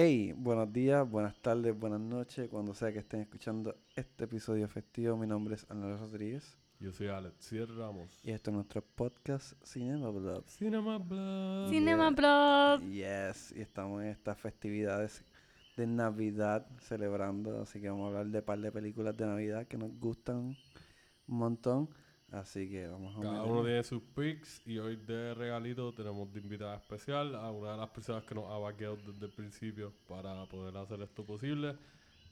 Hey, buenos días, buenas tardes, buenas noches, cuando sea que estén escuchando este episodio festivo. Mi nombre es Arnaldo Rodríguez Yo soy Alex Ramos. y esto es nuestro podcast Cinema Blog. Cinema Blog. Cinema Blog. Yes, y estamos en estas festividades de Navidad celebrando, así que vamos a hablar de un par de películas de Navidad que nos gustan un montón. Así que vamos a Cada uno tiene sus picks y hoy de regalito tenemos de invitada especial a una de las personas que nos ha vaqueado desde el principio para poder hacer esto posible.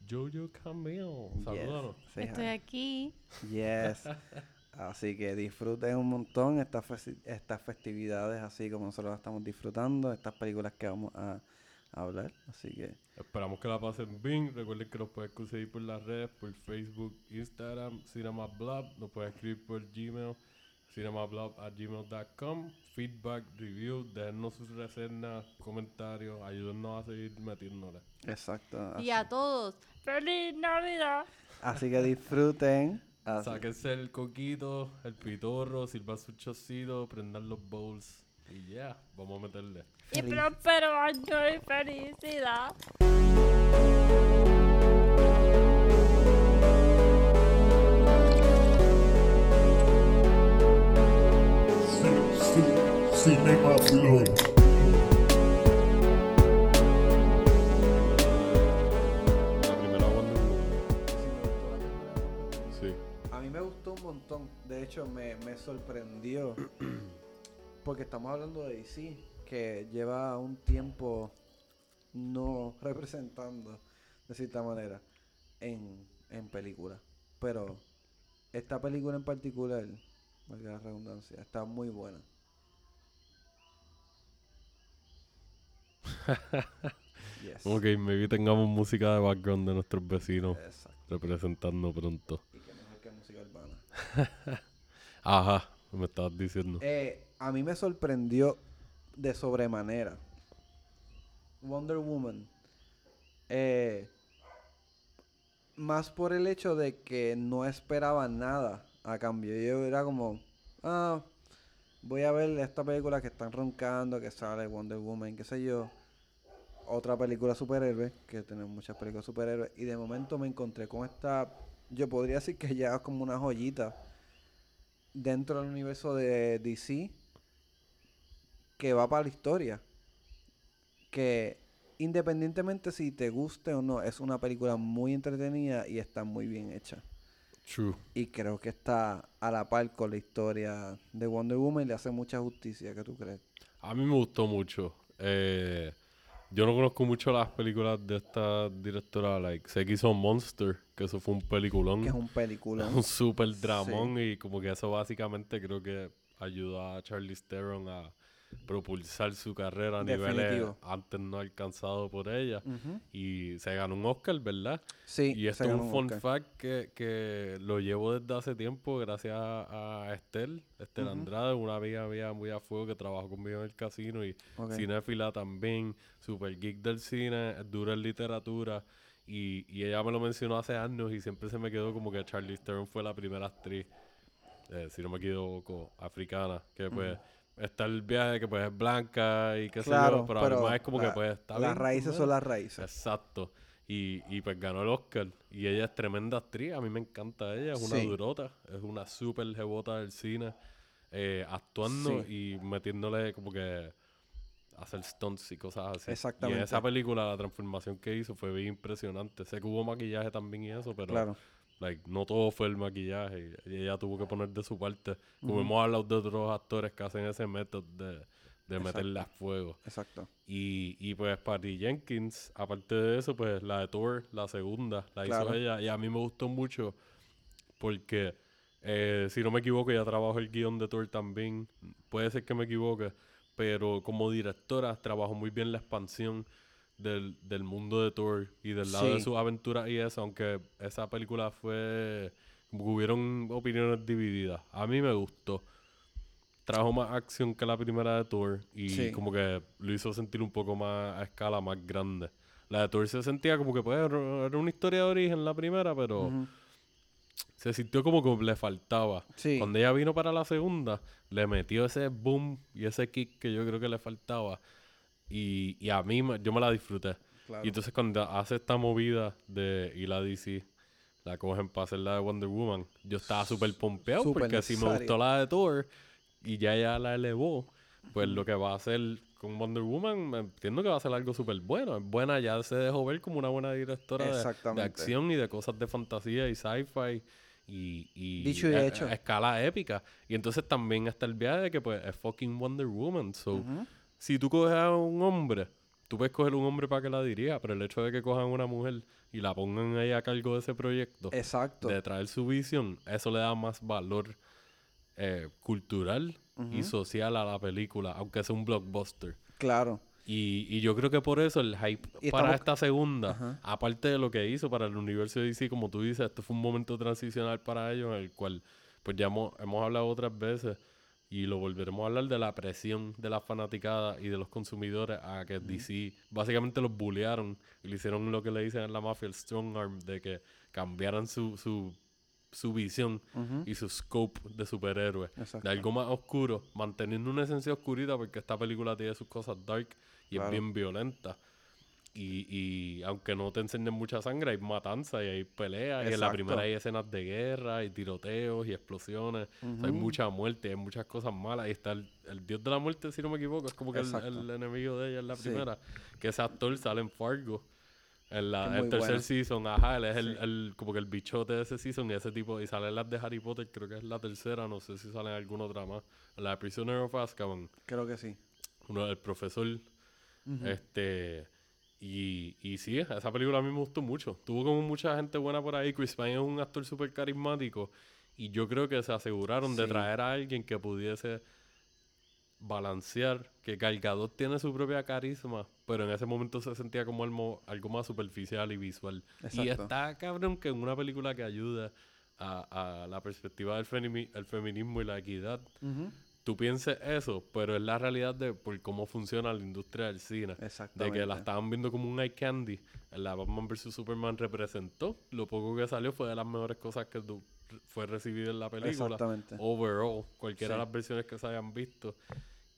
Jojo Cameo. Yes, Salúdanos. say Estoy hi. aquí. Yes. Así que disfruten un montón estas, estas festividades, así como nosotros las estamos disfrutando, estas películas que vamos a hablar. Así que, Esperamos que la pasen bien. Recuerden que nos pueden conseguir por las redes, por Facebook, Instagram, Cinema Blog. Nos pueden escribir por Gmail, cinemablog.gmail.com. Feedback, review, dennos sus reseñas, comentarios, ayúdennos a seguir metiéndole. exacto. Y a todos. ¡Feliz Navidad! así que disfruten. así- Sáquense el coquito, el pitorro, sirvan su chocito, prendan los bowls y ya, vamos a meterle. Y próspero año y felicidad. Cinema Blog. La primera Wonder Woman. Sí. A mí me gustó un montón. De hecho, me, me sorprendió. Porque estamos hablando de DC, que lleva un tiempo no representando, de cierta manera, en, en películas. Pero esta película en particular, valga la redundancia, está muy buena. Yes. Ok, maybe tengamos música de background de nuestros vecinos Exacto. representando pronto. Y que mejor que música urbana. Ajá, me estabas diciendo. Eh, a mí me sorprendió de sobremanera. Wonder Woman. Eh, más por el hecho de que no esperaba nada a cambio. Yo era como, ah, voy a ver esta película que están roncando, que sale Wonder Woman, qué sé yo. Otra película superhéroe, que tenemos muchas películas superhéroes. Y de momento me encontré con esta, yo podría decir que ya es como una joyita dentro del universo de DC que va para la historia. Que independientemente si te guste o no, es una película muy entretenida y está muy bien hecha. True. Y creo que está a la par con la historia de Wonder Woman y le hace mucha justicia. ¿Qué tú crees? A mí me gustó mucho. Eh, yo no conozco mucho las películas de esta directora. Like, sé que hizo Monster, que eso fue un peliculón. Que es un película. un super dramón y como que eso básicamente creo que ayuda a Charlize Theron a propulsar su carrera a niveles Definitivo. antes no alcanzados por ella. Ujú. Y se ganó un Oscar, ¿verdad? Sí, y esto es un un fun Oscar. fact que, que lo llevo desde hace tiempo gracias a, a Estel, Estel Ujú. Andrade, una amiga mía muy a fuego que trabajó conmigo en el casino y Ok. cinéfila también, super geek del cine, dura en literatura. Y, y ella me lo mencionó hace años y siempre se me quedó como que Charlize Theron fue la primera actriz, eh, si no me equivoco, africana, que pues está el viaje que pues es blanca y qué sé yo, pero, pero además es como que pues está las bien, raíces son las raíces. Exacto. Y, y pues ganó el Oscar. Y ella es tremenda actriz. A mí me encanta ella. Es una Sí. durota. Es una súper jebota del cine. eh, actuando y metiéndole como que hacer stunts y cosas así. Y Exactamente. en esa película la transformación que hizo fue bien impresionante. Sé que hubo maquillaje también y eso, pero Claro. Like, no todo fue el maquillaje. Y ella tuvo que poner de su parte. Como hemos hablado de otros actores que hacen ese método de, de meterle a fuego. Exacto. Y, y pues Patty Jenkins, aparte de eso, pues la de Thor, la segunda, la Claro. hizo ella. Y a mí me gustó mucho porque, eh, si no me equivoco, ella trabajó el guion de Thor también. Puede ser que me equivoque, pero como directora trabajó muy bien la expansión del, del mundo de Thor y del lado de sus aventuras y eso, aunque esa película fue... Hubieron opiniones divididas. A mí me gustó. Trajo más acción que la primera de Thor y Sí. como que lo hizo sentir un poco más a escala más grande. La de Thor se sentía como que pues era una historia de origen la primera, pero se sintió como que le faltaba. Sí. Cuando ella vino para la segunda, le metió ese boom y ese kick que yo creo que le faltaba. Y, y a mí, yo me la disfruté. Claro. Y entonces cuando hace esta movida de ir a DC, la cogen para hacer la de Wonder Woman, yo estaba súper pompeado Súper porque si me necesario. gustó la de Thor y ya ella la elevó, pues lo que va a hacer con Wonder Woman, me entiendo que va a ser algo súper bueno. Es buena, ya se dejó ver como una buena directora de- de, acción y de cosas de fantasía y sci-fi. Y, y Dicho y a- hecho. a escala épica. Y entonces también está el viaje de que pues es fucking Wonder Woman. So, Ujú. Si tú coges a un hombre, tú puedes coger un hombre para que la dirija, pero el hecho de que cojan una mujer y la pongan ahí a cargo de ese proyecto, Exacto. de traer su visión, eso le da más valor eh, cultural y social a la película, aunque sea un blockbuster. Claro. Y, y yo creo que por eso el hype Y para estamos- esta segunda, aparte de lo que hizo para el universo de DC, como tú dices, esto fue un momento transicional para ellos, en el cual pues ya hemos, hemos hablado otras veces y lo volveremos a hablar de la presión de la fanaticada y de los consumidores a que DC básicamente los bullearon y le hicieron lo que le dicen en la mafia, el strong arm, de que cambiaran su, su, su visión y su scope de superhéroe. De algo más oscuro, manteniendo una esencia oscurita porque esta película tiene sus cosas dark y Claro. es bien violenta. Y, y aunque no te enseñen mucha sangre, hay matanza y hay peleas. Y en la primera hay escenas de guerra y tiroteos y explosiones. O sea, hay mucha muerte, hay muchas cosas malas. Y está el, el dios de la muerte, si no me equivoco, es como que el, enemigo de ella en la Sí. primera. Que ese actor sale en Fargo. En la, el tercer season, ajá, él es el, Sí. el- como que el bichote de ese season y ese tipo, y sale en las de Harry Potter, creo que es la tercera, no sé si sale en alguna otra más. La de Prisoner of Azkaban, Creo que sí. uno el profesor, este, y, y sí, esa película a mí me gustó mucho. Tuvo como mucha gente buena por ahí, Chris Pine es un actor súper carismático, y yo creo que se aseguraron de traer a alguien que pudiese balancear, que Gal Gadot tiene su propia carisma, pero en ese momento se sentía como algo, algo más superficial y visual. Y está cabrón que en una película que ayuda a, a la perspectiva del el feminismo y la equidad. Tú pienses eso, pero es la realidad de por cómo funciona la industria del cine. De que la estaban viendo como un eye candy. La Batman vs. Superman representó. Lo poco que salió fue de las mejores cosas que fue recibido en la película Exactamente. overall, cualquiera Sí. de las versiones que se hayan visto.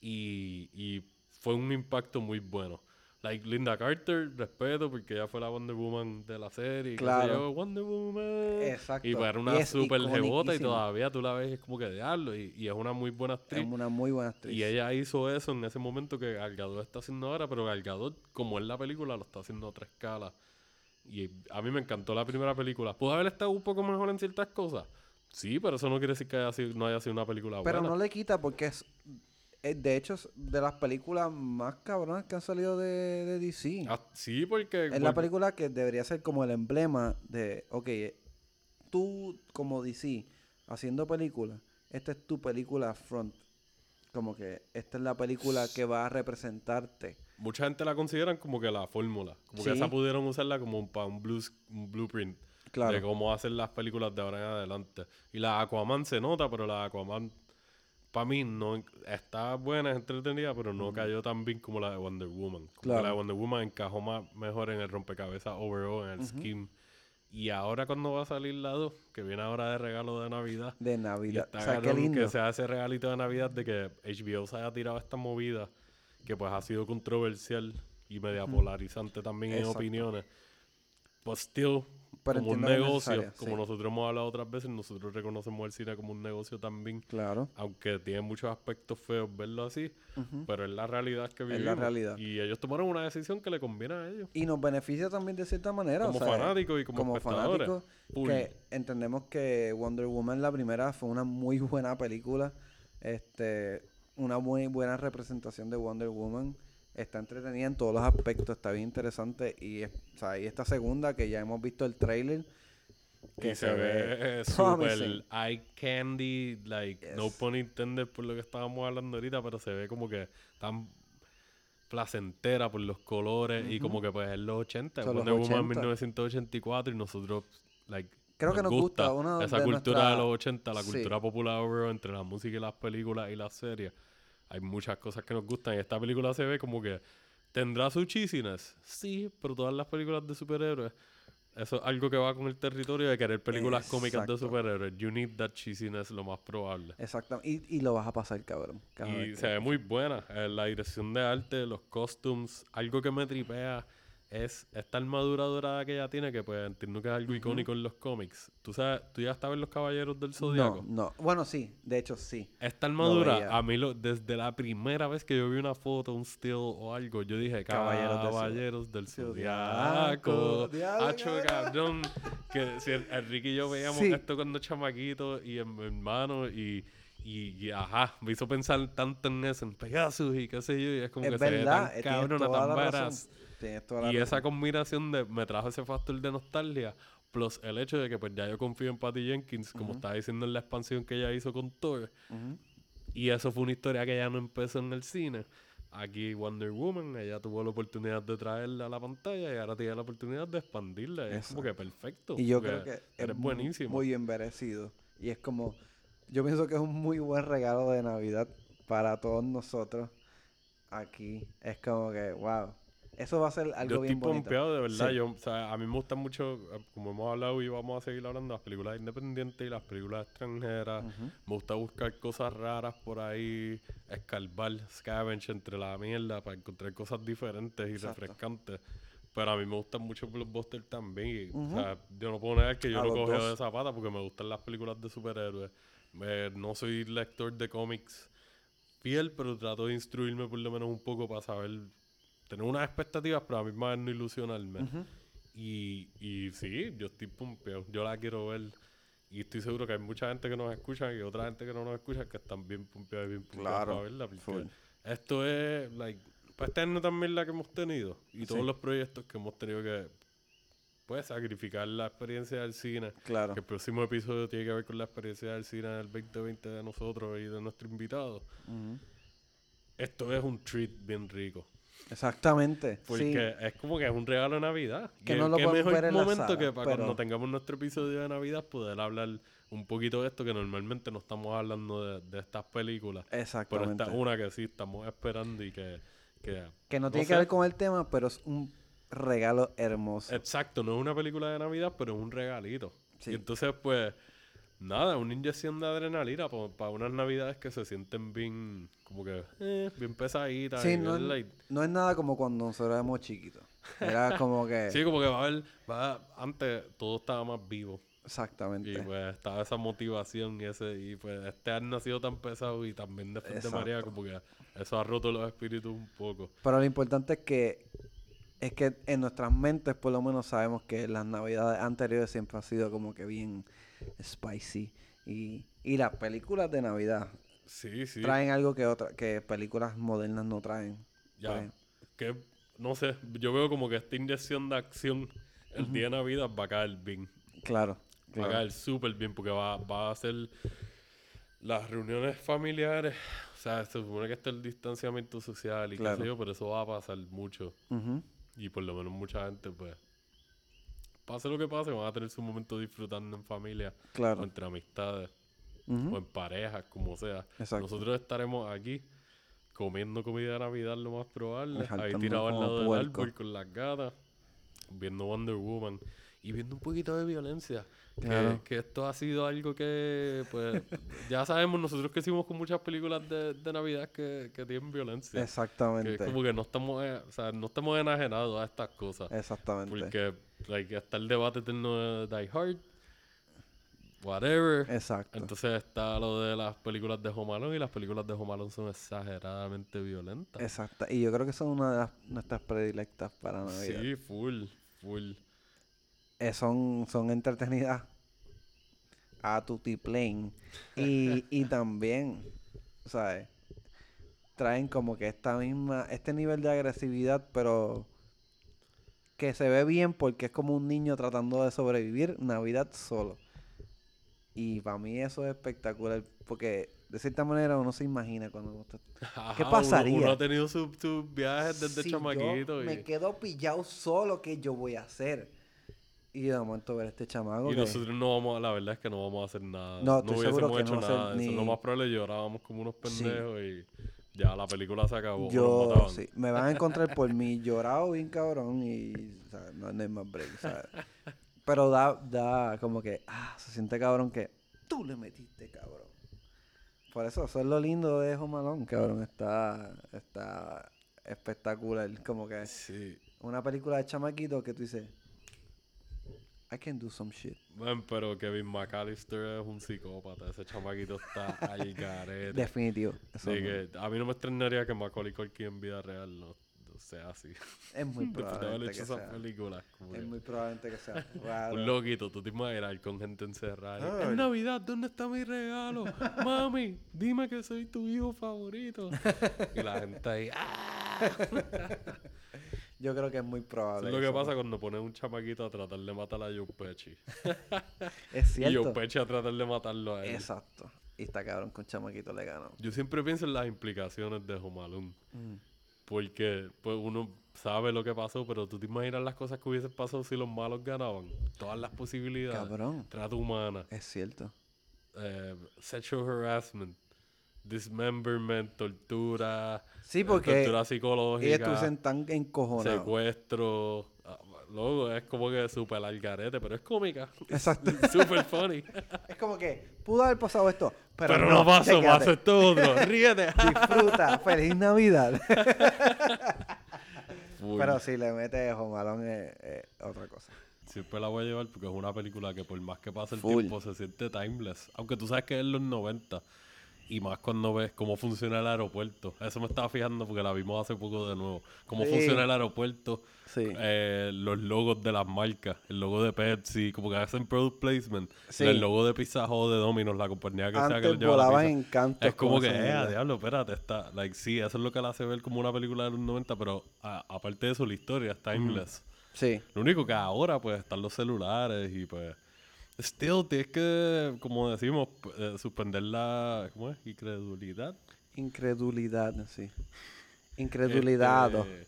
Y, y fue un impacto muy bueno. Like Linda Carter, respeto, porque ella fue la Wonder Woman de la serie. Claro. yo, Wonder Woman. Exacto. Y pues era Y una es super jebota y todavía tú la ves es como que diablo. Y, y es una muy buena actriz. Es una muy buena actriz. Y ella hizo eso en ese momento que Gal Gadot está haciendo ahora, pero Gal Gadot, como es la película, lo está haciendo a otra escala. Y a mí me encantó la primera película. ¿Pudo haber estado un poco mejor en ciertas cosas? Sí, pero eso no quiere decir que haya sido- no haya sido una película Pero buena. no le quita porque es, de hecho, es de las películas más cabronas que han salido de, de DC. Ah, sí, porque... es la película que debería ser como el emblema de, ok, tú como DC haciendo películas, esta es tu película front. Como que esta es la película que va a representarte. Mucha gente la consideran como que la fórmula. Como que Sí. esa pudieron usarla como un, para un, blues- un blueprint de Claro. cómo hacer las películas de ahora en adelante. Y la Aquaman se nota, pero la Aquaman, para mí, no está buena, es entretenida, pero no cayó tan bien como la de Wonder Woman. Como que Claro. la de Wonder Woman encajó más, mejor en el rompecabezas overall, en el scheme. Y ahora cuando va a salir la 2, que viene ahora de regalo de Navidad, De Navidad. está O sea, qué lindo. que sea ese regalito de Navidad de que HBO se haya tirado esta movida que pues ha sido controversial y media polarizante también en Exacto. opiniones. Pues still, Pero como un negocio, como sí. nosotros hemos hablado otras veces, nosotros reconocemos el cine como un negocio también, Claro. aunque tiene muchos aspectos feos verlo así, pero es la realidad que Es la vivimos. realidad. Y ellos tomaron una decisión que le conviene a ellos. Y nos beneficia también de cierta manera. Como o sea, fanáticos y como espectadores. fanáticos, que entendemos que Wonder Woman la primera fue una muy buena película. Este, una muy buena representación de Wonder Woman. Está entretenida en todos los aspectos, está bien interesante. Y, o sea, y esta segunda, que ya hemos visto el trailer, que y se, ve promising. eye candy, like, no pun intended por lo que estábamos hablando ahorita, pero se ve como que tan placentera por los colores y como que pues es los 80, Son Wonder Woman 80. 1984 y nosotros, like, Creo que nos gusta, esa de cultura nuestra- de los 80, la Sí. cultura popular entre la música y las películas y las series. Hay muchas cosas que nos gustan y esta película se ve como que tendrá su cheesiness, sí, pero todas las películas de superhéroes eso es algo que va con el territorio de querer películas cómicas de superhéroes. You need that cheesiness lo más probable. Exactamente. Y, y lo vas a pasar, cabrón. cada Y se ve muy buena. eh, la dirección de arte, los costumes, algo que me tripea es esta armadura dorada que ella tiene, que pues entiendo que es algo icónico en los cómics. ¿Tú sabes, tú ya estabas en los Caballeros del Zodiaco? No, no. Bueno, sí. De hecho, sí. Esta armadura, a mí lo, desde la primera vez que yo vi una foto, un still o algo, yo dije, Caballeros Caballeros, del. Zodiaco. Diablo, Hacho, cabrón. Que si Enrique y yo veíamos Sí. esto cuando chamaquitos y en hermano y, y, y, ajá, me hizo pensar tanto en eso, en Pegasus y qué sé yo, y es como es que se ve verdad. tan eh, cabrona, tan badass. Tienes toda la Y esa combinación de me trajo ese factor de nostalgia, plus el hecho de que pues ya yo confío en Patty Jenkins, como estaba diciendo en la expansión que ella hizo con Thor, y eso fue una historia que ya no empezó en el cine. Aquí Wonder Woman, ella tuvo la oportunidad de traerla a la pantalla y ahora tiene la oportunidad de expandirla. y Es como que perfecto. Y yo creo que es buenísimo. muy bien merecido. Y es como, yo pienso que es un muy buen regalo de Navidad para todos nosotros aquí. Es como que, wow. Eso va a ser algo yo estoy bien bonito. pompeado, de verdad. Sí. Yo, o sea, a mí me gustan mucho, como hemos hablado y vamos a seguir hablando, las películas independientes y las películas extranjeras. Ujú. Me gusta buscar cosas raras por ahí, escarbar, scavenge entre la mierda para encontrar cosas diferentes y Exacto. refrescantes. Pero a mí me gustan mucho Blockbuster también. y, Ujú. O sea, yo no puedo negar que yo A no dos. de esa pata porque me gustan las películas de superhéroes. Eh, no soy lector de cómics fiel, pero trato de instruirme por lo menos un poco para saber, tener unas expectativas, pero a mí más no ilusionarme. Y, y sí, yo estoy pompeado. Yo la quiero ver. Y estoy seguro que hay mucha gente que nos escucha y otra gente que no nos escucha que están bien pompeados y bien pompeados Claro, para verla. full. esto es, like, pues este año también la que hemos tenido. Y todos los proyectos que hemos tenido que, pues, sacrificar la experiencia del cine. Claro. Que el próximo episodio tiene que ver con la experiencia del cine del 2020 de nosotros y de nuestro invitado. Esto es un treat bien rico. Exactamente. Sí. Porque es como que es un regalo de Navidad. Que no lo podemos mejor ver en la momento sala, que para pero- cuando tengamos nuestro episodio de Navidad poder hablar un poquito de esto que normalmente no estamos hablando de, de estas películas. Pero Exactamente. esta es una que sí estamos esperando y que... que Que no no tiene sé. que ver con el tema, pero es un regalo hermoso. Exacto, no es una película de Navidad, pero es un regalito. Sí. Y entonces, pues, nada, una inyección de adrenalina para unas Navidades que se sienten bien, como que, eh, bien pesaditas. Sí, no es, light. no es nada como cuando nosotros éramos chiquitos. Era como que... Sí, como que va a haber, va, antes todo estaba más vivo. Exactamente. Y pues estaba esa motivación y ese, y pues este año ha sido tan pesado y también después de Exacto. María, como que eso ha roto los espíritus un poco. Pero lo importante es que es que en nuestras mentes por lo menos sabemos que las navidades anteriores siempre ha sido como que bien spicy. Y, y las películas de Navidad Sí, sí. traen algo que otra, que películas modernas no traen. Ya, Pues, que no sé, yo veo como que esta inyección de acción el día de Navidad va a caer bien. claro, Va a caer súper bien porque va, va a ser las reuniones familiares. O sea, se supone que está el distanciamiento social y Claro. qué sé yo, pero eso va a pasar mucho. Y por lo menos mucha gente, pues, pase lo que pase, van a tener su momento disfrutando en familia o Claro. entre amistades o en parejas, como sea. Exacto. Nosotros estaremos aquí comiendo comida de Navidad lo más probable, ahí tirado al lado del árbol con las gatas, viendo Wonder Woman y viendo un poquito de violencia. Que- Claro. Que, esto ha sido algo que, pues, ya sabemos nosotros que hicimos con muchas películas de, de Navidad que, que tienen violencia. Que Exactamente. es como que no estamos, eh, o sea, no estamos enajenados a estas cosas. Exactamente. Porque like, está el debate eterno de Die Hard, whatever. Exacto. Entonces está lo de las películas de Home Alone y las películas de Home Alone son exageradamente violentas. Exacto. Y yo creo que son una de las, nuestras predilectas para Navidad. Sí, full, full. eh, son, son entretenidas a tutiplén. Y, y también, ¿sabes? Traen como que esta misma, este nivel de agresividad, pero que se ve bien porque es como un niño tratando de sobrevivir Navidad solo. Y para mí eso es espectacular, porque de cierta manera uno se imagina cuando ¿Qué uno- pasaría? Uno, ha tenido sus sus viajes desde Si yo chamaquito. me y, quedo pillado solo, ¿qué yo voy a hacer? Y de momento ver a este chamaco y que- nosotros no vamos a, la verdad es que no vamos a hacer nada. No, estoy seguro hubiésemos que hecho no nada. de Eso ni- lo más probable llorábamos como unos Sí. pendejos y ya la película se acabó. Yo, sí, me van a encontrar por mí llorado bien cabrón y o sea, no, no hay más break, ¿sabes? Pero da, da como que, ah, se siente cabrón que tú le metiste, cabrón. Por eso, eso es lo lindo de Home Alone, cabrón. Está, está espectacular, como que... Sí. Una película de chamaquito que tú dices, I can do some shit. Man, pero Kevin McAllister es un psicópata. Ese chamaquito está al garete. Definitivo. Eso Así que a mí no me extrañaría que Macaulay Culkin en vida real no, no sea así. es muy Después de haber probable hecho esas películas. Es que- muy probable que sea. raro. Un loquito, tú te imaginas con gente encerrada. Es Navidad, ¿dónde está mi regalo? Mami, dime que soy tu hijo favorito. y la gente ahí. ¡ah! Yo creo que es muy probable. es lo que eso. pasa cuando pones un chamaquito a tratar de matar a Joe Pesci. Es Y cierto. Pesci a tratar de matarlo a él. Exacto. Y está cabrón con chamaquito le ganó. Yo siempre pienso en las implicaciones de Home Alone. Mm. Porque pues, uno sabe lo que pasó, pero tú te imaginas las cosas que hubiesen pasado si los malos ganaban. Todas las posibilidades. Cabrón. Trata humana. Es cierto. eh, sexual harassment, dismemberment, tortura, Sí, eh, porque tortura psicológica, estuviesen tan encojonados. secuestro. ah, Luego es como que súper al garete, pero es cómica. Exacto. Súper funny. Es como que pudo haber pasado esto, pero, Pero, no, pasó, chécate. pasó esto otro. Ríete. Disfruta. Feliz Navidad. Pero si le metes Jomalón es, es otra cosa. Siempre la voy a llevar porque es una película que por más que pase el Full. tiempo se siente timeless. Aunque tú sabes que es los 90. Y más cuando ves cómo funciona el aeropuerto. Eso me estaba fijando porque la vimos hace poco de nuevo. Cómo Sí. funciona el aeropuerto. Sí. eh, los logos de las marcas. El logo de Pepsi. Como que hacen product placement. Sí. El logo de Pizza Hut, de Domino's, la compañía que sea que Antes le lleva la pizza. Es como que, eh, diablo, espérate, está, like, sí, eso es lo que la hace ver como una película de los 90, pero a- aparte de eso, la historia es timeless. Sí. Lo único que ahora, pues, están los celulares y, pues, still tienes que, como decimos, eh, suspender la, ¿cómo es? Incredulidad. Incredulidad, sí. Incredulidad, Este,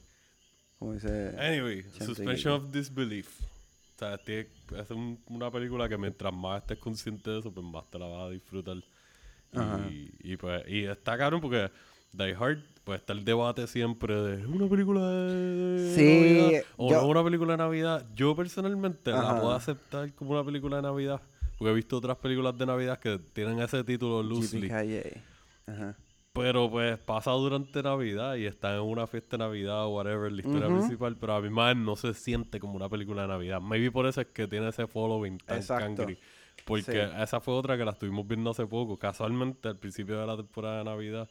como dice. anyway, suspension of disbelief. O sea, tiene- es un- una película que mientras más estés consciente de eso, pues más te la vas a disfrutar. Y, y, pues, y está cabrón porque Die Hard, pues está el debate siempre de ¿es una película de Sí, Navidad o yo- no una película de Navidad. Yo personalmente Ajá. la puedo aceptar como una película de Navidad. Porque he visto otras películas de Navidad que tienen ese título loosely. Ajá. Pero pues pasa durante Navidad y está en una fiesta de Navidad o whatever, la historia principal, pero a mí más no se siente como una película de Navidad. Maybe por eso es que tiene ese following tan Exacto. cangri. Porque Sí. esa fue otra que la estuvimos viendo hace poco, casualmente al principio de la temporada de Navidad.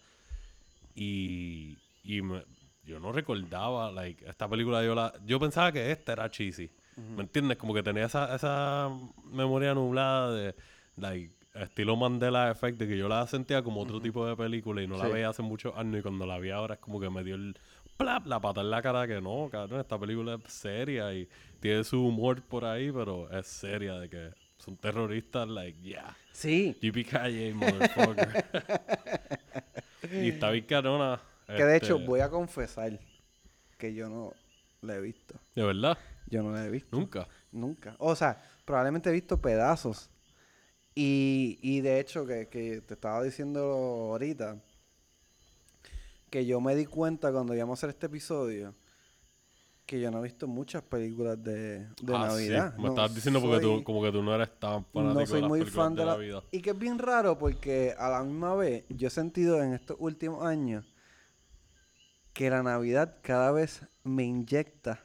Y, y me- yo no recordaba, like, esta película yo la... Yo pensaba que esta era cheesy. ¿Me entiendes? Como que tenía esa, esa memoria nublada de, like, estilo Mandela Effect, de que yo la sentía como otro tipo de película y no la veía hace muchos años y cuando la vi ahora es como que me dio el... plap, la pata en la cara que no, cabrón, esta película es seria y tiene su humor por ahí, pero es seria de que son terroristas, like, yeah. Sí. JPKJ, motherfucker. y está bien canona. Que de hecho, este, voy a confesar que yo no la he visto. De verdad, Yo no la he visto. nunca. Nunca. O sea, probablemente he visto pedazos. Y, y de hecho, que, que te estaba diciendo ahorita, que yo me di cuenta cuando íbamos a hacer este episodio, que yo no he visto muchas películas de, de Ah, sí, Navidad. Me No estabas diciendo porque tú, como que tú no eres tan fanático no soy de las muy películas fan de la... Navidad. Y que es bien raro porque a la misma vez yo he sentido en estos últimos años que la Navidad cada vez me inyecta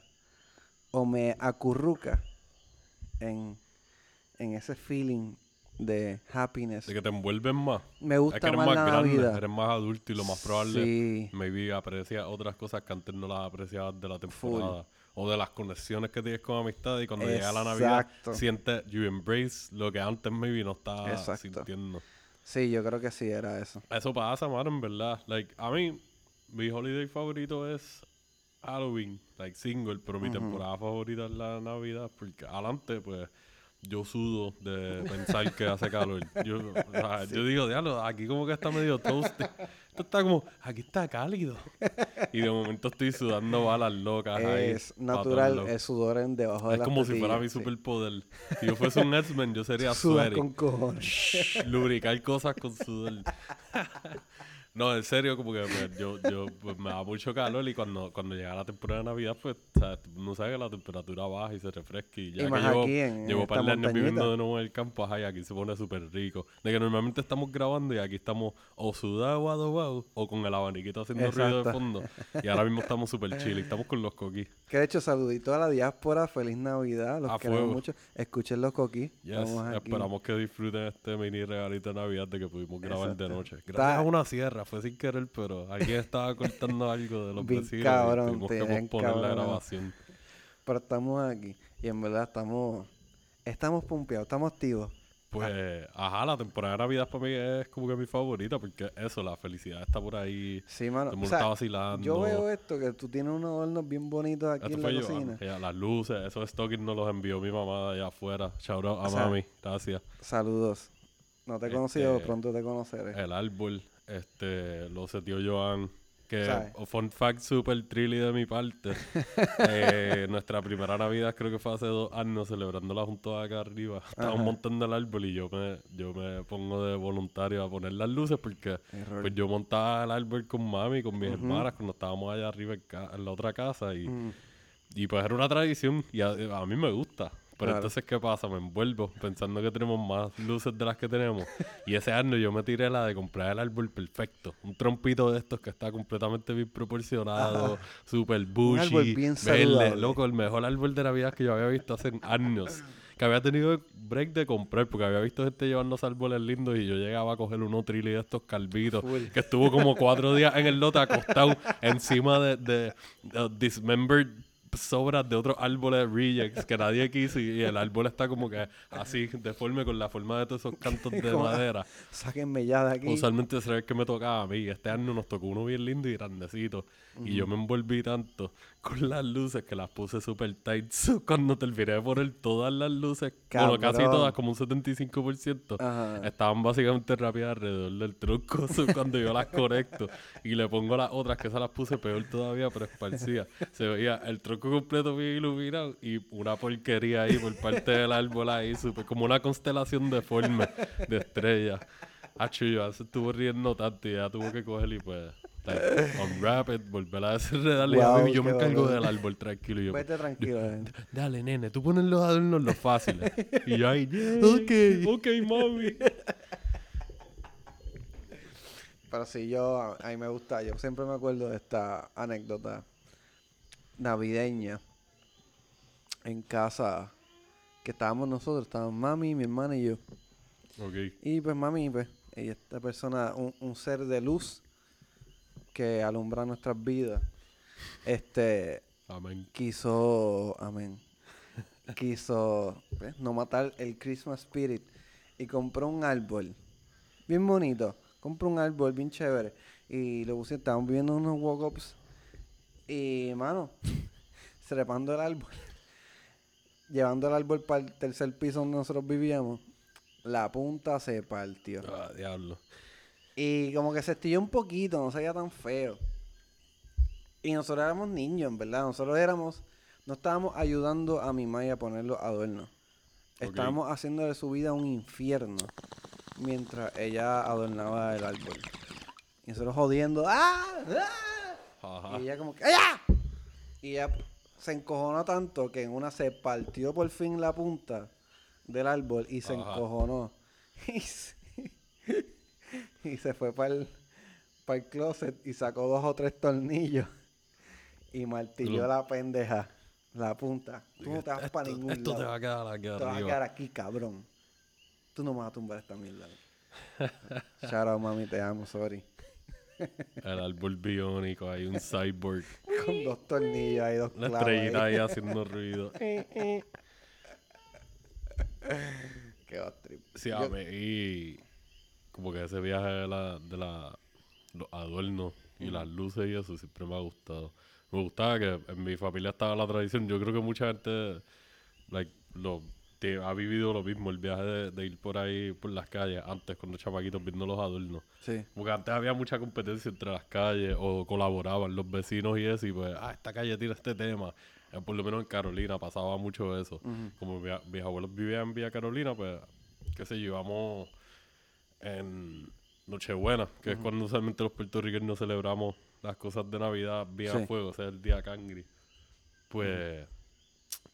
o me acurruca en, en ese feeling de happiness. De que te envuelven más. Me Es gusta que eres más, más la grande, Navidad. eres más adulto y lo más probable, Sí. maybe aprecias otras cosas que antes no las apreciabas de la temporada. O de las conexiones que tienes con amistad y cuando llega la Navidad Exacto. sientes, you embrace lo que antes maybe no Exacto. sintiendo. Sí, yo creo que sí era eso. Eso pasa, mano, en verdad. Like, a mí, mi holiday favorito es Halloween, like single, pero mi temporada favorita es la Navidad, porque adelante, pues, yo sudo de pensar que hace calor. Yo, o sea, yo digo, diablo, aquí como que está medio toasty. Esto está como, aquí está cálido. Y de momento estoy sudando balas locas ahí. Es natural el sudor en debajo de Es las como si fuera mi sí. superpoder. Si yo fuese un X-Men, yo sería con cojones. Shh, lubricar cosas con sudor. No, en serio, como que pues, yo, yo pues, me da mucho calor y cuando, cuando llega la temporada de Navidad, pues, no sabes que la temperatura baja y se refresca y ya Y que llevo, en- llevo en par de años viviendo de nuevo en el campo, ajá, y aquí se pone súper rico. De que normalmente estamos grabando y aquí estamos o sudado o adobado o con el abaniquito haciendo ruido de fondo. Y ahora mismo estamos súper chill, estamos con los coquis. Que de hecho, saludito a la diáspora, feliz Navidad, los A queremos fuego. mucho. Escuchen los coquis. Yes, esperamos que disfruten este mini regalito de Navidad de que pudimos grabar de Exacto. noche. Gracias Está- a una sierra, fue sin querer, pero alguien estaba cortando algo de los Bien vecinos cabrón, y tuvimos que posponer la cabrón. grabación. Pero estamos aquí. Y en verdad estamos, estamos pumpeados, estamos activos. Pues, ajá, la temporada de Navidad para mí es como que mi favorita, porque eso, la felicidad está por ahí. Sí, mano. Todo el mundo O sea, está vacilando. yo veo esto, que tú tienes unos adornos bien bonitos aquí Esto en la cocina. ella, las luces, esos stockings nos los envió mi mamá de allá afuera. Shout out a O sea, mami, gracias. Saludos. No te he conocido, Este, pronto te conoceré. El árbol, este, lo setió Joan. Que, ¿Sabes? o fun fact super trilly de mi parte. eh, nuestra primera Navidad creo que fue hace dos años, celebrándola junto acá arriba. Estábamos Ajá. montando el árbol y yo me, yo me pongo de voluntario a poner las luces porque pues yo montaba el árbol con mami, con mis Ujú. hermanas, cuando estábamos allá arriba en la otra casa y, Mm, y pues era una tradición y a, a mí me gusta. Pero Claro. entonces, ¿qué pasa? Me envuelvo pensando que tenemos más luces de las que tenemos. Y ese año yo me tiré la de comprar el árbol perfecto. Un trompito de estos que está completamente bien proporcionado, super bushy, árbol bien verde. saludable. Loco, el mejor árbol de Navidad que yo había visto hace años. Que había tenido break de comprar porque había visto gente llevando árboles lindos y yo llegaba a coger uno trilly de estos calvitos Full. que estuvo como cuatro días en el lote acostado encima de, de, de dismembered sobras de otros árboles rejects que nadie quiso y, y el árbol está como que así deforme con la forma de todos esos cantos de Como- madera. Sáquenme ya de aquí. Usualmente ese era el que me tocaba a mí. Este año nos tocó uno bien lindo y grandecito. Y yo me envolví tanto con las luces que las puse super tight. Cuando terminé de poner todas las luces, bueno, casi Cabrón. todas, como un 75%, Ajá. estaban básicamente rápidas alrededor del tronco. Cuando yo las conecto y le pongo las otras, que esas las puse peor todavía, pero esparcía, se veía el tronco completo bien iluminado y una porquería ahí por parte del árbol ahí, super, como una constelación deforme de estrellas. Hacho, yo se estuvo riendo tanto y ya tuvo que coger y pues like, unwrap it, volver a desenredarle. Wow, yo me encargo del árbol tranquilo. Y yo, Vete tranquilo. gente. Dale, nene, tú pones los adornos los fáciles. y yo ahí, ok, ok, mami. Pero sí, yo, a a mí me gusta, yo siempre me acuerdo de esta anécdota navideña en casa que estábamos nosotros, estábamos mami, mi hermana y yo. Y pues mami, pues, ella esta persona, un, un ser de luz que alumbra nuestras vidas, este, amén. quiso, amén, quiso pues, no matar el Christmas spirit y compró un árbol. Bien bonito, compró un árbol bien chévere. Y lo puse, estábamos viviendo unos walk-ups y, mano, trepando el árbol, llevando el árbol para el tercer piso donde nosotros vivíamos, la punta se partió. Ah, diablo. Y como que se estilló un poquito, no se veía tan feo. Y nosotros éramos niños, en verdad. Nosotros éramos, no estábamos ayudando a mi madre a poner los adornos. Estábamos haciéndole su vida un infierno mientras ella adornaba el árbol. Y nosotros jodiendo, ¡ah! ¡ah! Ajá. Y ella como que, ¡allá! Y ella se encojonó tanto que en una se partió por fin la punta del árbol y se Ajá. encojonó. Y se, y se fue para el, el closet y sacó dos o tres tornillos y martilló Lo- la pendeja, la punta. Tú no te vas para Esto- ningún Esto te lado. va a quedar aquí Te a quedar aquí, cabrón. Tú no me vas a tumbar esta mierda. Shout out, mami, te amo, sorry. El árbol biónico, hay un cyborg. Con dos tornillos ahí, dos Una clavos estrellita ahí. haciendo ruido. Qué bad trip. Sí, Yo- a mí, y como que ese viaje de la, de la los adornos y las luces y eso siempre me ha gustado. Me gustaba que en mi familia estaba la tradición. Yo creo que mucha gente like, lo, ha vivido lo mismo, el viaje de, de ir por ahí, por las calles, antes cuando chamaquitos viendo los adornos. Sí. Porque antes había mucha competencia entre las calles o colaboraban los vecinos y eso, y pues, ah, esta calle tiene este tema. Eh, por lo menos en Carolina pasaba mucho eso. Como mi- mis abuelos vivían en Villa Carolina, pues, qué sé yo, íbamos en, Nochebuena, que es cuando usualmente los puertorriqueños celebramos las cosas de Navidad bien Sí. fuego, o sea, el día cangri. Pues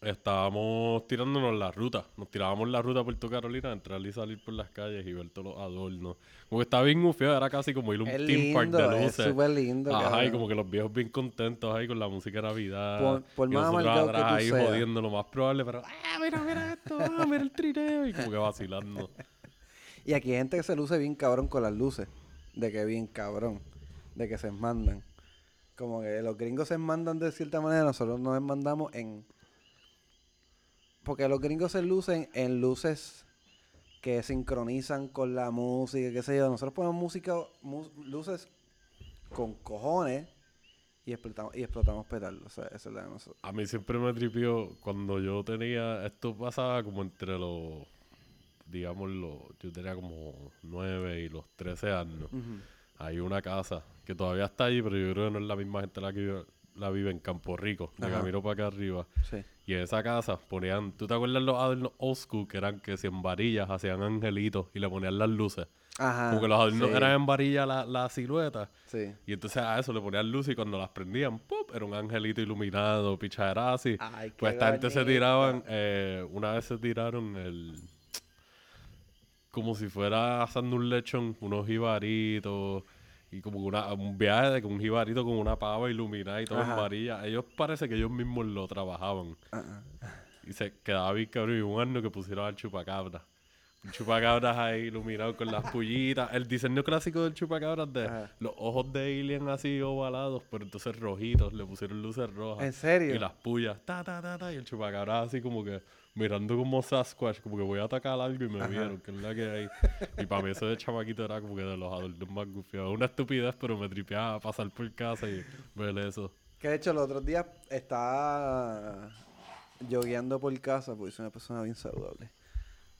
estábamos tirándonos la ruta. Nos tirábamos la ruta a Puerto Carolina, entrar y salir por las calles y ver todos los adornos. Como que estaba bien ufio, era casi como ir a un Es theme park de es luces. súper lindo. Ajá, y como que los viejos bien contentos ahí con la música de Navidad. Por- por y más amargado que tú ahí seas. jodiendo lo más probable, pero ¡ah, mira, mira esto! ¡ah, mira el trineo! Y como que vacilando. Y aquí hay gente que se luce bien cabrón con las luces. De que bien cabrón. De que se mandan. Como que los gringos se mandan de cierta manera, nosotros nos mandamos en... Porque los gringos se lucen en luces que sincronizan con la música, qué sé yo. Nosotros ponemos música, mu- luces con cojones y explotamos, y explotamos petardos. O sea, eso es la de nosotros. A mí siempre me tripió cuando yo tenía. Esto pasaba como entre los. Digamos, los, yo tenía como 9 y los 13 años. Hay una casa que todavía está allí, pero yo creo que no es la misma gente la que vive, la vive en Campo Rico, de Ajá. camino para acá arriba. Sí. Y en esa casa ponían. ¿Tú te acuerdas los adornos old school que eran que si en varillas hacían angelitos y le ponían las luces? Ajá. Como que los adornos sí, eran en varilla la, la silueta. Sí. Y entonces a eso le ponían luz y cuando las prendían, ¡pop! Era un angelito iluminado, pichadera así. Ay, qué pues esta gente se tiraban, eh, una vez se tiraron el... Como si fuera asando un lechón, unos jibaritos y como una, un viaje de con un jibarito con una pava iluminada y todo Ajá. en varilla. Ellos parece que ellos mismos lo trabajaban. Ah, Y se quedaba bien cabrón. Y un año que pusieron al chupacabra. Un chupacabras ahí iluminado con las pullitas. El diseño clásico del chupacabras de Ajá. los ojos de alien así ovalados, pero entonces rojitos. Le pusieron luces rojas. ¿En serio? Y las pullas. Ta, ta, ta, ta, y el chupacabras así como que mirando como Sasquatch. Como que voy a atacar algo y me vieron. Que es la que hay. Y para mí eso de chamaquito era como que de los adultos más gufiados. Una estupidez, pero me tripeaba pasar por casa y ver eso. Que de hecho, los otros días estaba yogueando por casa, porque soy una persona bien saludable.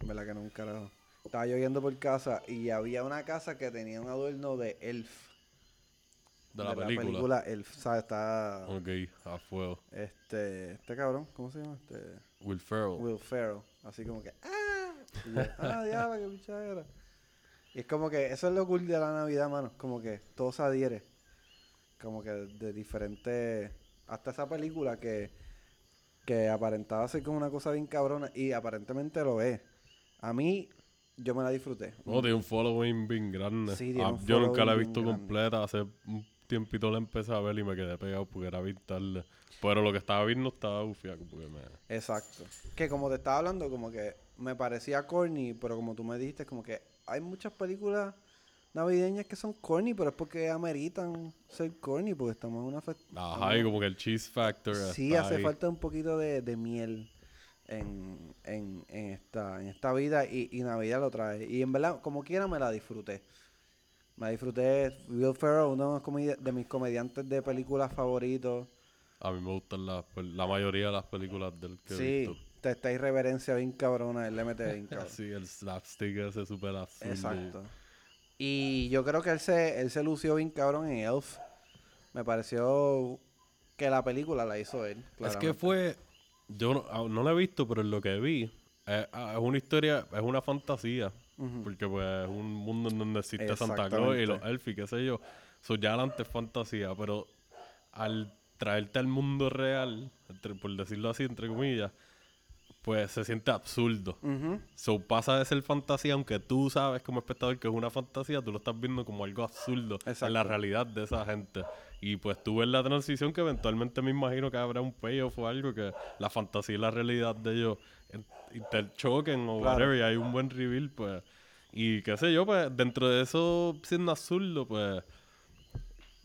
En verdad que no un carajo. Estaba yogueando por casa y había una casa que tenía un adorno de Elf. De la película. Elf. ¿Sabes? Está. Ok, a fuego. Este. Este cabrón, ¿cómo se llama? Este. Will Ferrell. Will Ferrell. Así como que. ¡Ah! Y yo, ¡Ah, diablo, qué pichadera! Y es como que. Eso es lo cool de la Navidad, mano. Como que todo se adhiere. Como que de diferentes. Hasta esa película que. Que aparentaba ser como una cosa bien cabrona. Y aparentemente lo es. A mí. Yo me la disfruté. No, tiene un following bien grande. Sí, tiene Ah, un yo nunca la he visto completa. Hace un tiempito la empecé a ver y me quedé pegado porque era bien tarde. Pero lo que estaba viendo estaba ufia. Porque me... Exacto. Que como te estaba hablando, como que me parecía corny, pero como tú me dijiste, como que hay muchas películas navideñas que son corny, pero es porque ameritan ser corny, porque estamos en una fe- Ajá, y como que el cheese factor. Sí, hace ahí. falta un poquito de, de miel en, en, en esta, en esta vida y, y Navidad lo trae. Y en verdad, como quiera, me la disfruté. Me disfruté. Will Ferrell, uno de, los comedi- de mis comediantes de películas favoritos. A mí me gustan las la mayoría de las películas del que he Sí, visto. te está irreverencia bien cabrona, él le mete bien cabrón. Sí, el slapstick ese super de- Exacto. Y yo creo que él se, él se lució bien cabrón en Elf. Me pareció que la película la hizo él. Es que fue. Yo no, ah, no la he visto, pero en lo que vi. eh, ah, es una historia, es una fantasía. Porque pues es un mundo en donde existe Santa Claus y los elfos y qué sé yo. Eso ya adelante es fantasía, pero al traerte al mundo real, entre- por decirlo así, entre comillas, pues se siente absurdo. Ujú. So pasa de ser fantasía, aunque tú sabes como espectador que es una fantasía, tú lo estás viendo como algo absurdo en la realidad de esa gente. Y pues tú ves la transición que eventualmente me imagino que habrá un payoff o algo que la fantasía y la realidad de ellos en- interchoquen o Claro. whatever y hay un buen reveal, pues. Y qué sé yo, pues dentro de eso siendo absurdo, pues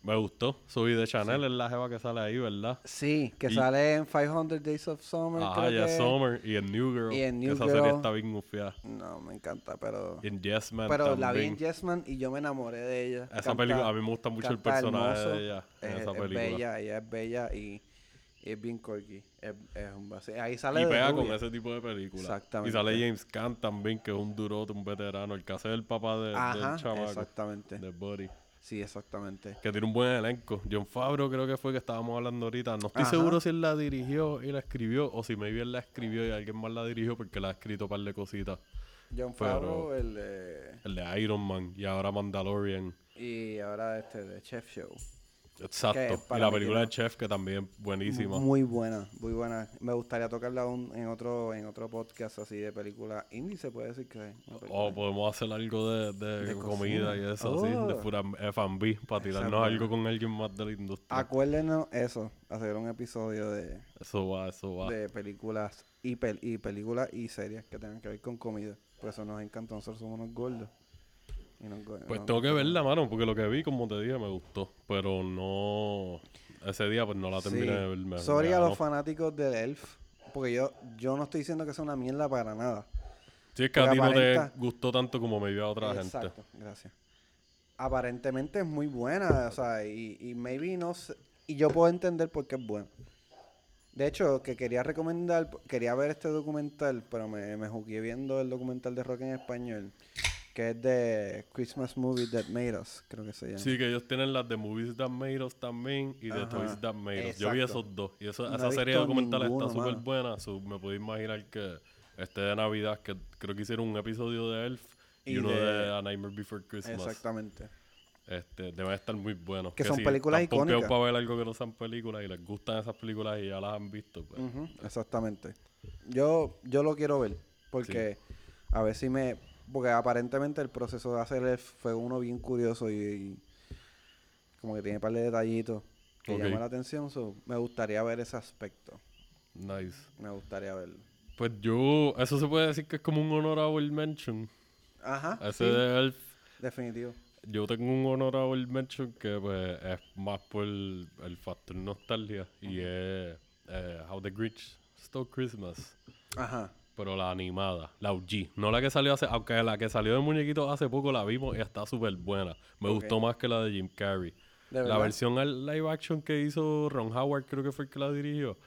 me gustó. Soy de Chanel, es la jeva que sale ahí, ¿verdad? Sí, que Y- sale en 500 Days of Summer. Creo ya que- Summer y en New Girl. Y en que New esa Girl. serie está bien gufiada. No, me encanta, pero... Y en Yes Man Pero la vi también. en Yes Man y yo me enamoré de ella. Esa Canta- película, a mí me gusta mucho el personaje hermoso, de ella en es, esa es película. bella, ella es bella y, y es bien corky. Es, es un base- Ahí sale Y de pega con ese tipo de películas. Exactamente. Y sale James Caan también, que es un durote, un veterano, el que hace el papá de, Ajá, del chamaco, exactamente. de Buddy. Sí, exactamente. Que tiene un buen elenco. John Favreau creo que fue que estábamos hablando ahorita. No estoy Ajá. seguro si él la dirigió y la escribió, o si maybe él la escribió y alguien más la dirigió porque la ha escrito un par de cositas John Favreau, el de... El de Iron Man y ahora Mandalorian. Y ahora este de Chef Show. Exacto. Y la película de Chef, que también buenísima. Muy buena, muy buena. Me gustaría tocarla un- en otro en otro podcast así de película indie, se puede decir que. O podemos hacer algo de, de De comida cocina. y eso, así, de Oh. pura F&B, para tirarnos algo con alguien más de la industria. Acuérdenos eso, hacer un episodio de, Eso va, eso va. de películas y, pel- y películas y series que tengan que ver con comida. Por eso nos encanta, nosotros somos unos gordos. Y Pues tengo que verla, mano, porque lo que vi, como te dije, me gustó. Pero no... Ese día, pues no la terminé Sí. de ver. me- Sorry a los fanáticos del Elf, porque yo, yo no estoy diciendo que sea una mierda para nada. Sí, es que a ti no te gustó tanto como me vio a otra gente. Exacto, gracias. Aparentemente es muy buena, o sea, y, y maybe no sé, y yo puedo entender por qué es buena. De hecho, que quería recomendar, quería ver este documental, pero me, me jugué viendo el documental de rock en español, que es de Christmas Movie That Made Us, creo que se llama. Sí, que ellos tienen las de Movies That Made Us también y de Ajá, Toys That Made Us. Yo vi esos dos. Y eso, No esa serie ninguno, está súper buena. so, me puedo imaginar que este de Navidad, que creo que hicieron un episodio de Elf y, Y uno de- de, A Nightmare Before Christmas. Exactamente. Este, deben estar muy buenos. Que son si películas icónicas. para ver algo que no sean películas y les gustan esas películas y ya las han visto. Pues. Exactamente. Yo, yo lo quiero ver, porque a ver si me... Porque aparentemente el proceso de hacer Elf fue uno bien curioso y, y como que tiene un par de detallitos que Ok. llaman la atención. so, me gustaría ver ese aspecto. Nice. Me gustaría verlo. Pues yo, eso se puede decir que es como un honorable mention. Ajá. Ese sí, de Elf Definitivo. Yo tengo un honorable mention que pues, es más por el, el factor nostalgia y es eh, How the Grinch Stole Christmas. Ajá. Pero la animada, la OG. No la que salió hace, aunque la que salió de muñequito hace poco la vimos y está súper buena. Me gustó más que la de Jim Carrey. ¿De La versión al live action que hizo Ron Howard, creo que fue el que la dirigió.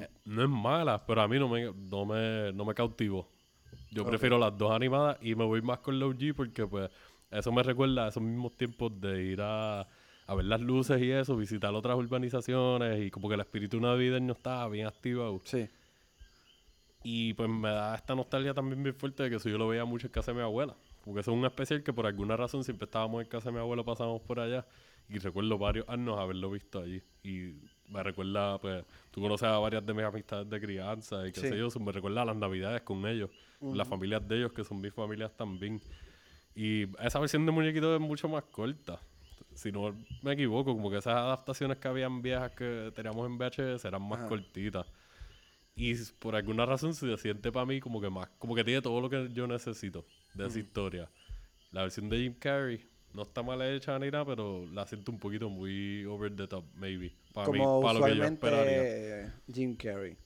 eh, no es mala, pero a mí no me, no me, no me cautivó. Yo prefiero las dos animadas y me voy más con la OG porque pues eso me recuerda a esos mismos tiempos de ir a, a ver las luces y eso, visitar otras urbanizaciones y como que el espíritu navideño estaba bien activado. Sí. Y pues me da esta nostalgia también bien fuerte de que eso yo lo veía mucho en casa de mi abuela. Porque eso es un especial que por alguna razón siempre estábamos en casa de mi abuela, pasábamos por allá. Y recuerdo varios años haberlo visto allí. Y me recuerda, pues, tú conoces a varias de mis amistades de crianza y qué Sí. sé yo, me recuerda a las navidades con ellos. Las familias de ellos, que son mis familias también. Y esa versión de muñequito es mucho más corta. Si no me equivoco, como que esas adaptaciones que habían viejas que teníamos en VHS eran más Ajá. cortitas. Y por alguna razón se siente para mí como que más, como que tiene todo lo que yo necesito de esa historia. La versión de Jim Carrey no está mal hecha ni nada, pero la siento un poquito muy over the top, maybe. Para mí, para lo que yo esperaría. Jim Carrey.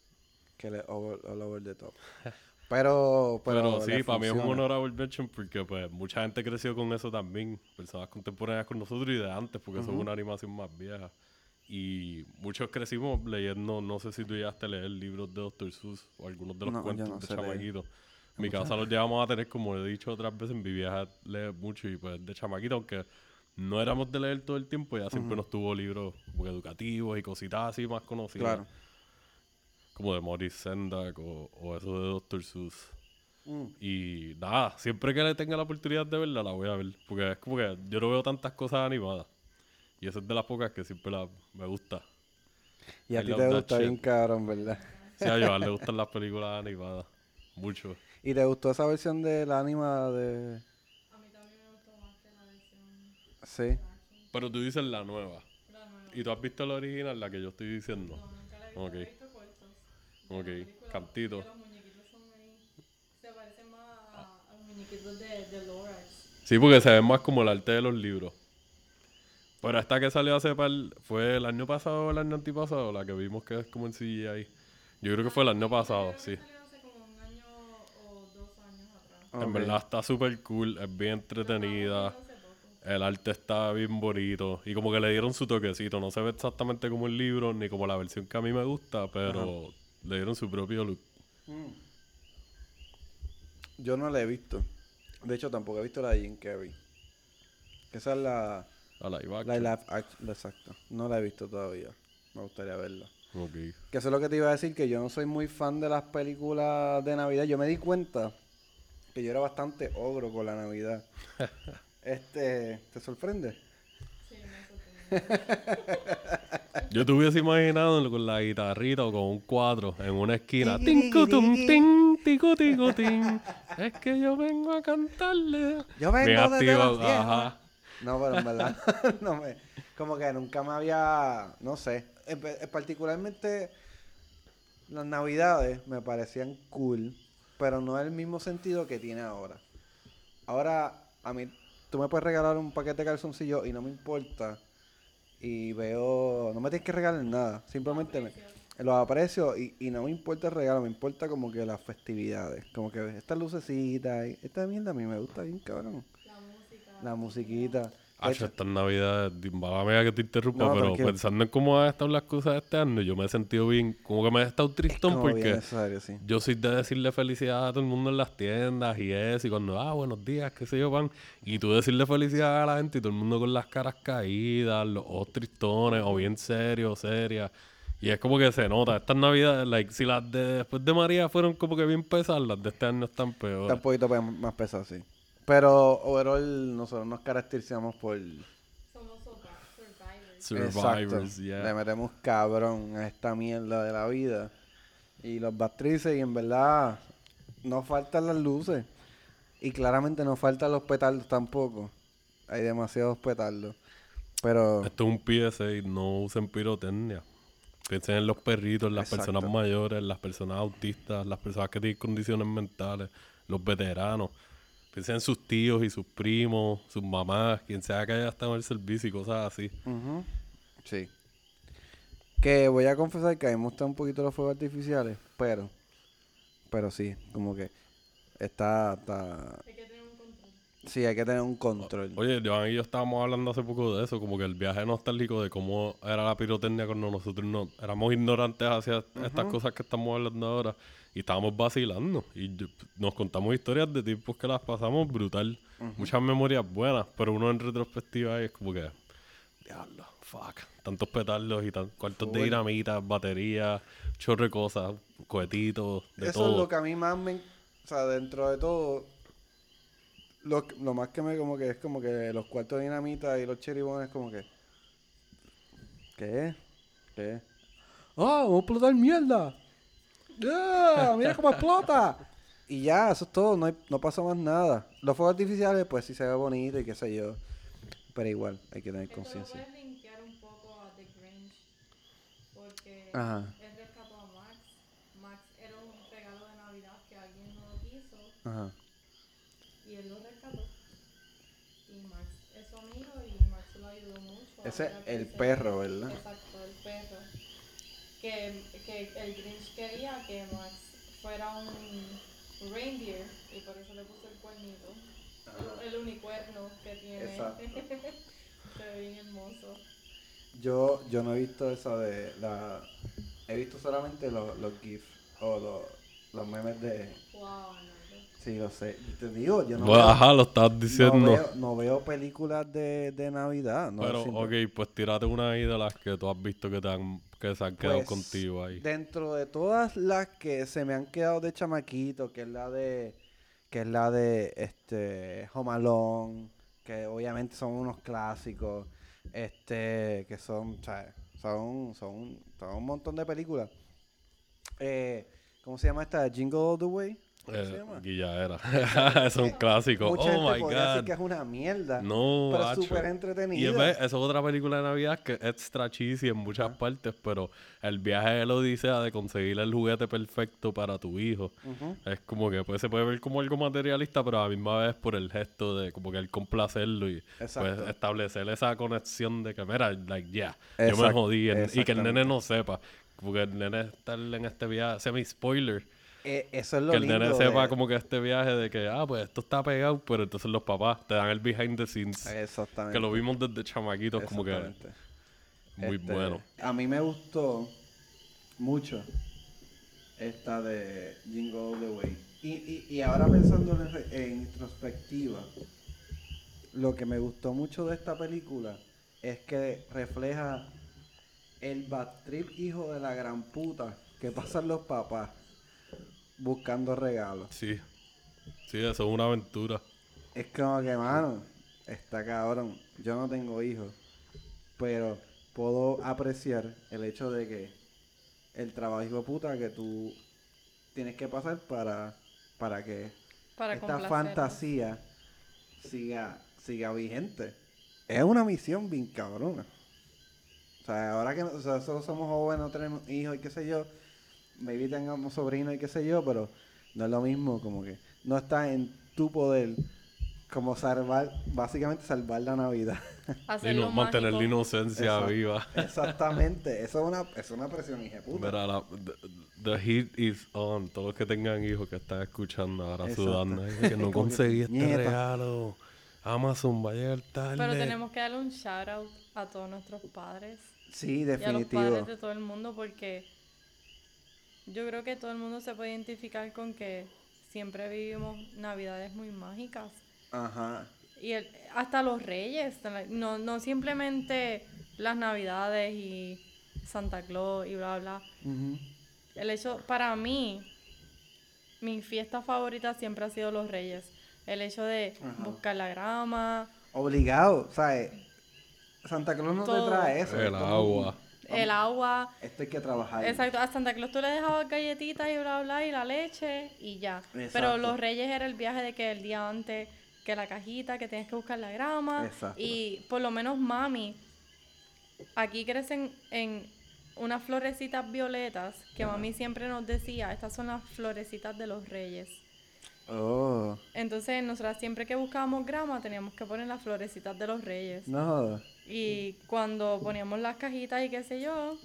Que le over, all over the top. Pero, pero, sí, para mí es un honorable mention porque pues mucha gente creció con eso también, personas contemporáneas con nosotros y de antes, porque eso es una animación más vieja. Y muchos crecimos leyendo, no sé si tú llegaste a leer libros de Dr. Seuss o algunos de los No, cuentos no de chamaquito. En mi casa los llevamos a tener, como he dicho otras veces, mi vieja lee mucho y pues de chamaquito, aunque no éramos de leer todo el tiempo, ya siempre nos tuvo libros educativos y cositas así más conocidas. Claro. Como de Maurice Sendak o, o eso de Dr. Seuss. Mm. Y nada, siempre que le tenga la oportunidad de verla, la voy a ver. Porque es como que yo no veo tantas cosas animadas. Y esa es de las pocas que siempre la, me gusta. Y a ti te gusta bien cabrón, ¿verdad? Sí, a Joan le gustan las películas animadas. Mucho. ¿Y te gustó esa versión de la anima de...? A mí también me gustó más que la versión Sí. Pero tú dices la nueva. la nueva. ¿Y tú has visto la original, la que yo estoy diciendo? No, nunca la he visto, Ok. he visto cortos. Ok, cantito. Los muñequitos son ahí, se parecen más a, a los muñequitos de, de Lorax. Sí, porque se ve más como el arte de los libros. Pero esta que salió hace par, fue el año pasado o el año antipasado, la que vimos que es como en CGI. Yo creo que fue el año pasado, sí. Atrás. En verdad está súper cool, es bien entretenida. El arte está bien bonito. Y como que le dieron su toquecito. No se ve exactamente como el libro, ni como la versión que a mí me gusta, pero le dieron su propio look. Yo no la he visto. De hecho, tampoco he visto la de Jim Carrey. Esa es la... A la live La action. live action, exacto. No la he visto todavía. Me gustaría verla. Ok. Que eso es lo que te iba a decir, que yo no soy muy fan de las películas de Navidad. Yo me di cuenta que yo era bastante ogro con la Navidad. este, ¿te sorprende? Sí, me sorprendió. Yo te hubiese imaginado con la guitarrita o con un cuadro en una esquina. Tiki, Tinco, tum, tiki. tin, tico, tico, tin. Es que yo vengo a cantarle. Yo vengo desde activo, la tierra. ajá. No, pero en verdad, no me, como que nunca me había, no sé, en particularmente las navidades me parecían cool, pero no el mismo sentido que tiene ahora. Ahora, a mí, tú me puedes regalar un paquete de calzoncillos y no me importa. Y veo, no me tienes que regalar nada, simplemente me, los aprecio y, y no me importa el regalo, me importa como que las festividades, como que estas lucecitas, y esta mierda a mí me gusta bien cabrón. La musiquita. Ah, De hecho, estas navidades, mala que te interrumpa, No, pero tranquilo. pensando en cómo han estado las cosas este año, yo me he sentido bien, como que me he estado tristón bien porque sí. yo soy de decirle felicidad a todo el mundo en las tiendas y eso, y cuando, ah, buenos días, qué sé yo, pan, y tú decirle felicidad a la gente y todo el mundo con las caras caídas, los ojos tristones, o bien serios, serias. Y es como que se nota, estas navidades, like, si las de después de María fueron como que bien pesadas, las de este año están Está peores. un poquito más pesado, sí. Pero overall nosotros nos caracterizamos por... Somos survi- survivors. Survivors, Exacto. yeah. Le metemos cabrón a esta mierda de la vida. Y los Batrices, y en verdad, no faltan las luces. Y claramente no faltan los petardos tampoco. Hay demasiados petardos. Pero... Esto es un PSA, no usen pirotecnia. Piensen en los perritos, en las Exacto. personas mayores, las personas autistas, las personas que tienen condiciones mentales, los veteranos. Piensen en sus tíos y sus primos, sus mamás, quien sea que haya estado en el servicio y cosas así. Ujú. Sí. Que voy a confesar que a mí me gustan un poquito los fuegos artificiales, pero... Pero sí, como que... Está... está Hay que tener un control. sí, hay que tener un control. Oye, Joan y yo estábamos hablando hace poco de eso, como que el viaje nostálgico de cómo era la pirotecnia cuando nosotros no éramos ignorantes hacia estas cosas que estamos hablando ahora y estábamos vacilando y nos contamos historias de tipos que las pasamos brutal, muchas memorias buenas, pero uno en retrospectiva es como que diablo, fuck, tantos petardos y tan, cuartos de dinamita, baterías, chorre de cosas, cohetitos, de Eso todo. es lo que a mí más me... O sea, dentro de todo... Lo, lo más que me como que es como que los cuartos de dinamita y los cheribones como que... ¿Qué? ¿Qué? ¡Ah, vamos a explotar mierda! ¡Ya! ¡Mira cómo explota! Y ya, eso es todo, no, hay- no pasa más nada. Los fuegos artificiales, pues sí se ve bonito y qué sé yo. Pero igual, hay que tener conciencia. Ajá. él rescató a Max. Max era un regalo de Navidad que alguien no lo quiso. Ajá. Y él lo rescató. Y Max es su amigo y Max lo ayudó mucho. Ese es el perro, ¿verdad? Exacto. Que, que el Grinch quería que Max fuera un reindeer y por eso le puso el cuernito. El unicuerno que tiene. Exacto. Se ve bien hermoso. Yo, yo no he visto esa de la... He visto solamente los, los GIFs o los, los memes de... Wow, Arnaldo. Sí, lo sé. Te digo, yo no, Bueno, veo, ajá, lo estabas no, diciendo. veo, no veo películas de, de Navidad. No, Pero, siento- ok, pues tírate una ahí de las que tú has visto que, te han, que se han quedado Pues, contigo ahí. Dentro de todas las que se me han quedado de chamaquito, que es la de... Que es la de este Home Alone, que obviamente son unos clásicos, este, que son, o sea, son, son, son un montón de películas. Eh, ¿Cómo se llama esta? Jingle All the Way. ¿Cómo se Eh, llama? Guilladera. es un clásico. Mucha oh gente my podría decir god. que es una mierda. No, pero es súper Y entretenida. es, ve, esa es otra película de Navidad que es extra cheesy en muchas partes, pero el viaje de la odisea de conseguir el juguete perfecto para tu hijo es como que pues, se puede ver como algo materialista, pero a la misma vez por el gesto de como que el complacerlo y pues establecer esa conexión de que, mira, like, yeah, yo me jodí en- y que el nene no sepa. Porque el nene está en este viaje, semi-spoiler, Eh, eso es lo que el nene de- sepa como que este viaje de que, ah, pues esto está pegado, pero entonces los papás te dan el behind the scenes. Exactamente. Que lo vimos desde chamaquitos, como que Exactamente. muy Este, bueno. A mí me gustó mucho esta de Jingle All the Way. Y, y, y ahora pensando en, en retrospectiva, lo que me gustó mucho de esta película es que refleja el bad trip hijo de la gran puta que pasan los papás buscando regalos. Sí. Sí, eso es una aventura. Es como que, mano, está cabrón. Yo no tengo hijos, pero puedo apreciar el hecho de que el trabajo hijo de puta que tú tienes que pasar para, para que Para esta fantasía siga, siga vigente. Es una misión bien cabrona. O sea, ahora que no- o sea, nosotros somos jóvenes, no tenemos hijos y qué sé yo, maybe tengamos sobrinos y qué sé yo, pero no es lo mismo, como que no está en tu poder como salvar, básicamente salvar la Navidad. Hacerlo mantener la inocencia Exacto. viva. Exactamente, eso es una, es una presión hija de puta. Mira, la, the, the heat is on. Todos los que tengan hijos que están escuchando ahora Exacto. sudando. "Ay, que no Como que, conseguí este "Nieta". regalo. Amazon va a llegar tarde. Pero tenemos que darle un shout out a todos nuestros padres Sí, y a los definitivo. padres de todo el mundo porque yo creo que todo el mundo se puede identificar con que siempre vivimos navidades muy mágicas. Ajá. Y el- hasta los reyes, no, no simplemente las navidades y Santa Claus y bla, bla. El hecho, para mí, mi fiesta favorita siempre ha sido los reyes. El hecho de Ajá. buscar la grama, Obligado, ¿sabes? Santa Claus no Todo. te trae eso. es El como, agua. El agua. Esto hay que trabajar. Exacto, a Santa Claus tú le dejabas galletitas y bla, bla, y la leche y ya. Pero los reyes era el viaje de que el día antes, que la cajita, que tienes que buscar la grama. Exacto. Y por lo menos mami, aquí crecen en unas florecitas violetas que mami siempre nos decía, estas son las florecitas de los reyes. Oh, Entonces, nosotras siempre que buscábamos grama teníamos que poner las florecitas de los reyes. no. Y cuando poníamos las cajitas y qué sé yo,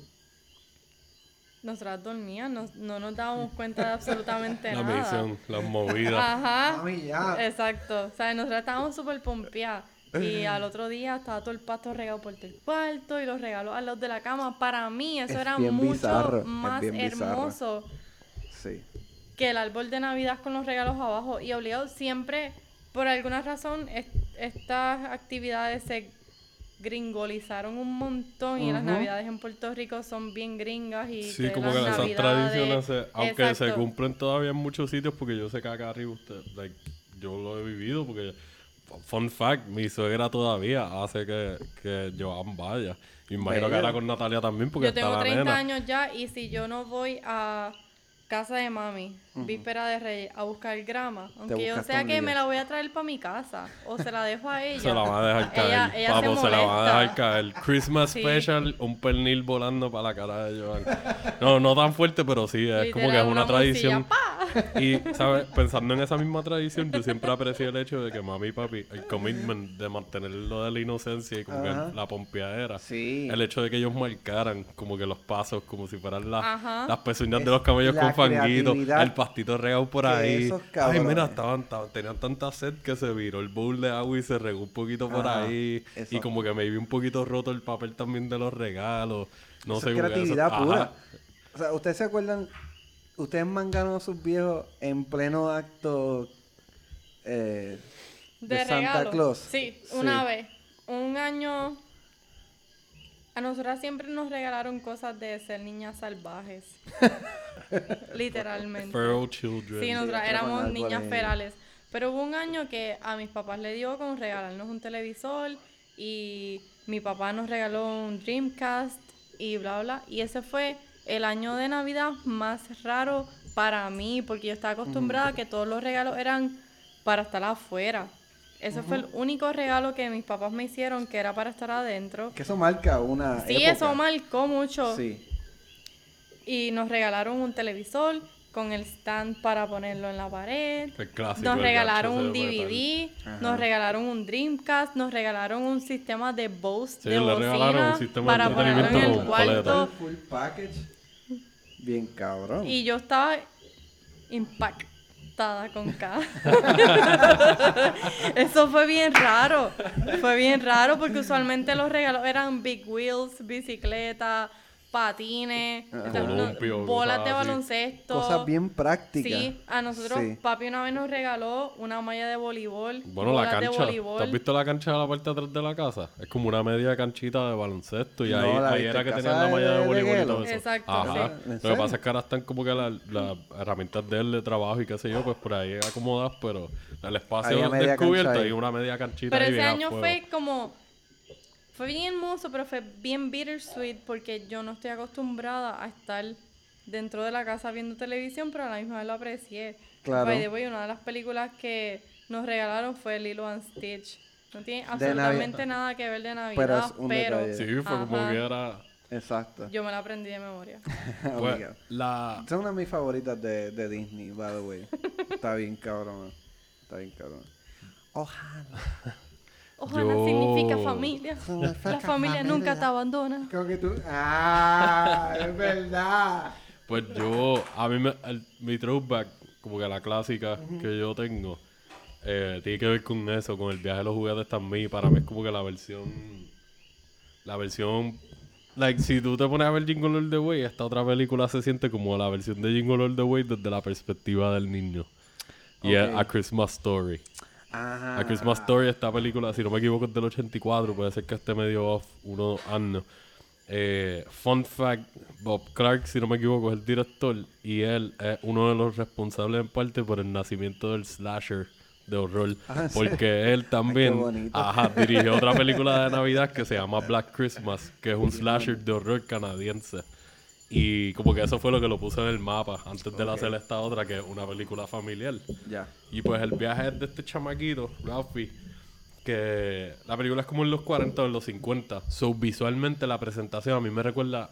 nosotras dormíamos, no, no nos dábamos cuenta de absolutamente La nada. misión, las movidas. Ajá. Mami, ya. Exacto. O sea, nosotras estábamos súper pompeadas. Y al otro día estaba todo el pasto regado por todo el cuarto y los regalos al lado de la cama. Para mí eso Es era mucho bizarro, más hermoso Sí. que el árbol de Navidad con los regalos abajo. Y obligado siempre, por alguna razón, es- estas actividades se gringolizaron un montón y las navidades en Puerto Rico son bien gringas y Sí, que como las que esas navidades- tradiciones, se- aunque se cumplen todavía en muchos sitios, porque yo sé que acá arriba usted, like, yo lo he vivido, porque, fun fact, mi suegra todavía hace que, que Joan vaya. Me imagino que ahora con Natalia también, porque Yo está tengo la 30 nena. años ya y si yo no voy a casa de mami, víspera de Reyes, a buscar grama, aunque yo sea que me la voy a traer para mi casa o se la dejo a ella. Se la va a dejar caer. Ella, ella Papo, se se, la va a molesta. dejar caer. Christmas Sí. special, un pernil volando para la cara de Joan. No, no tan fuerte, pero sí, es como que es Literal, una, morcilla, tradición. ¡pa! Y, ¿sabes? Pensando en esa misma tradición, yo siempre aprecié el hecho de que mami y papi, el commitment de mantener lo de la inocencia y como que la pompeadera. Sí. El hecho de que ellos marcaran como que los pasos, como si fueran las, Ajá. las pezuñas de los camellos la con fanguito, creatividad el pastito regado por ahí. esos Ay, mira, estaban, estaban- tenían tanta sed que se viró el bowl de agua y se regó un poquito por Ajá, ahí. eso. Y como que me vi un poquito roto el papel también de los regalos. No Eso sé es eso- creatividad ajá. pura. O sea, ¿ustedes se acuerdan? ¿Ustedes mangaron a sus viejos en pleno acto eh, de, De, Santa regalo. Claus? Sí, una vez. Un año. A nosotras siempre nos regalaron cosas de ser niñas salvajes. Literalmente. Feral children. Sí, nosotras éramos niñas ferales. Pero hubo un año que a mis papás le dio con regalarnos un televisor y mi papá nos regaló un Dreamcast y bla, bla. Y ese fue el año de Navidad más raro para mí porque yo estaba acostumbrada a que todos los regalos eran para estar afuera. Ese fue el único regalo que mis papás me hicieron que era para estar adentro. Que eso marca una Sí, época. eso marcó mucho. Sí. Y nos regalaron un televisor con el stand para ponerlo en la pared. El clásico. Nos regalaron gancho un. DVD, nos regalaron un Dreamcast, nos regalaron un sistema de Bose Sí, de le regalaron un bocina sistema de para ponerlo en el cuarto. Full package. Bien cabrón. Y yo estaba impactada con K. Eso fue bien raro. Fue bien raro porque usualmente los regalos eran big wheels, bicicleta, patines, Columpio, bolas de baloncesto. Cosas bien prácticas. Sí, a nosotros Sí. papi una vez nos regaló una malla de voleibol. Bueno, la cancha. ¿Te has visto la cancha de la parte de atrás de la casa? Es como una media canchita de baloncesto y No, ahí, ahí era que tenían la malla de, de voleibol y todo eso. Exacto, Ajá. sí. ¿En Lo que pasa es que ahora están como que las herramientas de él de trabajo y qué sé yo, pues por ahí acomodadas, pero el espacio descubierto y una media canchita Pero ahí ese año fue como. Fue bien hermoso, pero fue bien bittersweet porque yo no estoy acostumbrada a estar dentro de la casa viendo televisión, pero a la misma vez lo aprecié. Claro. By the way, una de las películas que nos regalaron fue Lilo and Stitch. No tiene absolutamente nada que ver de Navidad, Pero pero, es un detalle. Sí, fue como que era... Exacto. yo me la aprendí de memoria. pues, Obligado. la... Esa es una de mis favoritas de, de Disney, by the way. Está bien cabrón. Está bien cabrón. Ojalá. Ojalá Yo- significa familia. La familia nunca te abandona. Creo que tú. ¡Ah! Es verdad. Pues yo, a mí me, el- mi throwback, como que la clásica que yo tengo, eh, tiene que ver con eso, con el viaje de los juguetes también. Para mí es como que la versión, la versión, like, si tú te pones a ver Jingle All the Way, esta otra película se siente como la versión de Jingle All the Way desde la perspectiva del niño. Y es Ok. A Christmas Story. Ajá. A Christmas Story, esta película, si no me equivoco, es del 84, puede ser que esté medio off unos años. Eh, fun fact, Bob Clark, si no me equivoco, es el director y él es uno de los responsables en parte por el nacimiento del slasher de horror. Ah, porque él también bonito. ajá, dirigió otra película de Navidad que se llama Black Christmas, que es un slasher de horror canadiense. Y como que eso fue lo que lo puso en el mapa antes de hacer esta otra, que es una película familiar. Ya. Y pues el viaje es de este chamaquito, Ralphie, que la película es como en los 40 o en los 50. So, visualmente la presentación a mí me recuerda,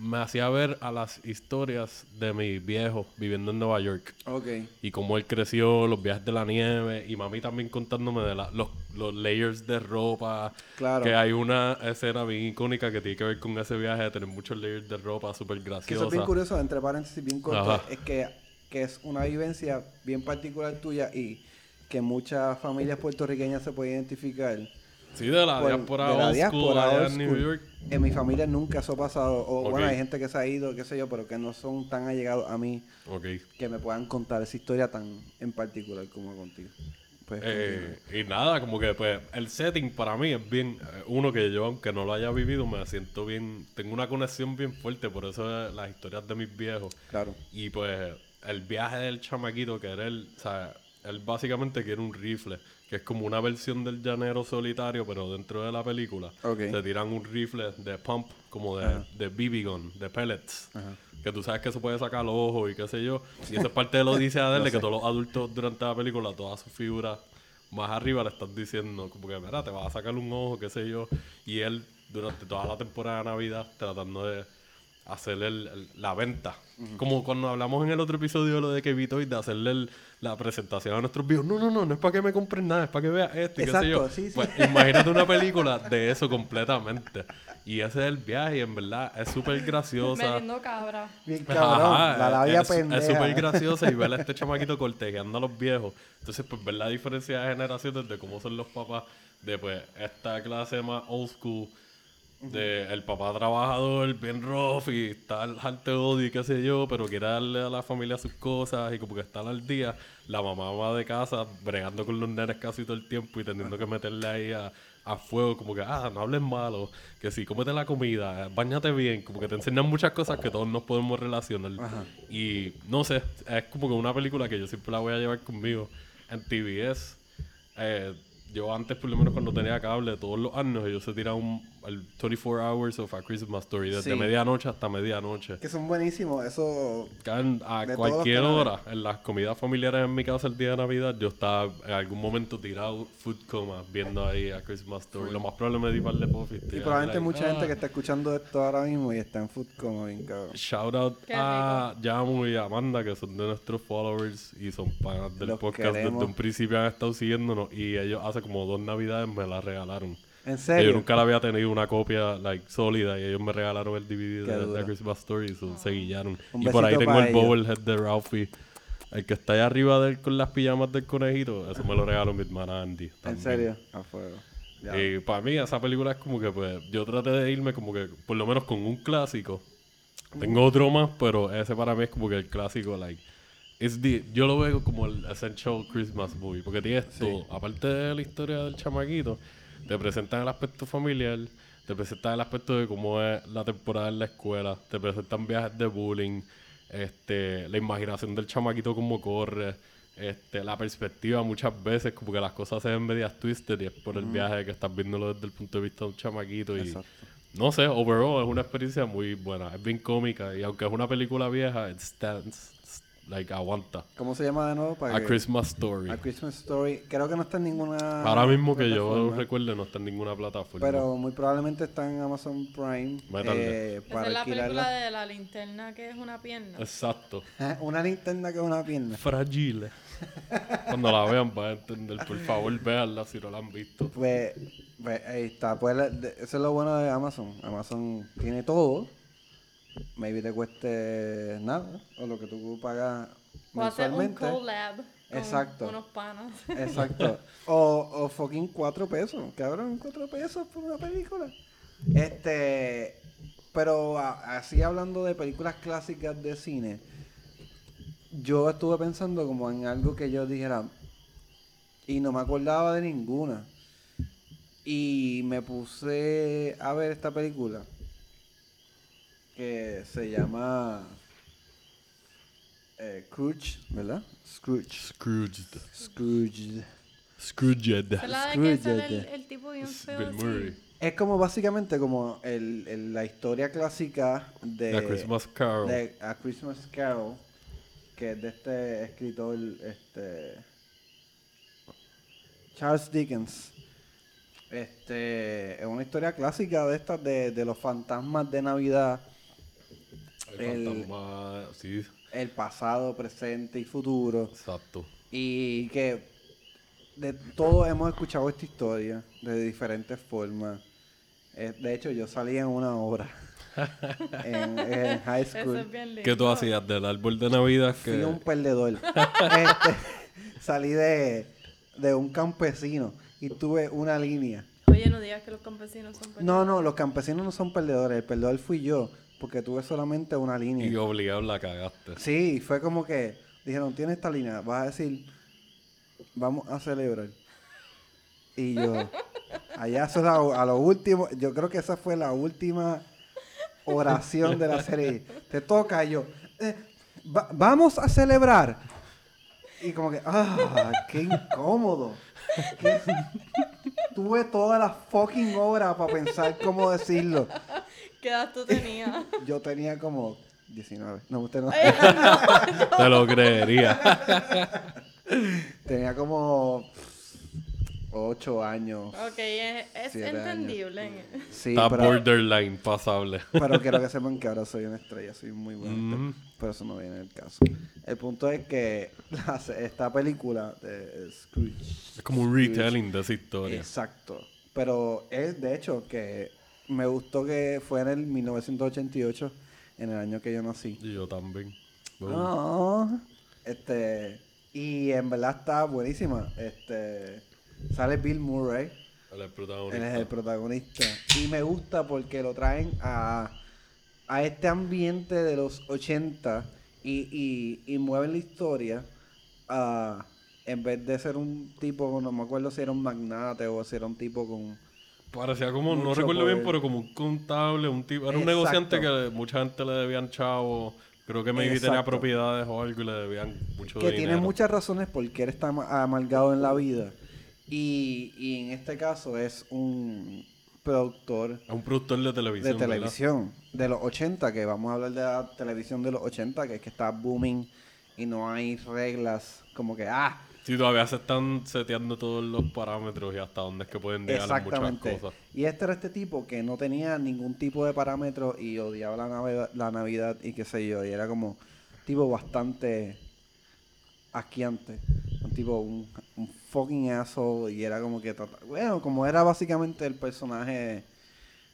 me hacía ver a las historias de mi viejo viviendo en Nueva York. Ok. Y cómo él creció, los viajes de la nieve, y mami también contándome de la- los, los layers de ropa. Claro. Que hay una escena bien icónica que tiene que ver con ese viaje de tener muchos layers de ropa súper Que eso graciosa. es bien curioso, entre paréntesis, bien corto. Ajá. Es que, que es una vivencia bien particular tuya y que muchas familias puertorriqueñas se pueden identificar. Sí, de la por- diáspora de la old school diáspora allá en New. York. En mi familia nunca eso ha pasado. O bueno, hay gente que se ha ido, qué sé yo, pero que no son tan allegados a mí Ok. que me puedan contar esa historia tan en particular como contigo. Pues, Eh, y nada, como que pues el setting para mí es bien, eh, uno que yo aunque no lo haya vivido me siento bien, tengo una conexión bien fuerte, por eso eh, las historias de mis viejos. claro. Y pues el viaje del chamaquito que era él, o sea, él básicamente quiere un rifle, que es como una versión del llanero solitario, pero dentro de la película. Ok. Se tiran un rifle de pump, como de, de BB gun, de pellets. Ajá. Que tú sabes que eso puede sacar los ojos y qué sé yo. Y eso es parte de lo dice de él, de que todos los adultos durante la película, todas sus figuras más arriba le están diciendo, como que, mira, te vas a sacar un ojo, qué sé yo. Y él, durante toda la temporada de Navidad, tratando de hacerle el- el- la venta. Como cuando hablamos en el otro episodio de lo de Kevito y de hacerle el- la presentación a nuestros viejos. No, no, no, no es para que me compren nada, es para que veas esto y qué sé yo. Exacto, sí, sí. Pues imagínate una película de eso completamente. Y ese es el viaje y en verdad es súper graciosa. Metiendo cabra. Bien cabrón, Ajá, la es- labia es, pendeja. Es súper graciosa y ver a este chamaquito cortejando a los viejos. Entonces, pues ver la diferencia de generaciones de cómo son los papás de pues esta clase más old school. De el papá trabajador, bien rough y está al harto de odio y qué sé yo, pero quiere darle a la familia sus cosas y como que está al día. La mamá va de casa bregando con los nenes casi todo el tiempo y teniendo que meterle ahí a, a fuego, como que, ah, no hables malo, que sí, cómete la comida, bañate bien, como que te enseñan muchas cosas que todos nos podemos relacionar. Y no sé, es como que una película que yo siempre la voy a llevar conmigo en TBS. Eh, yo antes, por lo menos cuando tenía cable, todos los años ellos se tiran un, el 24 Hours of a Christmas Story, desde Sí. medianoche hasta medianoche. Que son buenísimos. Eso. Caen a cualquier hora, en las comidas familiares en mi casa el día de Navidad, yo estaba en algún momento tirado food coma viendo ahí a Christmas Story. Lo más probable me di par de puffy. Y probablemente mucha gente que está escuchando esto ahora mismo y está en food como bien cabrón. Shout out Qué a Yamu y a Amanda, que son de nuestros followers y son panas del Los podcast. queremos. Desde un principio han estado siguiéndonos y ellos hace como dos navidades me la regalaron. ¿En serio? Yo nunca la había tenido una copia like sólida y ellos me regalaron el DVD Qué de, duro. Christmas Story y so, se guillaron. Un Y por ahí tengo el bobblehead de Ralphie. El que está ahí arriba de él con las pijamas del conejito, eso me lo regaló mi hermana Andy. ¿En serio? A fuego. Ya. Y para mí esa película es como que pues yo traté de irme como que por lo menos con un clásico Tengo otro más, pero ese para mí es como que el clásico, like. it's the- yo lo veo como el essential Christmas movie, porque tienes todo. Aparte de la historia del chamaquito, te presentan el aspecto familiar, te presentan el aspecto de cómo es la temporada en la escuela, te presentan viajes de bullying, este, la imaginación del chamaquito cómo corre, este, la perspectiva muchas veces como que las cosas se ven medias twisted y es por el viaje que estás viéndolo desde el punto de vista de un chamaquito y Exacto. no sé, overall es una experiencia muy buena, es bien cómica y aunque es una película vieja, it stands, like aguanta. ¿Cómo se llama de nuevo? Para A que- Christmas Story. A Christmas Story. Creo que no está en ninguna. Ahora mismo que yo plataforma, recuerde no está en ninguna plataforma. Pero muy probablemente está en Amazon Prime. Métale. eh, para es la película de la linterna que es una pierna. Exacto. Una linterna que es una pierna. Fragile. Cuando la vean van a entender. Por favor, véanla si no la han visto. Pues, pues, ahí está. Pues eso es lo bueno de Amazon. Amazon tiene todo. Maybe te cueste nada. O lo que tú pagas O hacer un collab con Exacto. unos panas. Exacto. O, o fucking cuatro pesos. Cabrón, cuatro pesos por una película. Este. Pero a- así hablando de películas clásicas de cine, yo estuve pensando como en algo que yo dijera. Y no me acordaba de ninguna. Y me puse a ver esta película. Que se llama. Eh, Scrooge, ¿verdad? Scrooge. Scrooge. Sale el, Scrooge. el tipo bien feo. Murray. Es como básicamente como el, el- la historia clásica de The Christmas Carol. de A Christmas Carol, que es de este escritor, este Charles Dickens. Este es una historia clásica de estas de, de los fantasmas de Navidad, El el- fantasma. Sí, el pasado, presente y futuro. exacto. Y que de todos hemos escuchado esta historia de diferentes formas. Eh, de hecho, yo salí en una obra en, en high Eso school. es bien lindo. ¿Qué tú hacías del árbol de Navidad? Fui Que... un perdedor. Este, salí de, de un campesino y tuve una línea. Oye, no digas que los campesinos son No, no, los campesinos no son perdedores. El perdedor fui yo porque tuve solamente una línea. Y obligado la cagaste. Sí, fue como que dijeron, tiene esta línea, vas a decir, vamos a celebrar. Y yo, allá eso es la- a lo último, yo creo que esa fue la última oración de la serie. Te toca y yo, "Eh, va- vamos a celebrar. Y como que, ah, qué incómodo. Qué- Tuve toda la fucking hora para pensar cómo decirlo. ¿Qué edad tú tenías? Yo tenía como 19. No, usted no. Te lo creería. Tenía como 8 años. ok, es, entendible. Sí, Está pero, borderline pasable. pero quiero que sepan que ahora soy una estrella, soy muy bueno. Mm. Pero eso no viene el caso. El punto es que la- esta película de Scrooge. Es como un retelling de esa historia. Exacto. Pero es de hecho que me gustó que fue en el 1988, en el año que yo nací. Y yo también. Ah, este, y en verdad está buenísima. Este, sale Bill Murray. Él es el Él protagonista. es el protagonista. Y me gusta porque lo traen a, a este ambiente de los 80 y, y, y mueven la historia a, en vez de ser un tipo, no me acuerdo si era un magnate o si era un tipo con... Parecía como, no recuerdo bien, pero como un contable, un tipo, era un Exacto. negociante que mucha gente le debían chavo. Creo que maybe tenía Exacto. propiedades o algo y le debían mucho que dinero. tiene muchas razones por qué él está ama- amargado en la vida. Y, y en este caso es un productor Es un productor de televisión. de ¿verdad? televisión de los 80, que vamos a hablar de la televisión de los 80, que es que está booming y no hay reglas como que, ah, Sí, todavía se están seteando todos los parámetros y hasta dónde es que pueden llegar en muchas exactamente. cosas. Y este era este tipo que no tenía ningún tipo de parámetro y odiaba la, Navidad- la Navidad y qué sé yo, y era como tipo bastante asqueante, un tipo, un, un fucking asshole y era como que, bueno, como era básicamente el personaje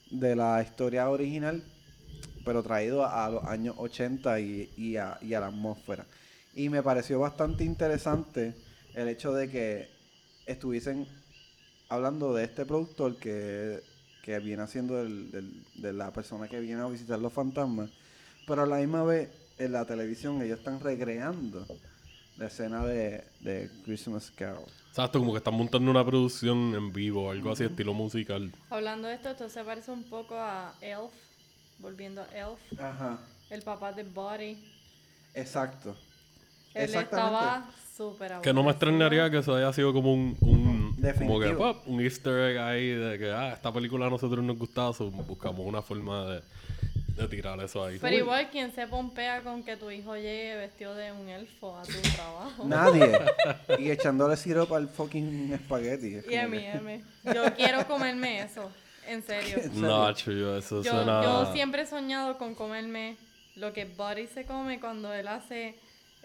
de la historia original, pero traído a, a los años 80 y, y, a, y a la atmósfera. Y me pareció bastante interesante el hecho de que estuviesen hablando de este productor que, que viene haciendo el, del- de la persona que viene a visitar los fantasmas, Pero a la misma vez, en la televisión, ellos están recreando la escena de, de Christmas Carol. Exacto, como que están montando una producción en vivo, algo así, estilo musical. Hablando de esto, esto se parece un poco a Elf, volviendo a Elf, Ajá, el papá de Buddy. exacto. Él Exactamente. estaba súper Que no me extrañaría que eso haya sido como un, un como que, pop, un easter egg ahí de que, ah, esta película a nosotros nos gustaba, so buscamos una forma de, de tirar eso ahí. Pero igual, quien se pompea con que tu hijo llegue vestido de un elfo a tu trabajo? Nadie. y echándole siropa al fucking espagueti. es Y a mí, a mí. Yo quiero comerme eso. En serio. No, chulo, eso Yo, suena... yo siempre he soñado con comerme lo que Buddy se come cuando él hace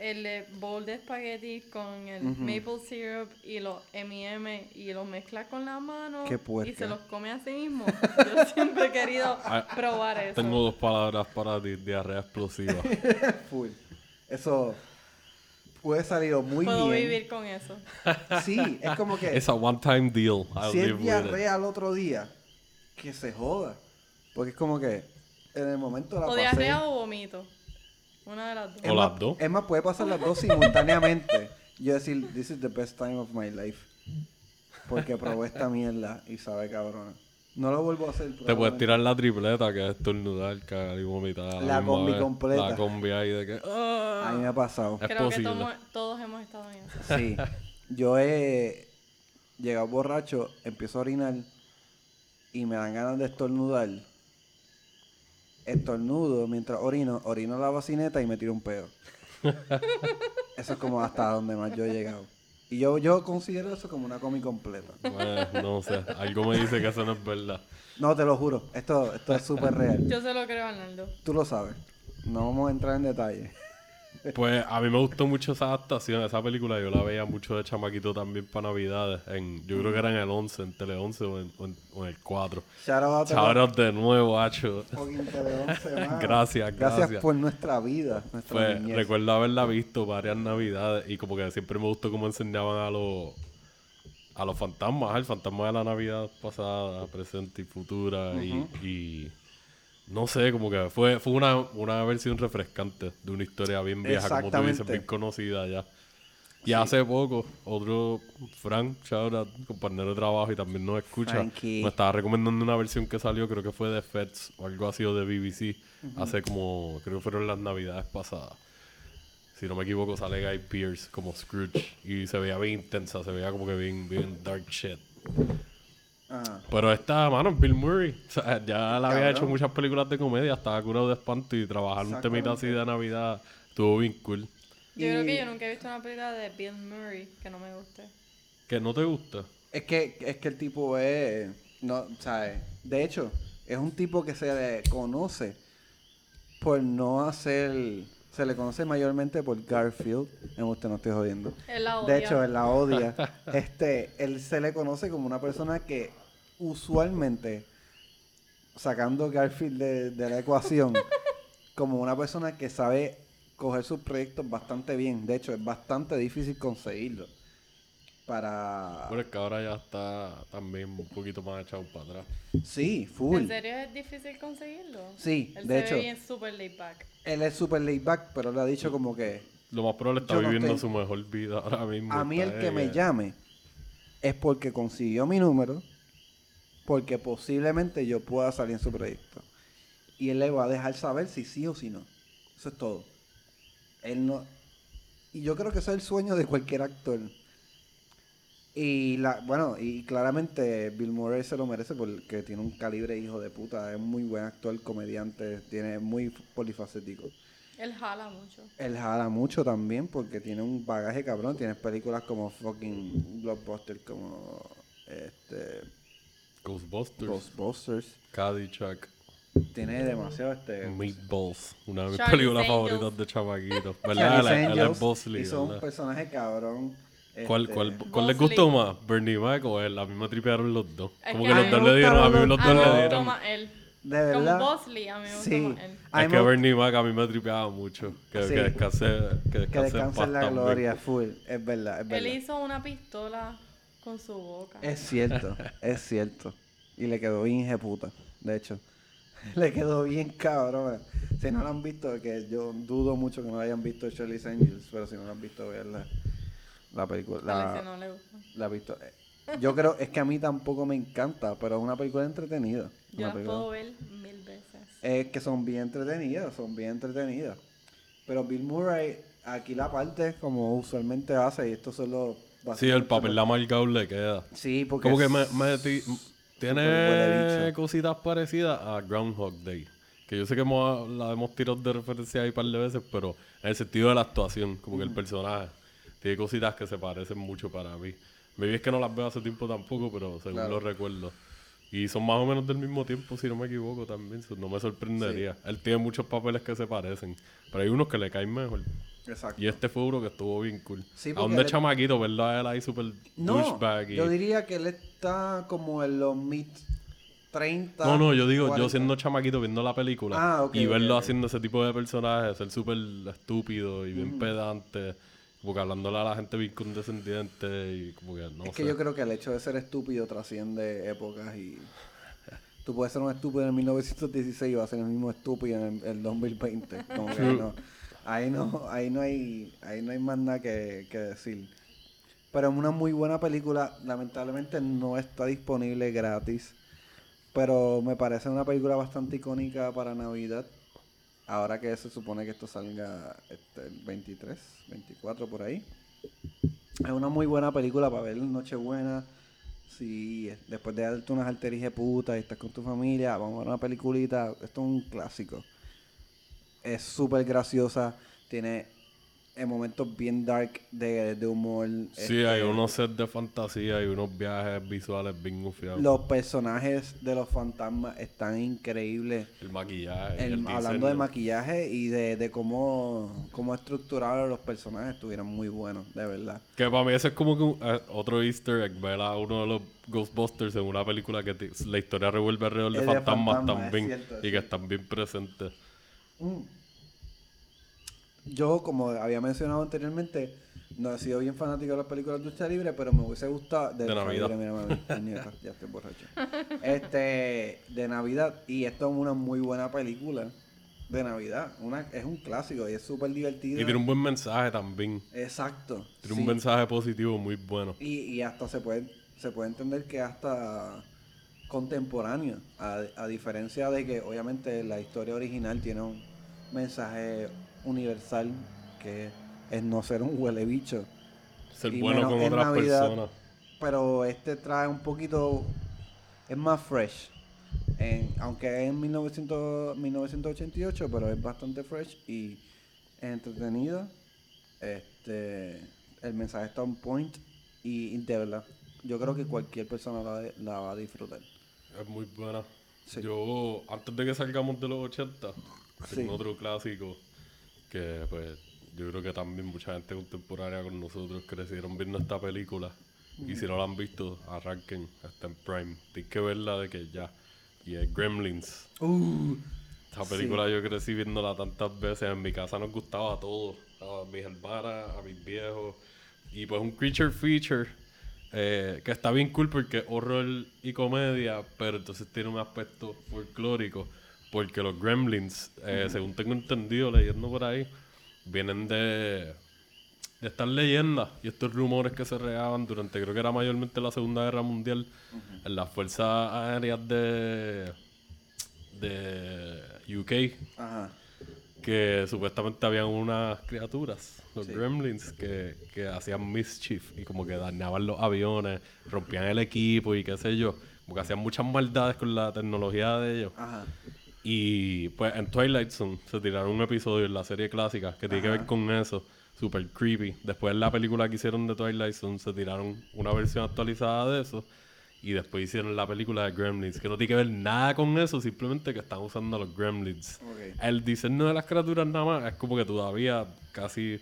el eh, bowl de espagueti con el maple syrup y los M&M y los mezcla con la mano Qué y se los come a sí mismo. Yo siempre he querido Ah, probar eso. Tengo dos palabras para ti, diarrea explosiva. Full. Eso puede salir muy Puedo bien. vivir con eso. Sí, es como que Es a one-time deal. I'll si es diarrea al otro día, que se joda. Porque es como que en el momento la O pasé. diarrea o vomito. Una de las dos. O las dos. Es más, puede pasar las dos simultáneamente. Yo decir, this is the best time of my life. Porque probé esta mierda y sabe cabrona. No lo vuelvo a hacer. Te puedes tirar la tripleta, que es estornudar, cagar y vomitar. La combi vez. completa. La combi ahí de que... ah. A mí me ha pasado. Es Creo posible. que tomo- todos hemos estado en eso. Sí. Yo he llegado borracho, empiezo a orinar y me dan ganas de estornudar. Estornudo mientras orino, orino la vacineta y me tiro un pedo. Eso es como hasta donde más yo he llegado. Y yo, yo considero eso como una comi completa. Eh, no sé, algo me dice que eso no es verdad. No, te lo juro, esto, esto es súper real. Yo se lo creo Arnaldo. Tú lo sabes. No vamos a entrar en detalle. Pues a mí me gustó mucho esa adaptación, esa película. Yo la veía mucho de chamaquito también para Navidades. En, yo creo que era en el 11, en Tele 11 o en, o en- o en el 4. Shout out de nuevo, Hacho. fucking Tele 11, mano. Gracias, Gracias gracias. por nuestra vida, nuestra Pues niñez. recuerdo haberla visto varias navidades y como que siempre me gustó cómo enseñaban a los a los fantasmas, el fantasma de la Navidad pasada, presente y futura y, y no sé, como que fue, fue una, una versión refrescante de una historia bien vieja, como tú dices, bien conocida ya. Y hace poco, otro Frank, out, compañero de trabajo y también nos escucha, Frankie. me estaba recomendando una versión que salió, creo que fue de Feds o algo así o de BBC, hace como, creo que fueron las navidades pasadas. Si no me equivoco, sale Guy Pearce como Scrooge y se veía bien intensa, se veía como que bien, bien dark shit. Pero esta, mano, Bill Murray, o sea, ya le había hecho muchas películas de comedia, estaba curado de espanto y trabajar un temita así de Navidad estuvo bien cool. Yo creo que yo nunca he visto una película de Bill Murray que no me guste. ¿Que no te gusta? Es que, es que el tipo es. No, ¿sabes? De hecho, es un tipo que se le conoce por no hacer. Se le conoce mayormente por Garfield. En usted no estoy jodiendo. Él la odia. De hecho, él la odia. este, él se le conoce como una persona que usualmente, sacando Garfield de, de la ecuación, como una persona que sabe coger sus proyectos bastante bien. De hecho, es bastante difícil conseguirlo. Para... Pero es que ahora ya está también un poquito más echado para atrás. Sí, full. ¿En serio es difícil conseguirlo? Sí, Él de se hecho, ve bien super laid back. él es super laid back, pero le ha dicho como que Lo más probable está no viviendo estoy- su mejor vida ahora mismo. a mí el que me llame es porque consiguió mi número, porque posiblemente yo pueda salir en su proyecto. Y él le va a dejar saber si sí o si no. Eso es todo. Él no... Y yo creo que eso es el sueño de cualquier actor. Y la, bueno, y claramente Bill Murray se lo merece porque tiene un calibre hijo de puta. Es muy buen actor, comediante, tiene muy polifacético. Él jala mucho. Él jala mucho también porque tiene un bagaje cabrón. Tiene películas como fucking Blockbuster, como este Ghostbusters, Ghostbusters. Caddyshack, Tiene demasiado este. Meatballs, una de mis Charlie's películas Angels. favoritas de chamaquito. ¿Verdad? Charlie's Él, es Bosley, hizo un ¿verdad? personaje cabrón. ¿Cuál, este, cuál, cuál les gustó más? ¿Bernie Mac o él? A mí me tripearon los dos. Es Como que que a los mí dos me le dieron, a gustaron mí los los dos A mí le me dos. gustó dieron. más él. De Como verdad. Bosley, a mí me gustó Sí. más él. A mí Es me que Bernie Mac a mí me tripeaba mucho. Que, Sí. que descanse, que que descanse, en descanse paz en la también. gloria, full. Es verdad, es verdad. Él hizo una pistola con su boca. Es cierto, es cierto. Y le quedó bien puta, de hecho. Le quedó bien cabrón. Si no lo han visto, que yo dudo mucho que no hayan visto Charlie's Angels, pero si no lo han visto, vean la, la película. La, no le gusta. la visto. Yo creo, es que a mí tampoco me encanta, pero es una película entretenida. Yo Una las película- puedo ver mil veces. Es que son bien entretenidas, son bien entretenidas. Pero Bill Murray, aquí la parte, como usualmente hace, y esto solo... Sí, el papel amargado le queda. Sí, porque... Como que me, me ti- huele tiene cositas parecidas a Groundhog Day. Que yo sé que hemos, la hemos tirado de referencia ahí un par de veces, pero en el sentido de la actuación, como que el personaje tiene cositas que se parecen mucho para mí. Me es que no las veo hace tiempo tampoco, pero según Claro. lo recuerdo. Y son más o menos del mismo tiempo, si no me equivoco también. no me sorprendería. Él tiene muchos papeles que se parecen, pero hay unos que le caen mejor. Exacto. Y este fue uno que estuvo bien cool. Sí, a porque donde él- chamaquito, verlo a él ahí súper No, douchebag. y- yo diría que él está como en los mid 30. No, no, yo digo, yo 40. siendo chamaquito viendo la película Ah, y verlo haciendo ese tipo de personajes, ser súper estúpido y bien pedante, como que hablándole a la gente bien condescendiente y como que no es sé. que yo creo que el hecho de ser estúpido trasciende épocas y... Tú puedes ser un estúpido en 1916 y vas a ser el mismo estúpido en el, el 2020. Como que no. Ahí no, ahí no hay, ahí no hay más nada que, que decir. Pero es una muy buena película. Lamentablemente no está disponible gratis. Pero me parece una película bastante icónica para Navidad. Ahora que se supone que esto salga este, el 23, 24 por ahí. Es una muy buena película para ver Nochebuena. Si eh, después de darte unas alterijas putas y estás con tu familia, vamos a ver una peliculita. Esto es un clásico. Es súper graciosa. Tiene eh, momentos bien dark de, de humor. Sí, este, hay unos sets de fantasía y unos viajes visuales bien gufiados. Los personajes de los fantasmas están increíbles. El maquillaje. El- el hablando de maquillaje y de, de cómo, cómo estructuraron los personajes, estuvieron muy buenos, de verdad. Que para mí ese es como que un- eh, otro easter egg, ver a uno de los Ghostbusters en una película que la historia revuelve alrededor de fantasmas es también cierto, y sí. que están bien presentes. Mm. Yo, como había mencionado anteriormente, no he sido bien fanático de las películas de lucha libre, pero me hubiese gustado. De Navidad. libre, mira, mami, puñeta, ya estoy borracho. Este, de Navidad. Y esto es una muy buena película de Navidad. Una, es un clásico y es súper divertido. Y tiene un buen mensaje también. Exacto. Tiene sí. un mensaje positivo muy bueno. Y, y hasta se puede, se puede entender que hasta contemporáneo, a, a diferencia de que obviamente la historia original tiene un mensaje universal que es no ser un huele bicho. Ser Y bueno con otras Navidad. personas. Pero este trae un poquito, es más fresh. En- aunque es en 1900 1988, pero es bastante fresh y entretenido. Este, el mensaje está on point y, y de verdad, yo creo que cualquier persona la, la va a disfrutar. Es muy buena. Sí. Yo, antes de que salgamos de los 80, Sí. otro clásico que, pues, yo creo que también mucha gente contemporánea con nosotros crecieron viendo esta película. Y si no la han visto, arranquen, está en Prime. Tienes que verla de que ya. Y es Gremlins. Uh, Esta película yo crecí viéndola tantas veces. En mi casa nos gustaba a todos. A mis hermanas, a mis viejos. Y pues un creature feature. eh, que está bien cool porque horror y comedia. Pero entonces tiene un aspecto folclórico. Porque los gremlins, eh, según tengo entendido leyendo por ahí, vienen de, de estas leyendas y estos rumores que se regaban durante, creo que era mayormente la Segunda Guerra Mundial, en las fuerzas aéreas de, de UK, ajá. que supuestamente habían unas criaturas, los Sí. gremlins, que, que hacían mischief y como que dañaban los aviones, rompían el equipo y qué sé yo, como que hacían muchas maldades con la tecnología de ellos. Y pues en Twilight Zone se tiraron un episodio en la serie clásica que tiene que ver con eso, super creepy. Después en la película que hicieron de Twilight Zone se tiraron una versión actualizada de eso. Y después hicieron la película de Gremlins, que no tiene que ver nada con eso, simplemente que están usando los Gremlins. Ok. El diseño de las criaturas nada más es como que todavía casi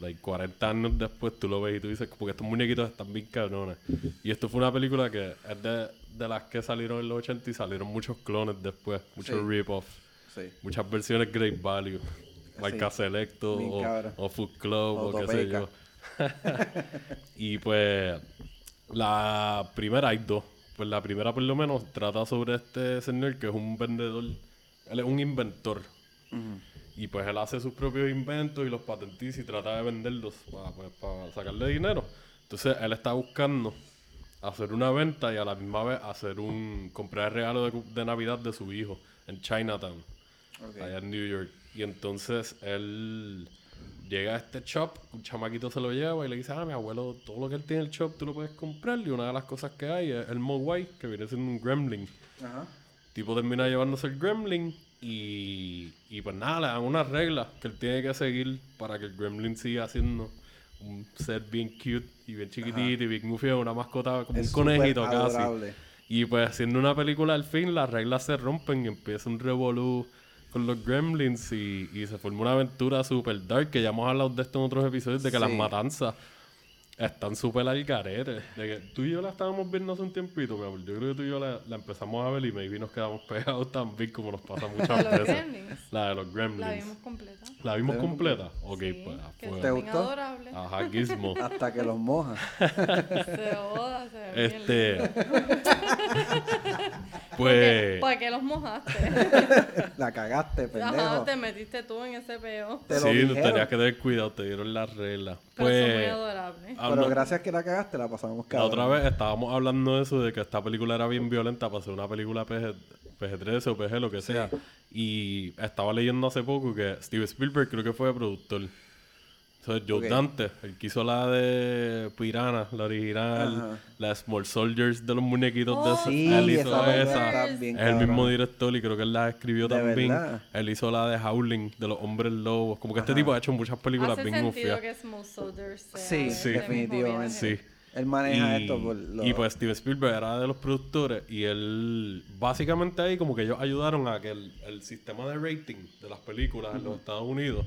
like, 40 años después tú lo ves y tú dices como que estos muñequitos están bien cabrones. Y esto fue una película que es de, de las que salieron en los 80 y salieron muchos clones después, muchos Sí. rip-offs, Sí. muchas versiones Great Value, Marca Selecto Bien o, o Food Club o qué sé yo. y pues la primera hay dos. Pues la primera por lo menos trata sobre este señor que es un vendedor él es un inventor. Y pues él hace sus propios inventos y los patentiza y trata de venderlos para, pues, para sacarle dinero. Entonces él está buscando hacer una venta y a la misma vez hacer un comprar el regalo de, de Navidad de su hijo en Chinatown, Ok. allá en New York. Y entonces él llega a este shop, un chamaquito se lo lleva y le dice, ah, mi abuelo, todo lo que él tiene en el shop tú lo puedes comprar. Y una de las cosas que hay es el Mogwai, que viene siendo un gremlin Ajá. tipo termina llevándose el gremlin y, y pues nada, le dan unas reglas que él tiene que seguir para que el gremlin siga siendo un ser bien cute y bien chiquitito y bien goofy, una mascota como Es un conejito casi. Y pues haciendo una película al fin, las reglas se rompen y empieza un revolú con los gremlins y, y se forma una aventura super dark que ya hemos hablado de esto en otros episodios, de que las matanzas están súper al carete. De que tú y yo la estábamos viendo hace un tiempito, mi amor. Yo creo que tú y yo la, la empezamos a ver y maybe nos quedamos pegados también como nos pasa De muchas los veces. Gremlins. La de los gremlins. La vimos completa. ¿La vimos ¿La completa? Ok, Sí, pues a que fuego. ¿Te bien gustó? adorable. Ajá, Gizmo. Hasta que los moja. Se joda, se ve bien. Este. ¿Por pues. qué los mojaste? La cagaste, pendejo. Ajá, te metiste tú en ese peo. Te lo Sí, dijeron. tenías que tener cuidado, te dieron las reglas. Pero son muy Pues. adorables. ah, Pero gracias que la cagaste, la pasamos La cabrón. otra vez estábamos hablando de eso, de que esta película era bien violenta para ser una película PG, PG-13 o PG, lo que sea. Y estaba leyendo hace poco que Steve Spielberg creo que fue productor. Es Joe. Dante, el que hizo la de Piranha, la original, Ajá. la Small Soldiers de los muñequitos de Oh, esa. Sí, Él hizo esa esa. Es el mismo director y creo que él la escribió ¿De también. verdad? Él hizo la de Howling, de los hombres lobos. Como que este tipo ha hecho muchas películas Hace bien sentido que Small Soldiers sea Sí, mismo definitivamente. Sí. Él maneja y, esto por lo... y pues Steven Spielberg era de los productores y él básicamente ahí como que ellos ayudaron a que el, el sistema de rating de las películas en los Estados Unidos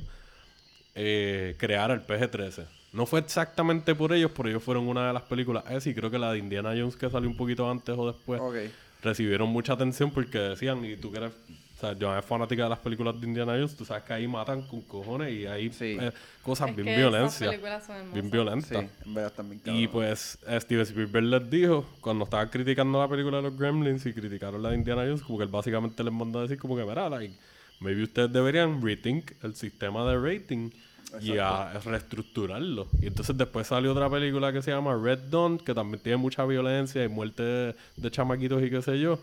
eh, creara el PG-13. No fue exactamente por ellos, pero ellos fueron una de las películas esa y creo que la de Indiana Jones que salió un poquito antes o después recibieron mucha atención porque decían, y tú que eres, o sea, yo es fanática de las películas de Indiana Jones, tú sabes que ahí matan con cojones y hay Sí. eh, cosas Es bien violencia, son hermosas. bien Sí, violentas. en verdad también Y pues eh, Steven Spielberg les dijo, cuando estaban criticando la película de los Gremlins y criticaron la de Indiana Jones, como que él básicamente les mandó a decir como que, mira, like, maybe ustedes deberían rethink el sistema de rating y a reestructurarlo. Y entonces después salió otra película que se llama Red Dawn, que también tiene mucha violencia y muerte de, de chamaquitos y qué sé yo.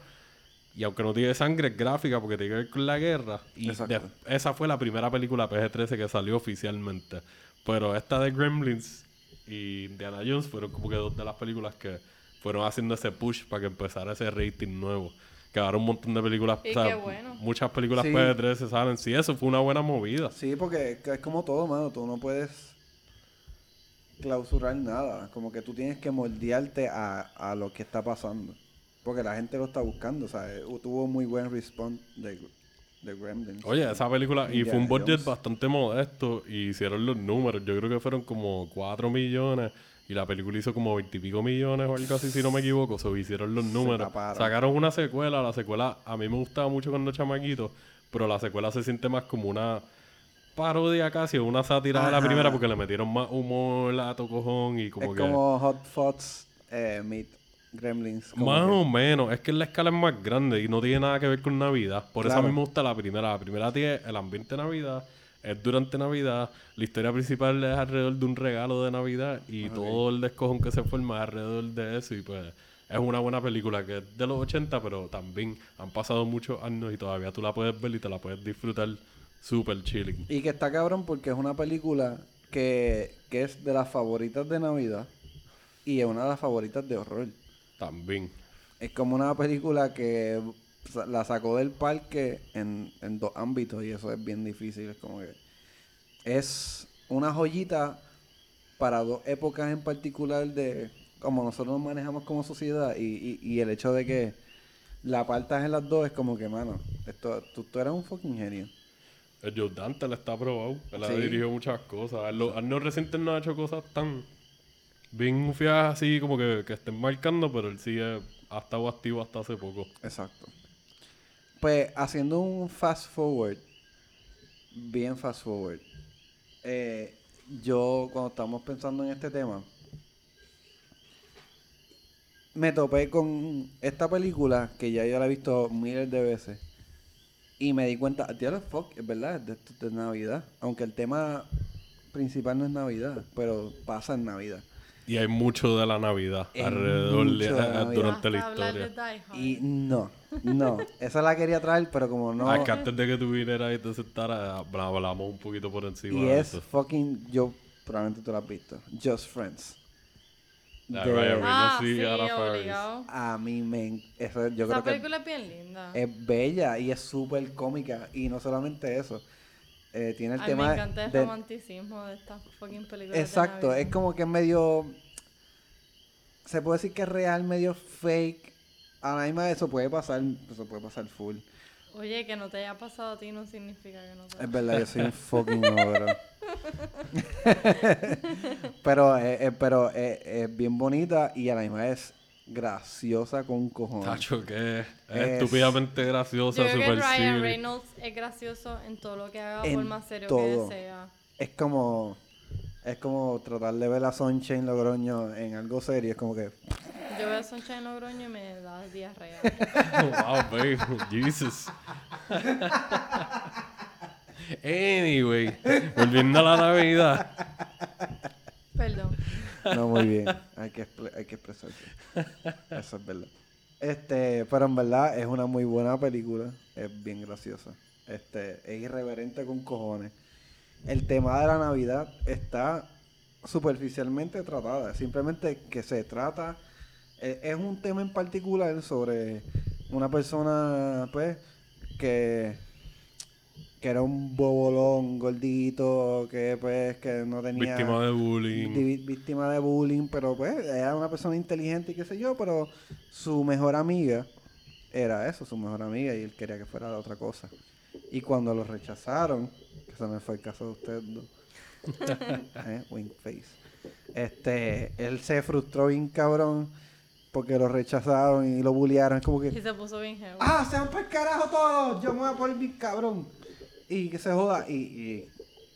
Y aunque no tiene sangre, es gráfica porque tiene que ver con la guerra. Y de- esa fue la primera película PG-13 que salió oficialmente. Pero esta de Gremlins y Indiana Jones fueron como que dos de las películas que fueron haciendo ese push para que empezara ese rating nuevo. Que ahora un montón de películas, Y o sea, qué bueno. muchas películas Sí. PG-13 salen. Sí, eso fue una buena movida. Sí, porque es como todo, mano. Tú no puedes clausurar nada. Como que tú tienes que moldearte a, a lo que está pasando. Porque la gente lo está buscando, ¿sabes? Tuvo muy buen response de, de Gremlins. Oye, esa película, y fue un budget Jones. bastante modesto, y hicieron los números. Yo creo que fueron como 4 millones, y la película hizo como 20 y pico millones o algo así, si no me equivoco. So, hicieron los números. Sacaron una secuela, la secuela a mí me gustaba mucho cuando chamaquito, pero la secuela se siente más como una parodia casi, o una sátira de la primera, porque le metieron más humor, lato cojón, y como es que... como Hot Fuzz eh, meet Gremlins. Más que- o menos, es que la escala es más grande y no tiene nada que ver con Navidad. Por eso a mí me gusta la primera. La primera tiene el ambiente de Navidad, es durante Navidad, la historia principal es alrededor de un regalo de Navidad y todo el descojón que se forma es alrededor de eso y pues es una buena película que es de los 80, pero también han pasado muchos años y todavía tú la puedes ver y te la puedes disfrutar súper chilling. Y que está cabrón porque es una película que, que es de las favoritas de Navidad y es una de las favoritas de horror. También. Es como una película que la sacó del parque en, en dos ámbitos y eso es bien difícil. Es como que es una joyita para dos épocas en particular de como nosotros nos manejamos como sociedad y, y, y el hecho de que la partas en las dos es como que, mano, esto, tú, tú eres un fucking genio. El Joe Dante le está aprobado. Él ha Sí. dirigido muchas cosas. Él, lo- él no reciente no ha hecho cosas tan bien fiadas así como que, que estén marcando, pero él sigue, ha estado activo hasta hace poco. Exacto. Pues haciendo un fast forward, bien fast forward, eh, yo cuando estamos pensando en este tema, me topé con esta película que ya yo la he visto miles de veces Y me di cuenta, tío, fuck, es verdad, es de, de Navidad. Aunque el tema principal no es Navidad, pero pasa en Navidad. Y hay mucho de la Navidad alrededor de- la eh, Navidad. durante la historia. Die Hard. Y no, no. Esa la quería traer, pero como no. Ah, que antes de que tú vinieras y te sentaras, habla- hablamos un poquito por encima y de es eso. fucking. Yo, probablemente tú la has visto. Just Friends. Ah, De- Ryan Ah, y sí, obligado. a mí me. Eso, yo Esa creo que película es bien linda. es bella y es súper cómica. Y no solamente eso. eh, tiene el A mí tema me encanta el de- romanticismo de estas fucking películas. Exacto, es como que es medio. Se puede decir que es real, medio fake. A la misma vez eso puede pasar, eso puede pasar full. Oye, que no te haya pasado a ti no significa que no te Es verdad, yo soy un fucking ogro. pero eh, eh, pero eh, es bien bonita y a la misma vez graciosa con cojones. Tacho, que es, Es- estúpidamente graciosa, Yo creo que super Ryan silly. Reynolds es gracioso en todo lo que haga, En por más serio todo. que sea. Es como es como tratar de ver a Sunshine Logroño en algo serio, es como que Yo veo a Sunshine Logroño y me da diarrea. wow, babe. Jesus. anyway, volviendo a la Navidad. Perdón. No, muy bien. Hay que, hay que expresarse. Eso es verdad. Este, pero en verdad es una muy buena película. Es bien graciosa. Este, es irreverente con cojones. El tema de la Navidad está superficialmente tratada. Simplemente que se trata. eh, es un tema en particular sobre una persona, pues, que que era un bobolón gordito, que pues que no tenía Víctima de bullying. víctima de bullying, pero pues era una persona inteligente y qué sé yo, pero su mejor amiga era eso, su mejor amiga, y él quería que fuera otra cosa. Y cuando lo rechazaron, ese no fue el caso de ustedes dos, eh, wink face, este, él se frustró bien cabrón porque lo rechazaron y lo bullearon, es como que... Y se puso bien heavy. ¡Ah, se van para el carajo todos! Yo me voy a poner bien cabrón. Y que se joda. Y, y,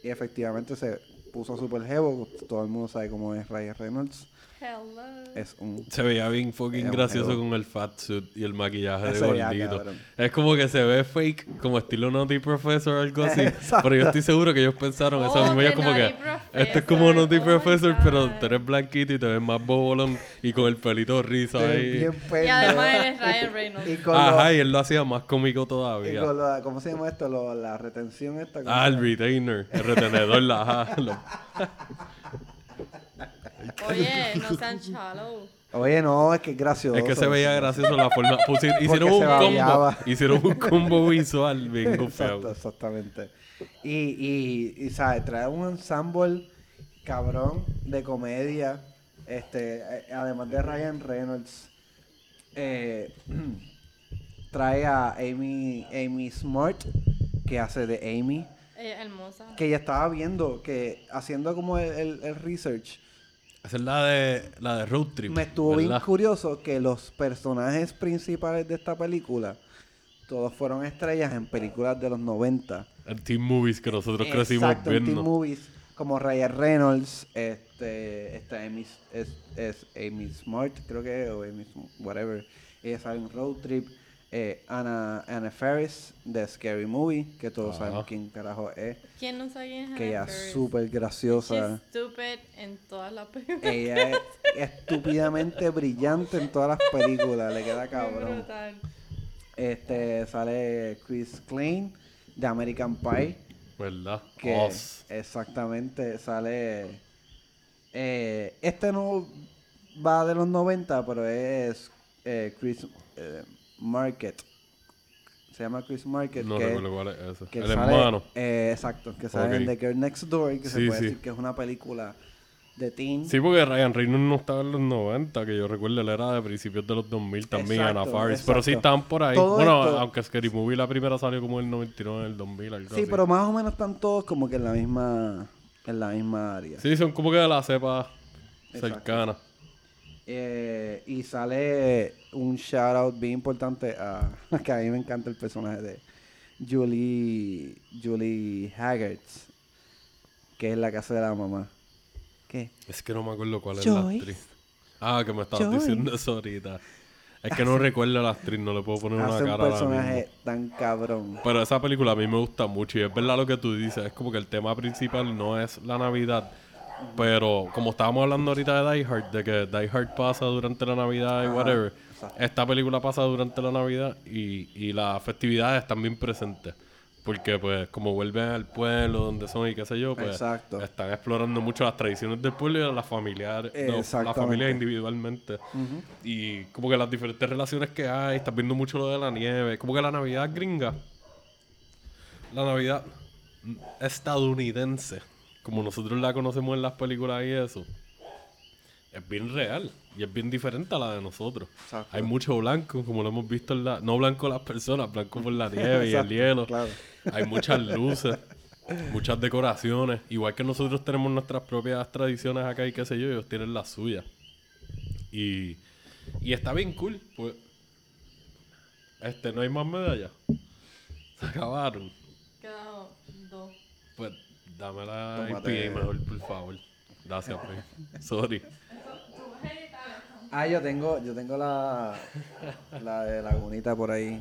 y efectivamente se puso súper jevo. Todo el mundo sabe cómo es Ryan Reynolds. Hello. Es un... Se veía bien fucking gracioso con el fat suit y el maquillaje de Ese gordito. Es como que se ve fake, como estilo Naughty Professor o algo así. Pero yo estoy seguro que ellos pensaron eso Oh, mismo. Ellos de como que, este es como Naughty oh Professor, pero tú eres blanquito y te ves más bobolón y con el pelito rizo ahí. bien Y además eres Ryan Reynolds. Y con Ajá, lo- y él lo hacía más cómico y todavía. con lo- ¿Cómo se llama esto? Lo- la retención esta. ¿cómo Ah, el retainer, el retenedor, la ajá. Oye, no sean shallow. Oye, no, es que es gracioso. Es que se veía gracioso la forma. hicieron un combo. Hicieron un combo visual bien Exacto, exactamente. Y, y, y, ¿sabes? Trae un ensemble cabrón de comedia. Este, eh, además de Ryan Reynolds. eh, trae a Amy, Amy Smart, que hace de Amy. Ella es hermosa. Que ella estaba viendo, que haciendo como el, el- el research, Esa es la de, la de Road Trip. me estuvo bien curioso que los personajes principales de esta película, todos fueron estrellas en películas de los 90. En Teen Movies que nosotros crecimos Exacto, en viendo. Teen Movies, como Ryan Reynolds, este, esta Amy, es, es Amy Smart, creo que, o Amy, whatever. Ella sale en Road Trip. Eh, Anna, Anna Ferris, de Scary Movie, que todos Ajá. sabemos quién carajo es. ¿Quién no sabe quién es Que ella es súper graciosa. She's en todas las películas. Ella es estúpidamente brillante en todas las películas, le queda cabrón. Brutal. Este sale Chris Klein de American Pie. ¿Verdad? que Oz. exactamente sale eh, este no va de los 90 pero es eh, Chris eh, Market se llama Chris Market No que, recuerdo cuál es ese. que el sale- hermano. eh, exacto que sale en Ok. The Girl Next Door que se puede sí. decir que es una película de teen Sí, porque Ryan Reynolds no estaba en los 90, que yo recuerdo, él era de principios de los 2000 también, Exacto, Anna Faris. Pero sí estaban por ahí. Todo bueno, esto- aunque Scary Movie la primera salió como en el 99, en el 2000, algo sí así. pero más o menos están todos como que en la misma en la misma área Sí, son como que de la cepa cercana. Eh, y sale un shout out bien importante a que a mí me encanta el personaje de Julie Julie Haggard que es la hace de la mamá ¿qué? Es que no me acuerdo cuál es la actriz. Ah, que me estabas Joyce. diciendo eso ahorita. Es que no recuerdo a la actriz, no le puedo poner una un cara ahora mismo. personaje tan cabrón. Pero esa película a mí me gusta mucho y es verdad lo que tú dices, es como que el tema principal no es la Navidad, pero como estábamos hablando ahorita de Die Hard, de que Die Hard pasa durante la Navidad y Ajá, whatever, exacto. esta película pasa durante la Navidad y, y las festividades están bien presentes. Porque pues como vuelven al pueblo donde son y qué sé yo, pues Exacto. están explorando mucho las tradiciones del pueblo y las familiares, no, las familias individualmente. Y como que las diferentes relaciones que hay, estás viendo mucho lo de la nieve, como que la Navidad gringa, la Navidad estadounidense, como nosotros la conocemos en las películas y eso, es bien real y es bien diferente a la de nosotros. Exacto. Hay mucho blanco, como lo hemos visto en la... No blanco las personas, blanco por la nieve y el hielo. claro. Hay muchas luces, muchas decoraciones. Igual que nosotros tenemos nuestras propias tradiciones acá y qué sé yo, ellos tienen las suyas. Y, y está bien cool. Pues, este, no hay más medallas. Se acabaron. Quedado dos. Pues dame la. IPA mejor, por favor. Gracias, Pi. Sorry. Ah, yo tengo, yo tengo la, la de Lagunita por ahí.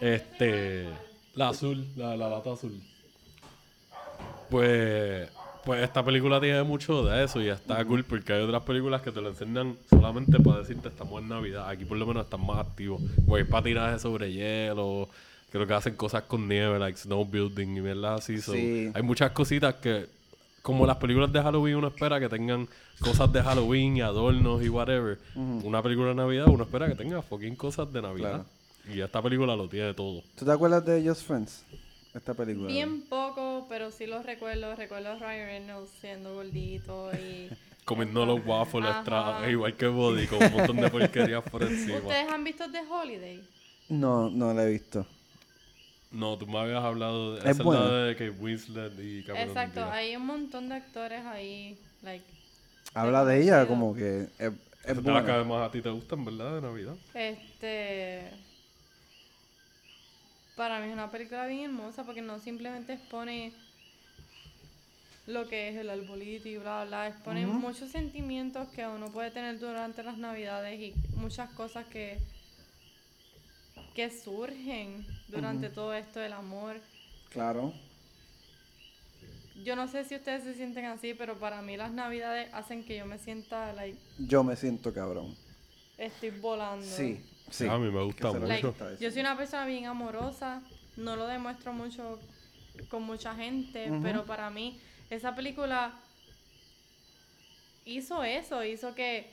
Este. La azul, la, la lata azul. Pues. Pues esta película tiene mucho de eso y está cool porque hay otras películas que te lo enseñan solamente para decirte estamos en Navidad. Aquí por lo menos están más activos. Pues patinaje sobre hielo. Creo que hacen cosas con nieve, like snowbuilding y mierda así. so, Sí. Hay muchas cositas que, como las películas de Halloween, uno espera que tengan cosas de Halloween y adornos y whatever. Una película de Navidad, uno espera que tenga fucking cosas de Navidad. Y esta película lo tiene todo. ¿Tú te acuerdas de Just Friends? Esta película. Bien poco, pero sí los recuerdo. Recuerdo a Ryan Reynolds siendo gordito y... Comiendo los waffles extra, igual que Body, con un montón de porquerías por encima. ¿Ustedes han visto The Holiday? No, no la he visto. No, tú me habías hablado de Es buena. de que Winslet y Cameron Exacto, hay un montón de actores ahí, like, Habla de ella como que es, es las que buena. además a ti te gustan, ¿verdad? De Navidad. este... Para mí es una película bien hermosa porque no simplemente expone lo que es el arbolito y bla, bla, expone muchos sentimientos que uno puede tener durante las navidades y muchas cosas que, que surgen durante todo esto del amor. Claro. Yo no sé si ustedes se sienten así, pero para mí las navidades hacen que yo me sienta, like, Yo me siento cabrón. estoy volando. Sí, sí. A mí me gusta mucho. Yo soy una persona bien amorosa, no lo demuestro mucho con mucha gente, pero para mí esa película hizo eso, hizo que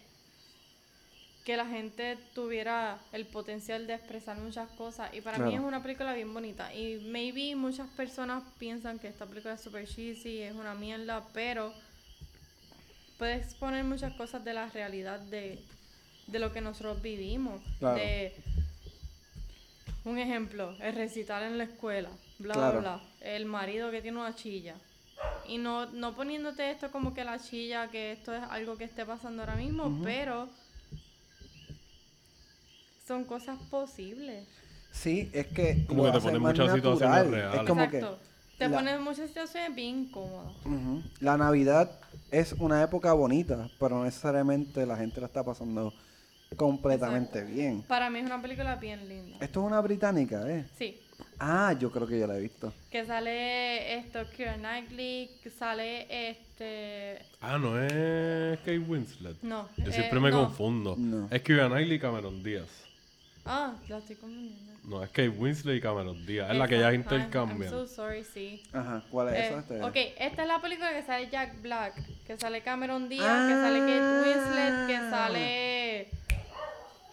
que la gente tuviera el potencial de expresar muchas cosas y para mí es Claro. una película bien bonita y maybe muchas personas piensan que esta película es super cheesy, es una mierda, pero puede exponer muchas cosas de la realidad de, de lo que nosotros vivimos, Claro. de un ejemplo, el recital en la escuela, bla, Claro. bla, bla. El marido que tiene una chilla. Y no, no poniéndote esto como que la chilla, que esto es algo que esté pasando ahora mismo, pero son cosas posibles. Sí, es que. Como que te ponen muchas situaciones natural. reales. Es como Exacto. Te la- muchas situaciones bien incómodas. que. Ujú. La Navidad es una época bonita, pero no necesariamente la gente la está pasando completamente bien. Para mí es una película bien linda. Esto es una británica, ¿eh? Sí. Ah, yo creo que yo la he visto. Que sale esto, Keira Knightley, que sale este... Ah, no es Kate Winslet. No. Yo eh, siempre me no. confundo. No. Es Keira Knightley y Cameron Díaz. Ah, la estoy confundiendo. No, es Kate Winslet y Cameron Díaz. Es la que ajá, intercambian. I'm so sorry, sí. Ajá, ¿cuál es Eh, esa? Este- ok, esta es la película que sale Jack Black, que sale Cameron Díaz, que sale Kate Winslet, que Ah. sale...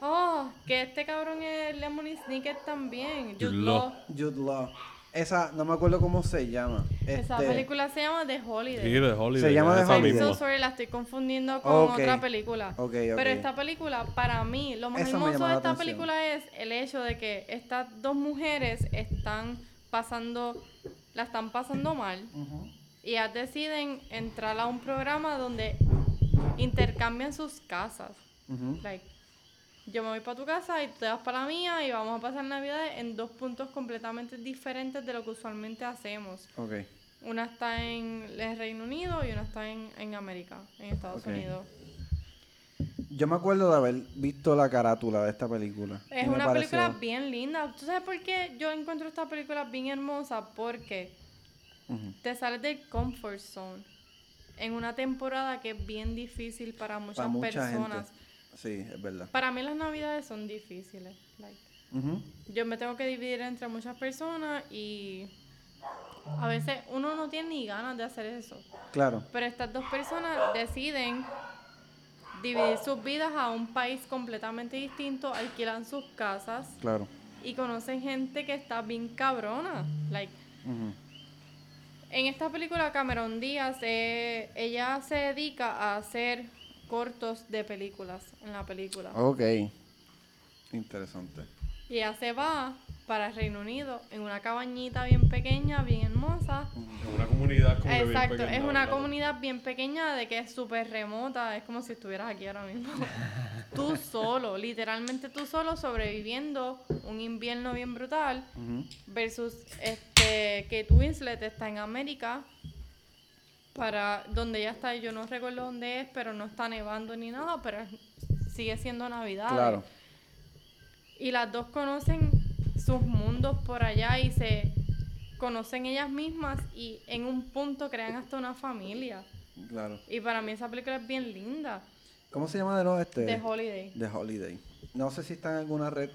Oh, que este cabrón es Lemony Snicket también. Jude Jude Law. Law. Jude Law. Esa, no me acuerdo cómo se llama. Esa Este, película se llama The Holiday. Sí, de Holiday. Se llama The I'm Holiday. so sorry, la estoy confundiendo con otra película. Ok, ok. Pero esta película, para mí, lo más Esa hermoso de esta atención. película es el hecho de que estas dos mujeres están pasando, la están pasando mal y ellas deciden entrar a un programa donde intercambian sus casas. Like, yo me voy para tu casa y tú te vas para la mía y vamos a pasar Navidades en dos puntos completamente diferentes de lo que usualmente hacemos. Ok. Una está en el Reino Unido y una está en, en América, en Estados. Unidos. Yo me acuerdo de haber visto la carátula de esta película. Es una pareció- película bien linda. ¿Tú sabes por qué yo encuentro esta película bien hermosa? Porque te sales del comfort zone en una temporada que es bien difícil para muchas Para mucha personas. gente. Sí, es verdad. Para mí las navidades son difíciles. like, Ujú. yo me tengo que dividir entre muchas personas y a veces uno no tiene ni ganas de hacer eso. Claro, Pero estas dos personas deciden dividir sus vidas a un país completamente distinto, alquilan sus casas claro. y conocen gente que está bien cabrona. Like, Ujú. en esta película Cameron Díaz, eh, ella se dedica a hacer cortos de películas en la película. Ok. Interesante. Y ella se va para el Reino Unido en una cabañita bien pequeña, bien hermosa. Es una comunidad como que bien Exacto, pequeña, es una ¿verdad? comunidad bien pequeña de que es súper remota, es como si estuvieras aquí ahora mismo. tú solo, literalmente tú solo sobreviviendo un invierno bien brutal Ujú. versus este Kate Winslet está en América para donde ella está, yo no recuerdo dónde es, pero no está nevando ni nada, pero sigue siendo Navidad. Claro. Y las dos conocen sus mundos por allá y se conocen ellas mismas y en un punto crean hasta una familia. Claro. Y para mí esa película es bien linda. ¿Cómo se llama de nuevo este? The Holiday. The Holiday. No sé si está en alguna red,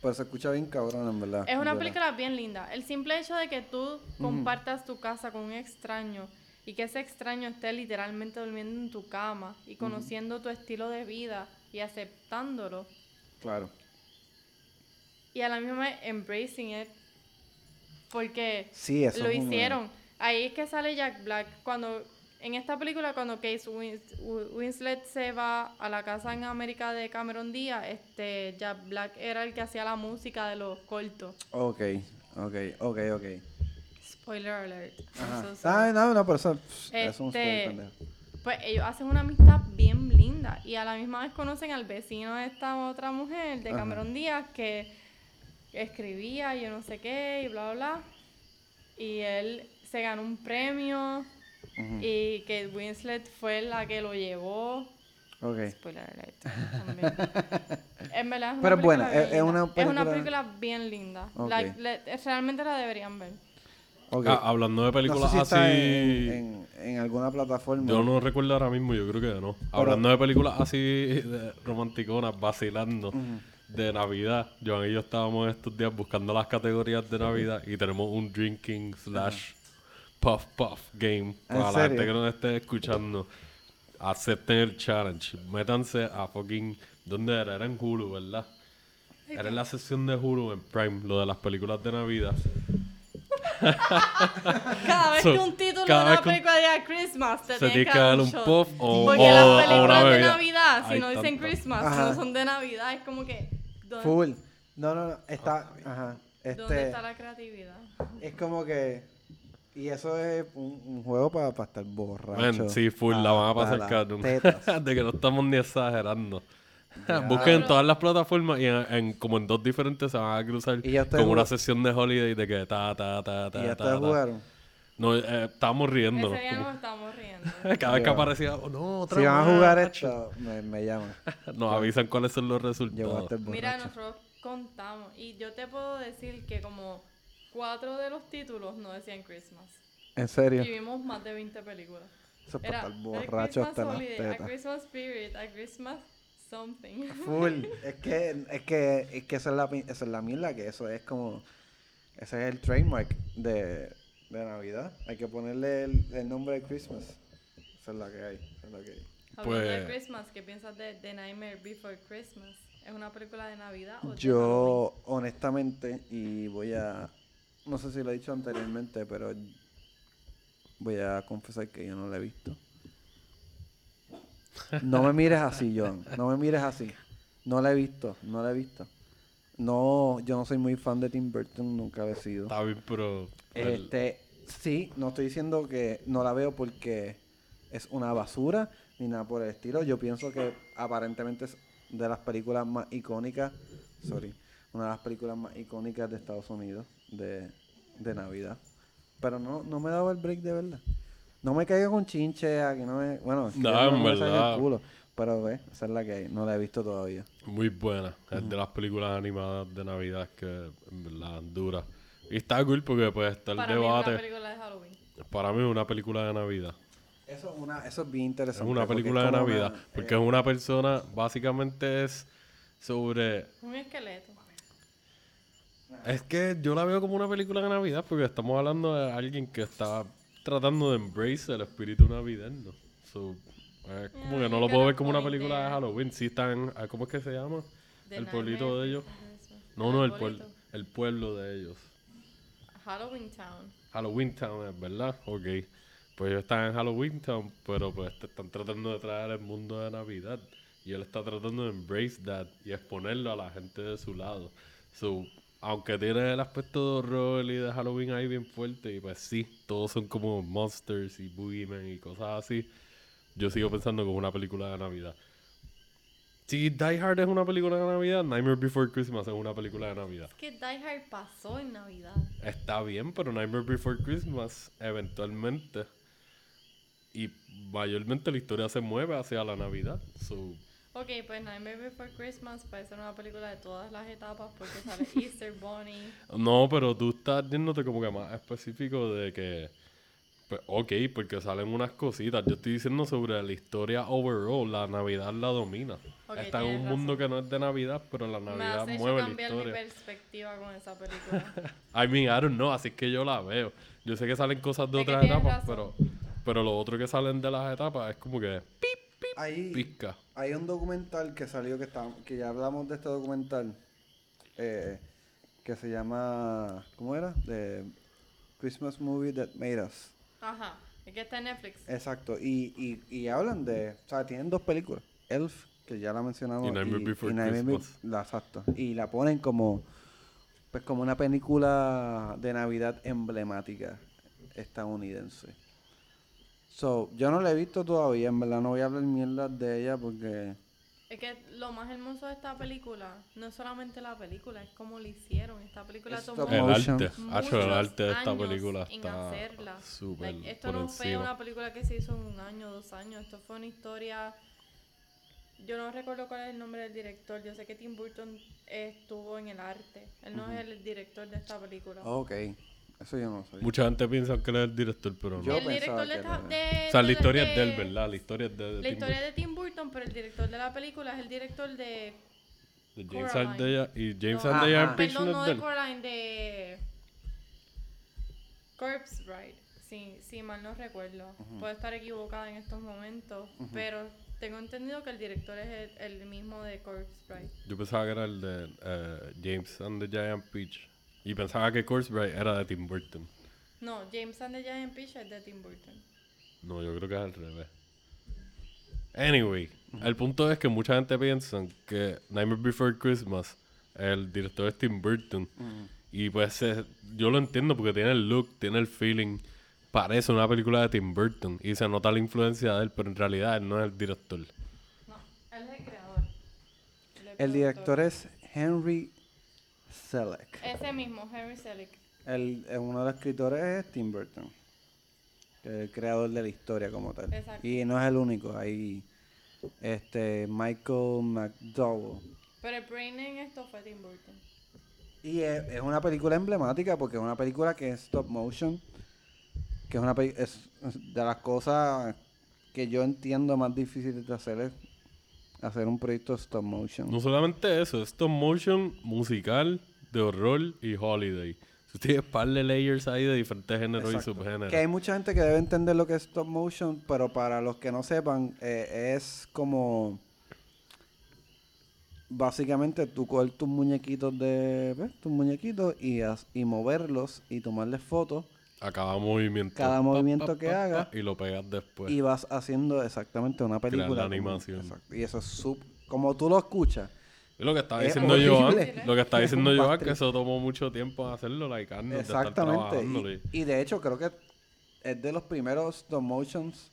pero se escucha bien cabrón, en verdad. Es una película bien linda. El simple hecho de que tú compartas tu casa con un extraño y que ese extraño esté literalmente durmiendo en tu cama y conociendo tu estilo de vida y aceptándolo Claro. y a la misma vez embracing it porque Sí, eso lo es hicieron. Ahí es que sale Jack Black cuando en esta película cuando Kate Wins- Winslet se va a la casa en América de Cameron Díaz, este Jack Black era el que hacía la música de los cortos. Ok, ok, ok, ok. Spoiler alert. Ajá. so sorry. Ah, no, no, pero eso, pff, eso es un spoiler Este. Pues ellos hacen una amistad bien linda y a la misma vez conocen al vecino de esta otra mujer, de Ajá. Cameron Díaz, que escribía y yo no sé qué y bla, bla, bla. Y él se ganó un premio y Kate Winslet fue la que lo llevó. Ok. Spoiler alert. también. En verdad es una Pero película bien es- una Es una película- película bien linda. Ok. Like, le- realmente la deberían ver. Ok. Ah, hablando de no películas sé si está así. en, en, en alguna plataforma. Yo no recuerdo ahora mismo, yo creo que no. Hablando de películas así de romanticonas, vacilando de Navidad. Joan y yo estábamos estos días buscando las categorías de Navidad y tenemos un drinking slash puff puff game. ¿En Para la gente que nos esté escuchando, acepten el challenge. Métanse a fucking. ¿Dónde era? Era en Hulu, ¿verdad? Era en la sesión de Hulu en Prime, lo de las películas de Navidad. Cada vez So, que un título cada de una película diga Christmas, te Se tiene que dar un shot. puff o, Porque o- las películas de. Navidad, si Hay no dicen. Christmas, Ajá. no son de Navidad, es como que. ¿Dónde, Full. No, no, no. Está. Ajá. ¿dónde Este. está la creatividad? Es como que. Y eso es un, un juego para estar borracho. Man, sí, full, la van a pasar cabrón. de que no estamos ni exagerando. Busquen en todas las plataformas y en, en- como en dos diferentes se van a cruzar ¿Y ya ustedes como una sesión de holiday de que ta ta ta ta Y ya ta, ustedes ta. jugaron. No, eh, estábamos riéndonos. Ese día como- nos estamos riendo. cada vez que aparecía, oh, no, otra Si van a más, jugar esto, me, me llaman. Nos avisan cuáles son los resultados. Mira, borracho. nosotros contamos y yo te puedo decir que como cuatro de los títulos no decían Christmas. En serio. Y vimos más de 20 películas. Eso es para Era estar a borracho Christmas hasta las holiday, a tetas. Christmas spirit, a Christmas something. Full. Es que, es que, es que esa es la, esa es la mierda, que eso es como, ese es el trademark de, de Navidad. Hay que ponerle el, el nombre de Christmas. Esa es la que hay. Esa es la que hay. Hablando de Pues- Christmas, ¿qué piensas de The Nightmare Before Christmas? ¿Es una película de Navidad o de Yo, honestamente, y voy a, no sé si lo he dicho anteriormente, pero voy a confesar que yo no la he visto. No me mires así, John. No me mires así. No la he visto, no la he visto. No, yo no soy muy fan de Tim Burton, nunca lo he sido. Está bien, pero. Este, sí, no estoy diciendo que no la veo porque es una basura ni nada por el estilo. Yo pienso que aparentemente es de las películas más icónicas, sorry, una de las películas más icónicas de Estados Unidos de, de Navidad. Pero no, no me he dado el break de verdad. No me caiga con chinche, a que no me, bueno, es que No, me el culo. Pero ve, esa es la que hay. No la he visto todavía. Muy buena. Es de las películas animadas de Navidad que en verdad dura. Y está cool porque pues está el mí es debate. una película de Halloween. Para mí es una película de Navidad. Eso es, una, eso es bien Es interesante. una porque película de Navidad. una- porque eh, es una persona, básicamente es sobre... Un esqueleto. Es que yo la veo como una película de Navidad porque estamos hablando de alguien que está tratando de embrace el espíritu navideño. So, es como que no lo puedo ver como una película de Halloween. Si están... ah, ¿Cómo es que se llama? El pueblito de ellos. No, no, el, pueblo, el pueblo de ellos. Halloween Town. Halloween Town, es verdad, ok. Pues ellos están en Halloween Town, pero pues te están tratando de traer el mundo de Navidad. Y él está tratando de embrace that y exponerlo a la gente de su lado. So, aunque tiene el aspecto de horror y de Halloween ahí bien fuerte, y pues sí, todos son como monsters y boogeymen y cosas así. Yo sigo pensando como una película de Navidad. Si Die Hard es una película de Navidad, Nightmare Before Christmas es una película de Navidad. Es que Die Hard pasó en Navidad. Está bien, pero Nightmare Before Christmas, eventualmente, y mayormente la historia se mueve hacia la Navidad. So, Ok, pues Nightmare Before Christmas puede ser una película de todas las etapas porque sale Easter Bunny. no, pero tú estás yéndote como que más específico de que, pues, ok, porque salen unas cositas. Yo estoy diciendo sobre la historia overall, la Navidad la domina. Está en un mundo que no es de Navidad, pero la Me Navidad hecho mueve la cambiar mi historia. perspectiva con esa película. I mean, I don't know, así que yo la veo. Yo sé que salen cosas de que otras etapas, razón. pero, pero lo otro que salen de las etapas es como que Hay, pizca. hay un documental que salió que está, que ya hablamos de este documental eh, que se llama ¿cómo era? The Christmas Movie That Made Us. Ajá, es que está en Netflix. Exacto. Y, y, y hablan de, o sea, tienen dos películas, Elf que ya la mencionamos Y Nightmare Before la, exacto. Y la ponen como pues como una película de Navidad emblemática estadounidense. So, yo no la he visto todavía, en verdad no voy a hablar mierda de ella porque Es que lo más hermoso de esta película no es solamente la película, es cómo lo hicieron. Esta película Es tomó El arte, hacho, el muchos arte de esta años película en está hacerla. Like, esto por no fue una película que se hizo en un año, dos años. Esto fue una historia. Yo no recuerdo cuál es el nombre del director. Yo sé que Tim Burton estuvo en el arte. Él no es el director de esta película. Ok, eso yo no sé. Mucha gente piensa que él es el director, pero no. Yo el pensaba director de, esta- de- o sea, la de- historia es de él, ¿verdad? La historia es de, de La Tim historia de Tim Burton, pero el director de la película es el director de. Burton, de James Coraline. Y James no, Ajá. Perdón, no no es de de él. Coraline, de. Corpse Bride. Sí, sí, mal no recuerdo. Puedo estar equivocada en estos momentos, pero tengo entendido que el director es el, el mismo de Corpse Bride. Yo pensaba que era el de eh, James and the Giant Peach. Y pensaba que Course Bride era de Tim Burton. No, James and the Giant Peach es de Tim Burton. No, yo creo que es al revés. Anyway, el punto es que mucha gente piensa que Nightmare Before Christmas, el director es Tim Burton. Y pues eh, yo lo entiendo porque tiene el look, tiene el feeling. Parece una película de Tim Burton. Y se nota la influencia de él, pero en realidad él no es el director. No, él es el creador. El director es Henry Selick. Ese mismo, Henry Selick. El, eh, uno de los escritores es Tim Burton, el creador de la historia como tal. Exacto. Y no es el único, hay este Michael McDowell. Pero el brain en esto fue Tim Burton. Y es, es una película emblemática porque es una película que es stop motion, que es una es de las cosas que yo entiendo más difíciles de hacer es hacer un proyecto stop motion. No solamente eso, es stop motion musical, de horror y holiday. Tú tienes par de layers ahí de diferentes géneros y subgéneros. Que hay mucha gente que debe entender lo que es stop motion, pero para los que no sepan, eh, es como básicamente tú coger tus muñequitos de ¿ves? tus muñequitos y, y moverlos y tomarles fotos A cada movimiento. Cada movimiento que haga. Y lo pegas después. y vas haciendo exactamente una película. Pues la como- animación. exacto. Y eso es sub, como tú lo escuchas. Y lo que estaba Es diciendo. Joan, lo que está Es diciendo Joan, que eso tomó mucho tiempo hacerlo, like, estar Exactamente. Y, de hecho creo que es de los primeros stop motions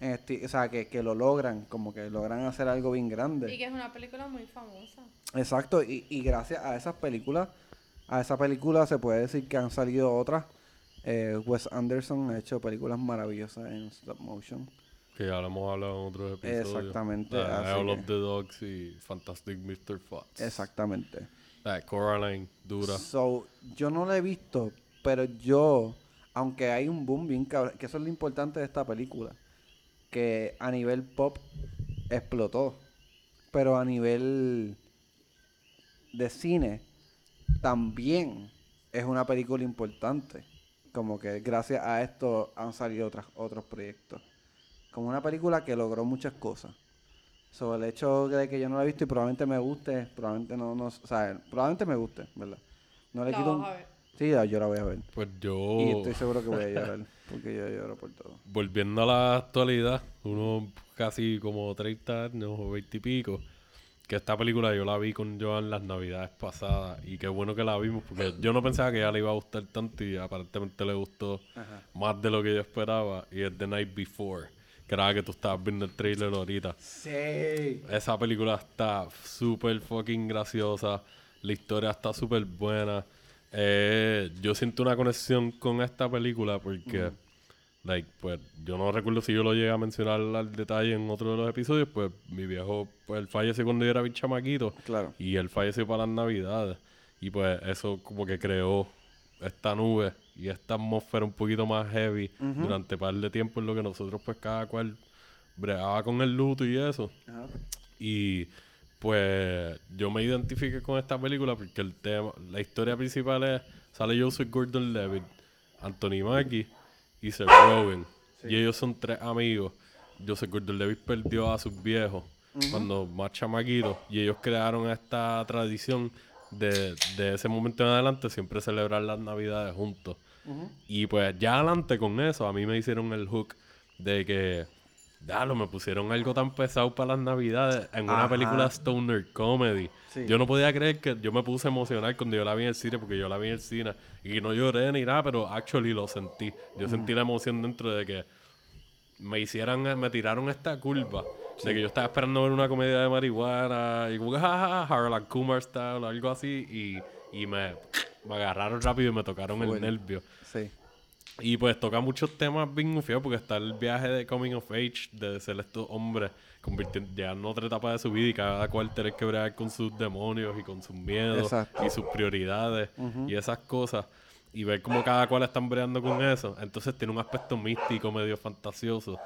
en esti- o sea, que, que lo logran, como que logran hacer algo bien grande. Y que es una película muy famosa. Exacto, y, y gracias a esas películas, a esa película se puede decir que han salido otras. Eh, Wes Anderson ha hecho películas maravillosas en stop motion. Que ya lo hemos hablado en otros episodios. Exactamente, así Isle of the Dogs y Fantastic Mr. Fox. Exactamente. Coraline, dura. So, yo no la he visto, pero yo, aunque hay un boom bien cabrón, que eso es lo importante de esta película, que a nivel pop explotó, pero a nivel de cine también es una película importante. Como que gracias a esto han salido otras, otros proyectos. Como una película que logró muchas cosas. Sobre el hecho de que yo no la he visto y probablemente me guste, probablemente no, no, o sea, probablemente me guste, ¿verdad? No le La quito vas un- a ver. Sí, ya, yo la voy a ver. Pues yo, Y estoy seguro que voy a llorar, porque yo lloro por todo. volviendo a la actualidad, uno casi como 30 años o 20 y pico, que esta película yo la vi con Joan las navidades pasadas y qué bueno que la vimos porque yo no pensaba que a ella le iba a gustar tanto y aparentemente le gustó más de lo que yo esperaba y es The Night Before, que era que tú estabas viendo el trailer ahorita. Sí. Esa película está súper fucking graciosa. La historia está súper buena. Eh, yo siento una conexión con esta película porque, like, pues, yo no recuerdo si yo lo llegué a mencionar al detalle en otro de los episodios. Pues, mi viejo, pues, él falleció cuando yo era bien chamaquito. Claro. Y él falleció para las navidades. Y pues, eso como que creó esta nube y esta atmósfera un poquito más heavy durante un par de tiempo en lo que nosotros, pues, cada cual bregaba con el luto y eso. Ajá. Y pues yo me identifiqué con esta película porque el tema, la historia principal es, sale Joseph Gordon-Levitt, Anthony Mackie y Seth Rogen. Y ellos son tres amigos. Joseph Gordon-Levitt perdió a sus viejos cuando más chamaquitos y ellos crearon esta tradición de, de ese momento en adelante siempre celebrar las navidades juntos. Y pues ya adelante con eso, a mí me hicieron el hook de que, lo me pusieron algo tan pesado para las navidades en una Ajá. película stoner comedy. Sí. Yo no podía creer que yo me puse emocional cuando yo la vi en el cine, porque yo la vi en el cine y no lloré ni nada, pero actually lo sentí. Yo sentí la emoción dentro de que me hicieran, me tiraron esta curva. De que yo estaba esperando ver una comedia de marihuana y como que jajaja, Harlan Kumar style o algo así y, y me, me agarraron rápido y me tocaron el nervio. Sí. Y pues toca muchos temas bien feos porque está el viaje de coming of age, de ser estos hombres convirtiendo, llegando a otra etapa de su vida y cada cual tener que bregar con sus demonios y con sus miedos Exacto. y sus prioridades y esas cosas. Y ver cómo cada cual están breando con eso. Entonces tiene un aspecto místico, medio fantasioso,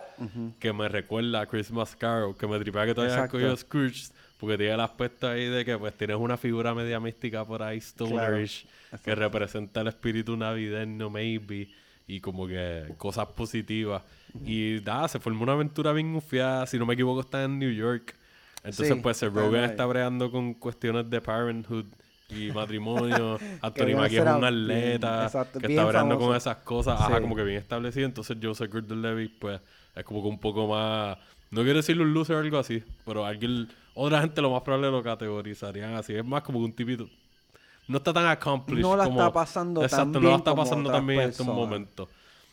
que me recuerda a Christmas Carol, que me tripea que todavía has Exacto. cogido Scrooge, porque tiene el aspecto ahí de que pues tienes una figura media mística por ahí, stonerish, que representa el espíritu navideño, maybe, y como que cosas positivas. Y nada, se formó una aventura bien ufiada, si no me equivoco está en New York. Entonces Sí, pues Seth está breando con cuestiones de parenthood y matrimonio. Anthony Mackie es un atleta exacto, que está breando con esas cosas, ajá, Sí. como que bien establecido. Entonces Joseph Gordon-Levitt pues es como que un poco más... No quiero decirle un loser o algo así, pero alguien... Otra gente lo más probable lo categorizarían así. Es más como un tipito... No está tan accomplished No la como- está pasando tan Exacto, no bien la está pasando otras también en estos momentos.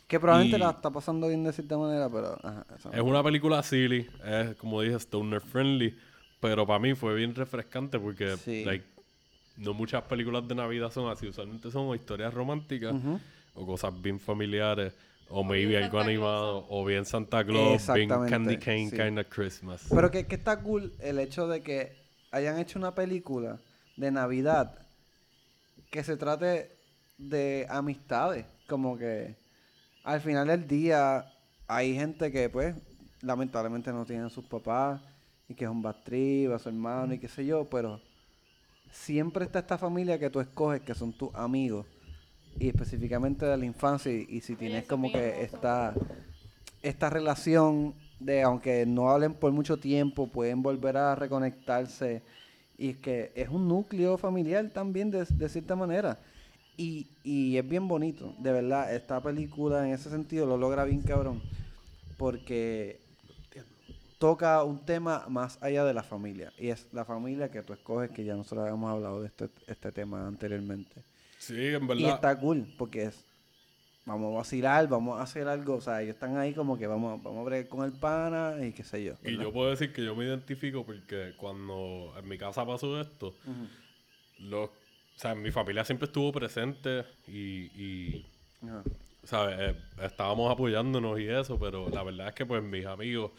Que probablemente Y- la está pasando bien de cierta manera, pero... Ajá, Es no. una película silly, es como dije, stoner friendly, pero para mí fue bien refrescante porque Sí. like, no muchas películas de Navidad son así, usualmente son o historias románticas o cosas bien familiares o maybe bien algo Santa animado o bien Santa Claus, bien Exactamente, Candy Cane sí. kind of Christmas. Pero que, que está cool el hecho de que hayan hecho una película de Navidad que se trate de amistades. Como que al final del día hay gente que pues lamentablemente no tienen sus papás y que es un bastriz, a su hermano y qué sé yo, pero siempre está esta familia que tú escoges que son tus amigos y específicamente de la infancia y, y si tienes como que esta esta relación de aunque no hablen por mucho tiempo pueden volver a reconectarse y que es un núcleo familiar también de, de cierta manera y, y es bien bonito de verdad esta película en ese sentido lo logra bien cabrón porque toca un tema más allá de la familia y es la familia que tú escoges que ya nosotros habíamos hablado de este, este tema anteriormente Sí, en y verdad. está cool, porque es, vamos a vacilar, vamos a hacer algo, o sea, ellos están ahí como que vamos, vamos a bregar con el pana y qué sé yo. Y yo puedo decir que yo me identifico porque cuando en mi casa pasó esto, los, o sea, mi familia siempre estuvo presente y, y. Eh, estábamos apoyándonos y eso, pero la verdad es que pues mis amigos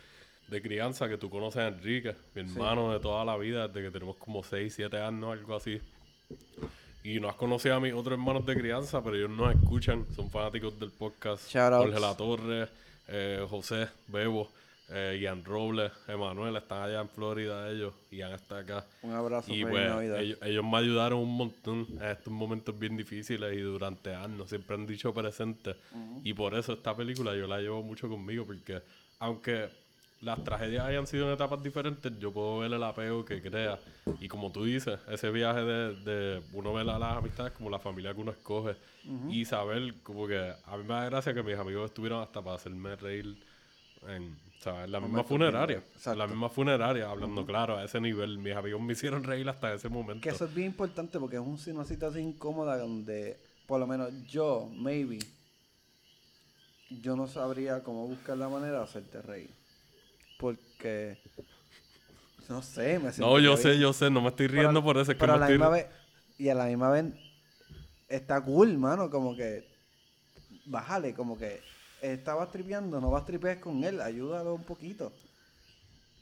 de crianza, que tú conoces a Enrique, mi hermano de toda la vida, desde que tenemos como 6, 7 años, algo así. Y no has conocido a mis otros hermanos de crianza, pero ellos nos escuchan, son fanáticos del podcast. Jorge La Torre, eh, José, Bebo, eh, Ian Robles, Emanuel, están allá en Florida ellos, Ian está acá. Un abrazo, Y pues ellos me ayudaron un montón en estos momentos bien difíciles y durante años siempre han dicho presente. Y por eso esta película yo la llevo mucho conmigo porque aunque las tragedias hayan sido en etapas diferentes, yo puedo ver el apego que crea. Y como tú dices, ese viaje de, de uno ver a las amistades como la familia que uno escoge y saber como que a mí me da gracia que mis amigos estuvieron hasta para hacerme reír en, ¿sabes? en la misma funeraria. En la misma funeraria, hablando claro, a ese nivel. Mis amigos me hicieron reír hasta ese momento. Que eso es bien importante porque es un- una situación incómoda donde, por lo menos yo, maybe, yo no sabría cómo buscar la manera de hacerte reír. Porque, no sé, me No, yo sé, yo sé, no me estoy Pero- riendo por eso. Es pero a la misma vez, y a la misma vez, está cool, mano, como que, bájale, como que, estabas tripeando, no vas a tripear con él, ayúdalo un poquito.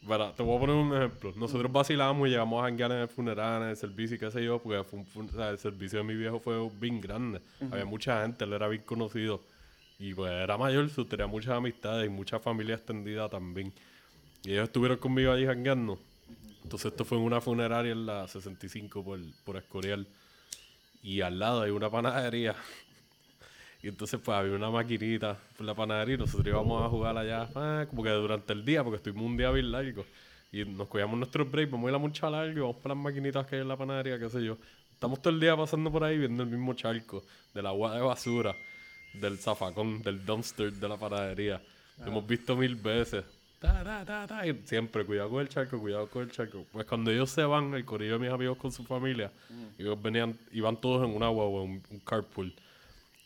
Verá, te voy a poner un ejemplo. Nosotros vacilamos y llegamos a janguear en el funeral, en el servicio y qué sé yo, porque fue un fun- o sea, el servicio de mi viejo fue bien grande. Había mucha gente, él era bien conocido. Y pues era mayor, tenía muchas amistades y mucha familia extendida también. Y ellos estuvieron conmigo allí jangueando. Entonces esto fue en una funeraria en la 65 por, por Escorial. Y al lado hay una panadería. Y entonces pues había una maquinita por la panadería y nosotros íbamos a jugar allá ah, como que durante el día, porque estuvimos un día bien largo. Y nos cogíamos nuestros breaks, vamos a ir a mucha largo, vamos para las maquinitas que hay en la panadería, qué sé yo. Estamos todo el día pasando por ahí viendo el mismo charco, del agua de basura, del zafacón, del dumpster de la panadería. Lo hemos visto mil veces. Ta, ta, ta, ta, y siempre, cuidado con el charco, cuidado con el charco. Pues cuando ellos se van, el corillo de mis amigos con su familia, ellos venían, iban todos en una guagua, un, un carpool.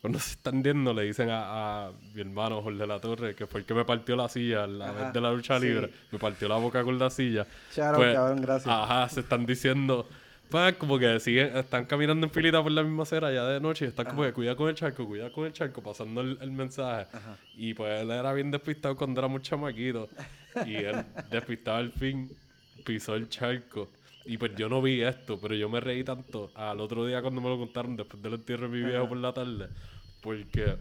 Cuando se están yendo, le dicen a, a mi hermano Jorge La Torre, que fue el que me partió la silla la Ajá, vez de la lucha sí. libre, me partió la boca con la silla. Shout out, cabrón, gracias. Ajá, se están diciendo, pues como que siguen, están caminando en filita por la misma acera ya de noche y están como que cuida con el charco, cuida con el charco, pasando el, el mensaje. Y pues él era bien despistado cuando éramos chamaquitos. Y él, despistado al fin, pisó el charco. Y pues yo no vi esto, pero yo me reí tanto al otro día cuando me lo contaron después del entierro de mi viejo por la tarde. Porque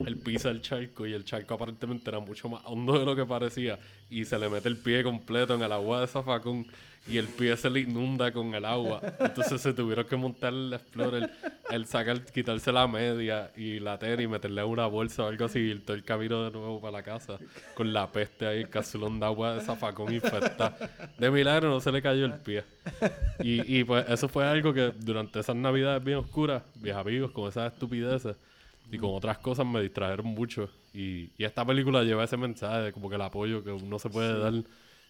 él pisa el charco y el charco aparentemente era mucho más hondo de lo que parecía. Y se le mete el pie completo en el agua de zafacón y el pie se le inunda con el agua. Entonces se tuvieron que montar el Explorer, el sacar, quitarse la media y la tela y meterle una bolsa o algo así y ir todo el camino de nuevo para la casa con la peste ahí, el casulón de agua de zafacón infectada. De milagro no se le cayó el pie. Y, y pues eso fue algo que durante esas navidades bien oscuras, mis amigos, con esas estupideces y con otras cosas me distrajeron mucho. Y, y esta película lleva ese mensaje de como que el apoyo que uno se puede dar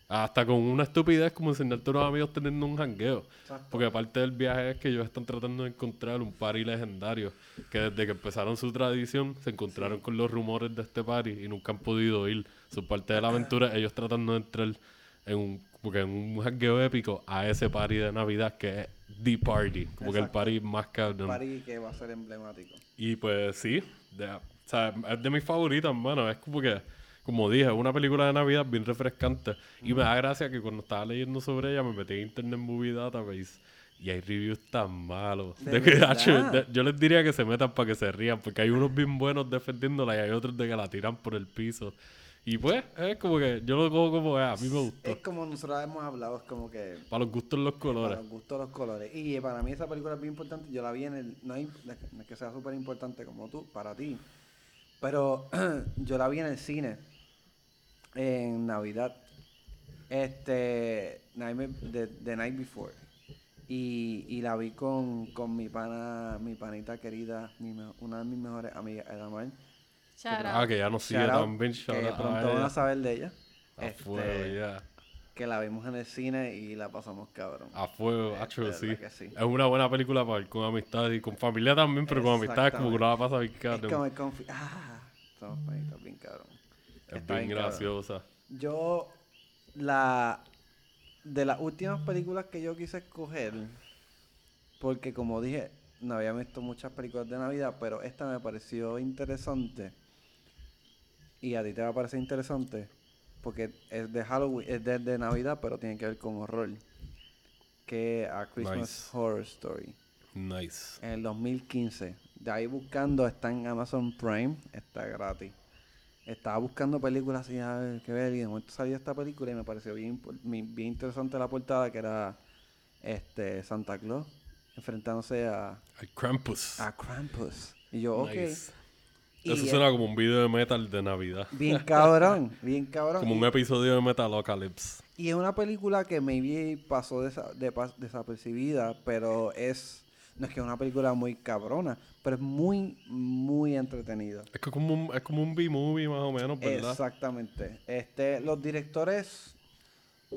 hasta con una estupidez como enseñarte a unos amigos teniendo un jangueo. Porque parte del viaje es que ellos están tratando de encontrar un party legendario. Que desde que empezaron su tradición se encontraron con los rumores de este party y nunca han podido ir. Su parte de la aventura, ellos tratando de entrar en un, porque en un jangueo épico a ese party de Navidad que es The Party. Como que el Exacto. party más cabrón. Party que va a ser emblemático. Y pues sí, de- o sea, es de mis favoritas, mano. Es como que, como dije, es una película de Navidad bien refrescante. Y me da gracia que cuando estaba leyendo sobre ella me metí en Internet Movie Database y hay reviews tan malos. ¿De De que, verdad? hacho, de- yo les diría que se metan para que se rían, porque hay unos bien buenos defendiéndola y hay otros de que la tiran por el piso. Y pues, es como que yo lo cojo como, a mí me gustó. Es como nosotros hemos hablado, es como que Para los gustos los colores. Para los gustos los colores. Y para mí esa película es bien importante. Yo la vi en el. No, hay- no es que sea súper importante como tú, para ti. Pero yo la vi en el cine. En Navidad. Este. Nightmare- The, the Night Before. Y, y la vi con, con mi pana, mi panita querida, mi me- una de mis mejores amigas, Edamar. Shout Ah, que ya no sigue out, también. shout que pronto van ella. a saber de ella. A Este, fuego, ya. Que la vimos en el cine y la pasamos cabrón. A fuego, Eh, hacho, de sí. verdad que sí. Es una buena película para con amistades y con familia también, pero con amistades como que uno la pasa bien Es cabrón. como el confi- Ah, somos panitas bien cabrón. Es bien bien cabrón. graciosa. Yo, la. De las últimas películas que yo quise escoger, porque como dije, no había visto muchas películas de Navidad, pero esta me pareció interesante. Y a ti te va a parecer interesante porque es de Halloween, es de, de Navidad, pero tiene que ver con horror. Que a Christmas Nice. Horror Story. Nice. En el 2015. De ahí buscando, está en Amazon Prime, está gratis. Estaba buscando películas así, a ver qué ver, y de momento salió esta película y me pareció bien, bien interesante la portada, que era este Santa Claus enfrentándose a, Ay, Krampus. a Krampus. Y yo, ok. Nice. Y Eso es suena como un video de metal de Navidad. bien cabrón, bien cabrón. Como un episodio de Metalocalypse. Y es una película que maybe pasó desa- de pas- desapercibida, pero es. No es que es una película muy cabrona, pero es muy, muy entretenida. Es que como un, es como un B-movie más o menos, ¿verdad? Exactamente. Este, los directores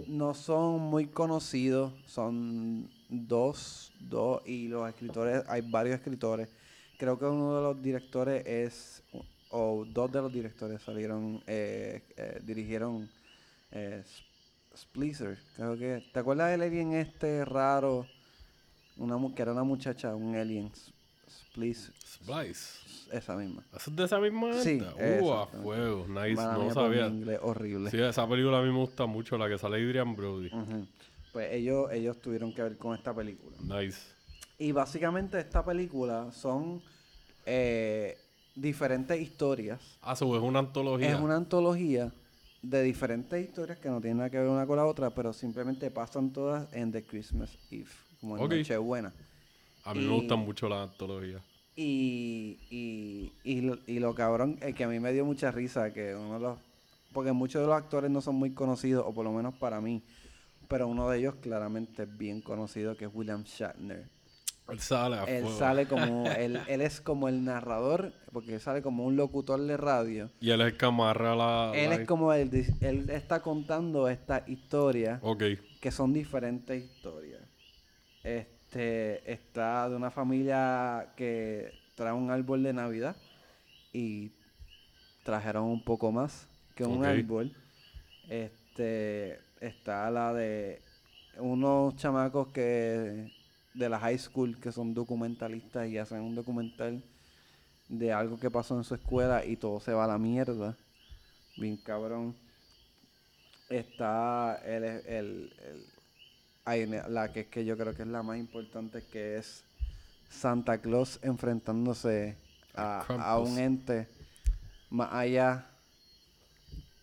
no son muy conocidos, son dos, dos, y los escritores, hay varios escritores. Creo que uno de los directores es, o dos de los directores salieron, eh, eh, dirigieron eh, creo que. ¿Te acuerdas del alien este raro? Una, mu- que era una muchacha, un alien. Spleezer, Splice. esa misma. ¿Eso es de esa misma Sí? Uh, a exactamente. fuego. Nice, Mala no mía por mi sabía. inglés horrible. Sí, esa película a mí me gusta mucho, la que sale Adrian Brody. Ujú. Pues ellos, ellos tuvieron que ver con esta película. Nice. Y básicamente esta película son eh, diferentes historias. Ah, so es una antología. Es una antología de diferentes historias que no tienen nada que ver una con la otra, pero simplemente pasan todas en The Christmas Eve, como en Ok. Nochebuena. A mí me gustan mucho las antologías. Y, y, y, lo, y lo cabrón es que a mí me dio mucha risa que uno de los... Porque muchos de los actores no son muy conocidos, o por lo menos para mí. Pero uno de ellos claramente es bien conocido, que es William Shatner. Él sale a Él fuego. sale como... él, él es como el narrador, porque él sale como un locutor de radio. Y él es el que amarra la... Él la- es como el... Él está contando esta historia Ok. que son diferentes historias. Este está de una familia que trae un árbol de Navidad y trajeron un poco más que un árbol. Este está la de unos chamacos que de la high school que son documentalistas y hacen un documental de algo que pasó en su escuela y todo se va a la mierda. Bien cabrón. Está el, el, el- hay la que, que yo creo que es la más importante que es Santa Claus enfrentándose a, a un ente más allá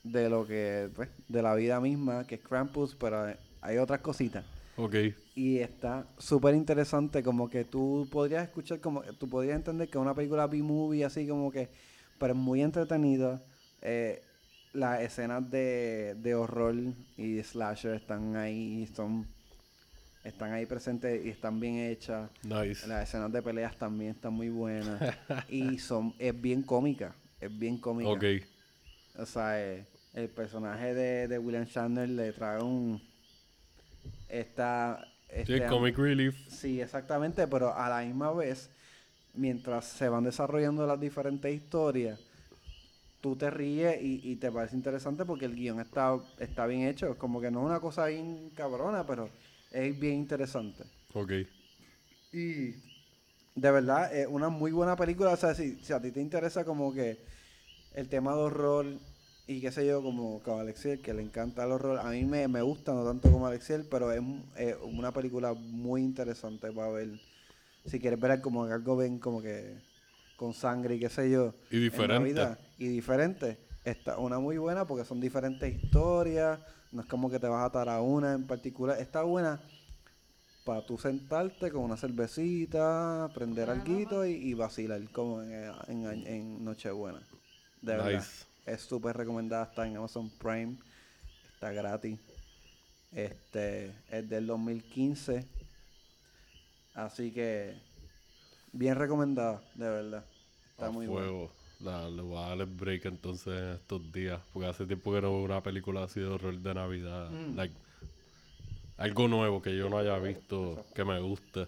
de lo que pues, de la vida misma que es Krampus pero hay otras cositas Ok. y está súper interesante, como que tú podrías escuchar, como tú podrías entender que es una película B-movie así como que, pero es muy entretenida. Eh, las escenas de, de horror y de slasher están ahí, son, están ahí presentes y están bien hechas. Nice. Las escenas de peleas también están muy buenas. y son, es bien cómica, es bien cómica. Ok. O sea, eh, el personaje de, de William Shatner le trae un... Esta... Sí, este am- Comic Relief. Sí, exactamente, pero a la misma vez, mientras se van desarrollando las diferentes historias, tú te ríes y, y te parece interesante porque el guion está, está bien hecho. Es como que no es una cosa bien cabrona, pero es bien interesante. Ok. Y de verdad, es una muy buena película. O sea, si, si a ti te interesa como que el tema de horror y qué sé yo, como, como Alexiel, que le encanta el horror, a mí me, me gusta, no tanto como Alexiel, pero es una película muy interesante para ver. Si quieres ver como que algo ven como que con sangre y qué sé yo. Y en diferente. Navidad, y diferente. Está una muy buena porque son diferentes historias. No es como que te vas a atar a una en particular. Está buena para tú sentarte con una cervecita, prender Ajá. alguito y, y vacilar como en, en, en Nochebuena. De verdad. Nice. Es súper recomendada. Está en Amazon Prime. Está gratis. Este es del 2015. Así que bien recomendada, de verdad. Está a muy buena. La, le voy a dar el break entonces en estos días. Porque hace tiempo que no veo una película así de horror de Navidad. Mm. Like, algo nuevo que yo no haya visto que me guste.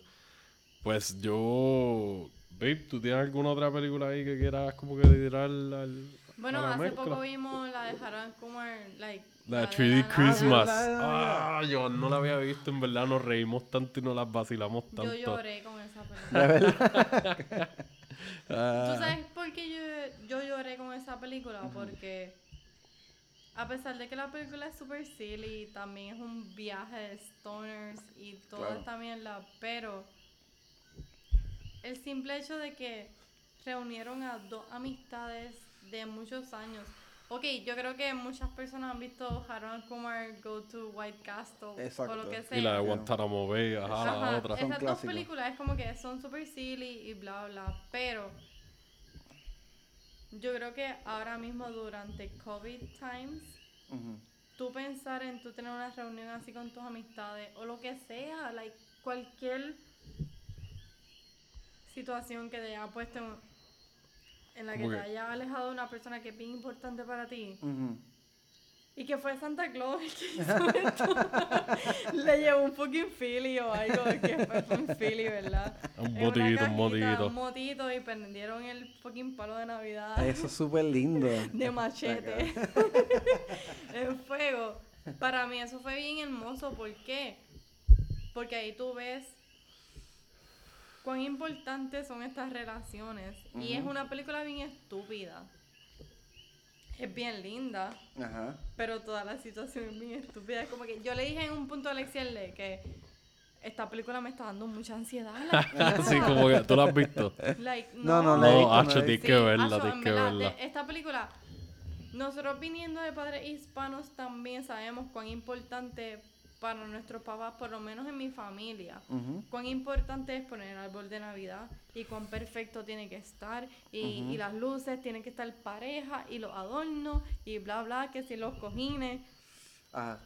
Pues yo. Babe, ¿tú tienes alguna otra película ahí que quieras como que tirar al. al- Bueno, a la hace mezcla? poco vimos la de Harold Kumar, like... La de 3D la- Christmas. verdad, Ah, yo no la había visto, en verdad nos reímos tanto y nos las vacilamos tanto. Yo lloré con esa esa película. ¿Tú Ah, sabes por qué yo, yo lloré con esa película? Porque a pesar de que la película es super silly, también es un viaje de stoners y toda Claro. esta mierda, pero el simple hecho de que reunieron a dos amistades de muchos años. Ok, yo creo que muchas personas han visto Harold Kumar Go to White Castle o lo que sea. Y la de Guantanamo Bay, ajá, la Ajá, otra. Son Esas dos clásicos. películas es como que son super silly y bla bla, pero yo creo que ahora mismo durante COVID times, tú pensar en tú tener una reunión así con tus amistades o lo que sea, like cualquier situación que te haya puesto en, en la que te haya alejado de una persona que es bien importante para ti. Y que fue Santa Claus el que hizo esto. Le llevó un fucking Philly o algo, que fue un Philly, ¿verdad? Un En motito, un motito. Un motito y prendieron el fucking palo de Navidad Eso es súper lindo. de machete en fuego. Para mí eso fue bien hermoso. ¿Por qué? Porque ahí tú ves cuán importantes son estas relaciones. Y es una película bien estúpida. Es bien linda. Ajá. Pero toda la situación es bien estúpida. Es como que yo le dije en un punto a Alexiel que esta película me está dando mucha ansiedad. Así como que tú la has visto. like, No, no, no, la he No, visto, no la he tienes que verla, acho, tienes en que verdad, verla. de- esta película, nosotros viniendo de padres hispanos también sabemos cuán importante para nuestros papás, por lo menos en mi familia, cuán importante es poner el árbol de Navidad y cuán perfecto tiene que estar y, y las luces tienen que estar parejas y los adornos y bla bla, que si los cojines. Ajá.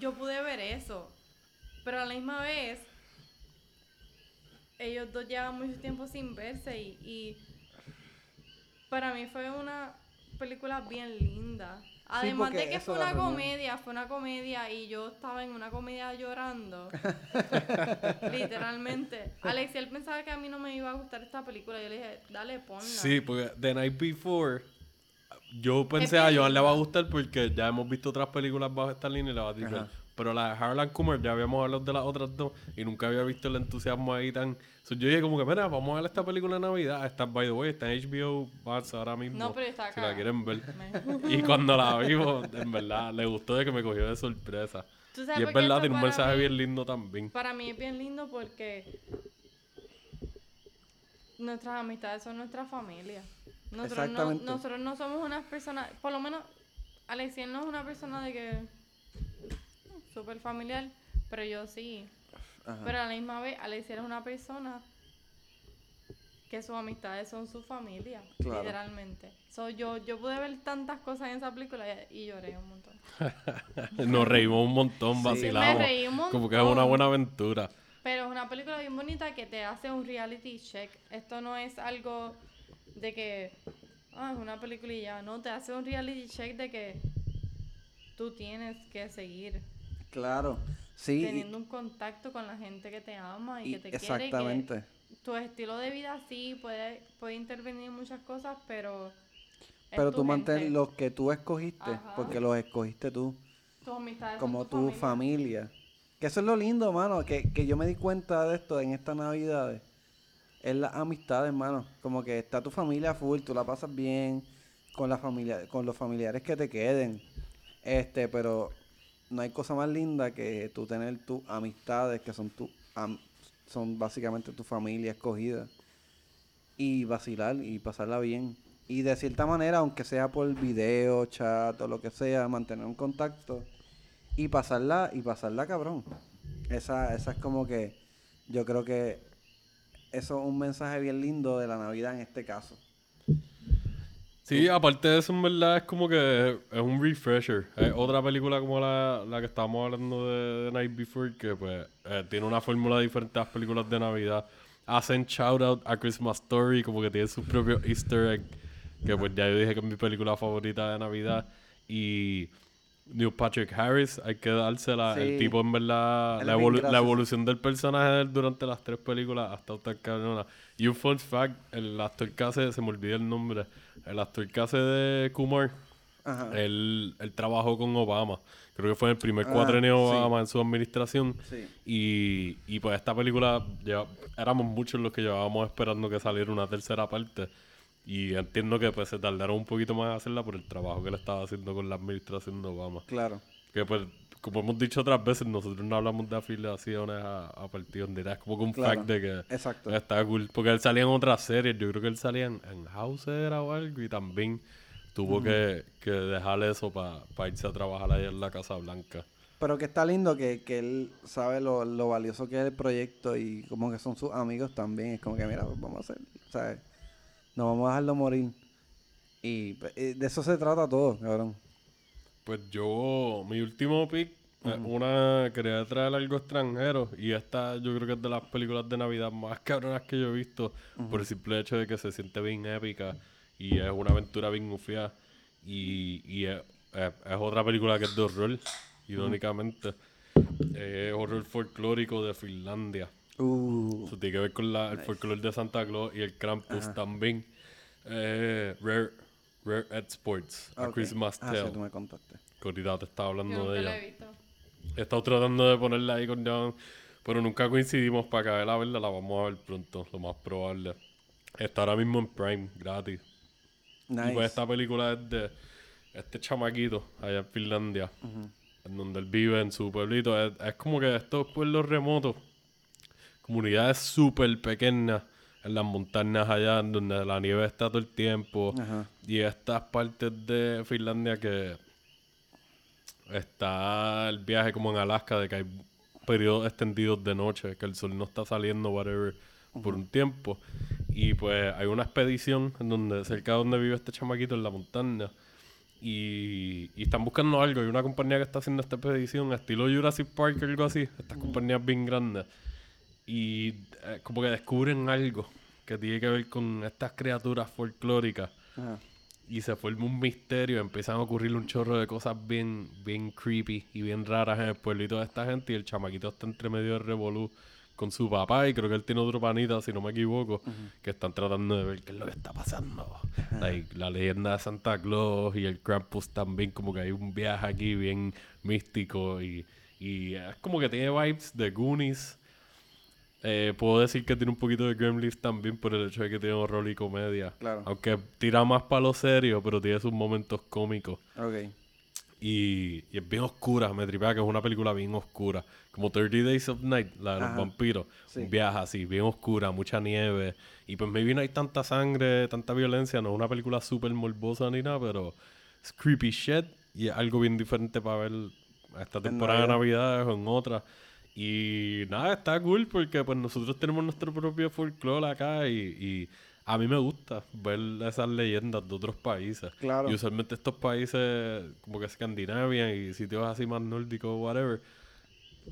Yo pude ver eso, pero a la misma vez ellos dos llevan mucho tiempo sin verse y, y para mí fue una película bien linda. Además de que fue una comedia, fue una comedia y yo estaba en una comedia llorando. Literalmente. Alex, él pensaba que a mí no me iba a gustar esta película. Yo le dije, dale, ponla. Sí, porque The Night Before, yo pensé bien a Joan le va a gustar porque ya hemos visto otras películas bajo esta línea y le va a decir. Pero la de Harlan Kummer ya habíamos hablado de las otras dos y nunca había visto el entusiasmo ahí tan. So, yo dije como que, mira, vamos a ver esta película de Navidad. Está, by the way, está en HBO Max ahora mismo. No, pero está Si acá. la quieren ver. Y cuando la vimos, en verdad, le gustó de que me cogió de sorpresa. ¿Tú sabes Y es verdad, tiene un mensaje mí- bien lindo también. Para mí es bien lindo porque nuestras amistades son nuestra familia. Nosotros no, nosotros no somos unas personas, por lo menos Alexiel no es una persona de que súper familiar, pero yo sí. Ajá. Pero a la misma vez Alexiel es una persona que sus amistades son su familia, Claro. literalmente. So, yo, yo pude ver tantas cosas en esa película y, y lloré un montón. Nos reímos un montón, Sí. vacilamos. Me reí un Como que es una montón. buena aventura. Pero es una película bien bonita que te hace un reality check. Esto no es algo de que, ah, es una película y ya. No, te hace un reality check de que tú tienes que seguir Claro. Sí. teniendo un contacto con la gente que te ama y, y- que te quiere. y que exactamente. tu estilo de vida sí puede, puede intervenir en muchas cosas, pero... Pero tú mantén los que tú escogiste, Ajá. porque los escogiste tú, Tus amistades como tu tu familia. Que eso es lo lindo, mano, que, que yo me di cuenta de esto en estas navidades. Es la amistad, hermano. Como que está tu familia full, tú la pasas bien con la familia, con los familiares que te queden. Este, pero no hay cosa más linda que tú tener tus amistades que son tu son básicamente tu familia escogida y vacilar y pasarla bien. Y de cierta manera, aunque sea por video, chat o lo que sea, mantener un contacto y pasarla, y pasarla cabrón. Esa, esa es como que yo creo que eso es un mensaje bien lindo de la Navidad en este caso. Sí, aparte de eso, en verdad, es como que es un refresher. Es otra película como la, la que estábamos hablando de The Night Before, que pues eh, tiene una fórmula diferente a las películas de Navidad. Hacen shout out a Christmas Story, como que tiene su propio easter egg, que pues ya yo dije que es mi película favorita de Navidad. Y Neil Patrick Harris, hay que dársela. El Sí. tipo, en verdad, la, evolu- la evolución del personaje de durante las tres películas hasta estar cabrona. Y un fun fact, el actor que hace, se me olvida el nombre, el actor que hace de Kumar, Ajá. él, él trabajó con Obama. creo que fue en el primer Ah, cuatrenio sí. Obama en su administración. Sí. Y, y pues esta película, lleva- éramos muchos los que llevábamos esperando que saliera una tercera parte. Y entiendo que pues se tardaron un poquito más en hacerla por el trabajo que le estaba haciendo con la administración de Obama. Claro. Que pues, como hemos dicho otras veces, nosotros no hablamos de afiliaciones a, a partidos nada. Es como que un Claro. fact de que Exacto. está cool. Porque él salía en otras series. Yo creo que él salía en, en House era o algo. Y también tuvo que, que dejar eso para irse a trabajar allá en la Casa Blanca. Pero que está lindo que, que él sabe lo, lo valioso que es el proyecto y como que son sus amigos también. Es como que, mira, pues, vamos a hacer, ¿sabes? No vamos a dejarlo morir. Y pues, eh, de eso se trata todo, cabrón. Pues yo, mi último pick, eh, una quería traer algo extranjero y esta yo creo que es de las películas de Navidad más cabronas que yo he visto por el simple hecho de que se siente bien épica y es una aventura bien gufiada y, y es, es- es otra película que es de horror, irónicamente. Es horror folclórico de Finlandia. Uh, Eso tiene que ver con la, el folclore de Santa Claus y el Krampus también. Eh, Rare, Rare Ed Sports, A ok. Christmas Ah, Tale. sí, tú me contaste. Que ahorita te estaba Yo hablando nunca de la ella. he visto. He estado tratando de ponerla ahí con John, pero nunca coincidimos para que a verla. La vamos a ver pronto, lo más probable. Está ahora mismo en Prime, gratis. Y Nice. pues esta película es de este chamaquito allá en Finlandia, en donde él vive en su pueblito. Es, es como que estos pueblos remotos, comunidades súper pequeñas en las montañas allá, donde la nieve está todo el tiempo. Ajá. Y estas partes de Finlandia que está el viaje como en Alaska, de que hay periodos extendidos de noche, que el sol no está saliendo, whatever, por un tiempo. Y pues hay una expedición en donde, cerca de donde vive este chamaquito, en la montaña. Y, y están buscando algo. Hay una compañía que está haciendo esta expedición, estilo Jurassic Park algo así. Estas compañías bien grandes. Y eh, como que descubren algo que tiene que ver con estas criaturas folclóricas Ajá. y se forma un misterio, empiezan a ocurrir un chorro de cosas bien, bien creepy y bien raras en el pueblito de esta gente y el chamaquito está entre medio de revolú con su papá y creo que él tiene otro panita, si no me equivoco, que están tratando de ver qué es lo que está pasando. Like, la leyenda de Santa Claus y el Krampus también, como que hay un viaje aquí bien místico y, y es como que tiene vibes de Goonies. Eh, puedo decir que tiene un poquito de Gremlins también por el hecho de que tiene horror y comedia. Claro. Aunque tira más para lo serio, pero tiene sus momentos cómicos. Ok. Y, y es bien oscura, me tripea que es una película bien oscura. Como 30 Days of Night, la de los Ajá. vampiros. Sí. Un viaje así, bien oscura, mucha nieve. Y pues maybe no hay tanta sangre, tanta violencia. No es una película súper morbosa ni nada, pero es creepy shit. Y es algo bien diferente para ver esta temporada de Navidad o en otra. Y nada, está cool porque pues nosotros tenemos nuestro propio folclore acá y, y a mí me gusta ver esas leyendas de otros países. Claro. Y usualmente estos países como que Escandinavia y sitios así más nórdicos whatever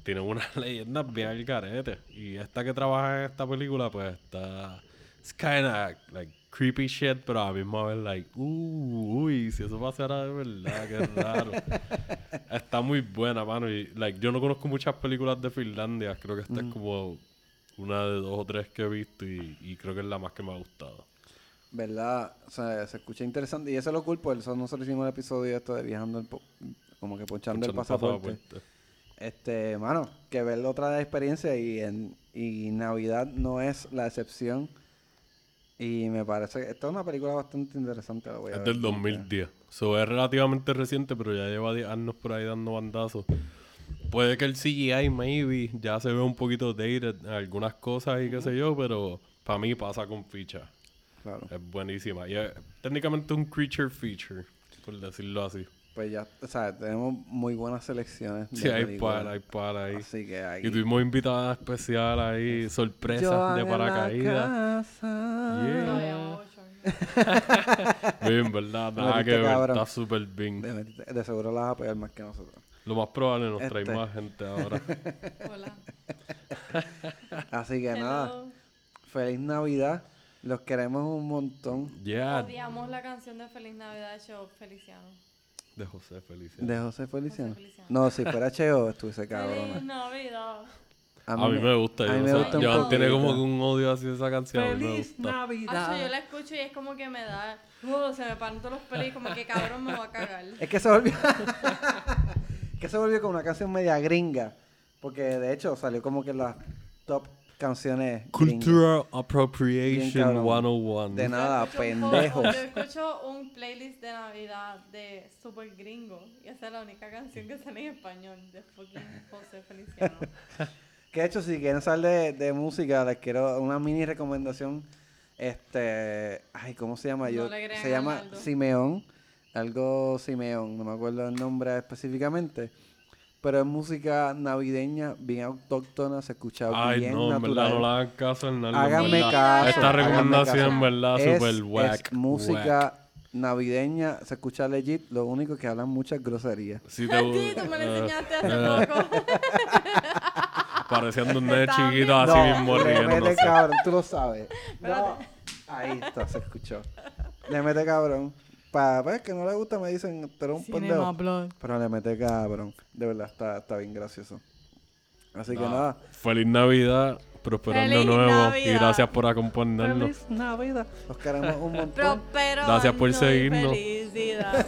tienen unas leyendas bien al garete. Y esta que trabaja en esta película pues está... Es kinda like creepy shit, pero a la misma vez like, uh, uy, si eso pasara de verdad, qué raro. Está muy buena, mano. Y like, yo no conozco muchas películas de Finlandia. Creo que esta es como una de dos o tres que he visto y, y creo que es la más que me ha gustado. ¿Verdad? O sea, se escucha interesante. Y eso es lo cool, por eso nosotros hicimos el episodio esto de viajando, el po- como que ponchando el Escuchando pasaporte. Este, mano, que ver otra experiencia y, en, y Navidad no es la excepción. Y me parece que esta es una película bastante interesante. La voy a Es ver del como que- 2010. So, es relativamente reciente, pero ya lleva 10 años por ahí dando bandazos. Puede que el CGI, maybe, ya se ve un poquito dated en algunas cosas y qué sé yo, pero para mí pasa con ficha. Claro. Es buenísima. Y es técnicamente un creature feature, por decirlo así. Pues ya, o sea, tenemos muy buenas selecciones. de Sí, hay películas. para, hay para ahí. Así que hay. Y tuvimos invitada especial ahí, sorpresa de paracaídas. Yeah. Bien, ¿verdad? Nada que ver, cabrón. está súper bien. De, de seguro las vas a pegar más que nosotros. Lo más probable nos trae Este. más gente ahora. Hola. Así que nada, feliz Navidad. Los queremos un montón. Yeah. Odiamos la canción de Feliz Navidad de Show Feliciano. De José Feliciano. De José Feliciano. José Feliciano. No, si fuera Cheo, estuviese Feliz cabrona. Navidad. A mí me gusta. A mí yo me gusta un Joan tiene como que un odio hacia esa canción. a mí me gusta. Acho, yo la escucho y es como que me da. Uh, se me paran todos los pelos y como que cabrón me voy a cagar. Es que se volvió. que se volvió como una canción media gringa. Porque de hecho salió como que en las top canciones. Cultural Appropriation Bien cabrón. 101. De nada, Yo escucho un pendejo. poco- Yo escucho un playlist de Navidad de Super Gringo y esa es la única canción que sale en español de fucking José Feliciano. Que de hecho, si quieren saber de, de música, les quiero una mini recomendación. Este. Ay, ¿cómo se llama? No Yo, se llama. Simeón. Algo Simeón, no me acuerdo el nombre específicamente. Pero es música navideña, bien autóctona, se escucha Ay, bien no, en verdad, natural. no le hagan caso en Háganme caso. Esta recomendación, en verdad, Es- super es whack. música whack. navideña, se escucha legit, lo único que hablan muchas groserías. Si te Sí, tú me lo eh, enseñaste hace eh, poco. Pareciendo un nene chiquito así No, mismo le mete cabrón, tú lo sabes. No. Ahí está, se escuchó. Le mete cabrón. Para ver que no le gusta, me dicen, pero un pendejo. Pero le mete cabrón. De verdad, está, está bien gracioso. Así que nada. Feliz Navidad, próspero año Feliz nuevo y gracias por acompañarnos. Navidad. Los queremos un montón. Prospero Gracias por seguirnos. Felicidad.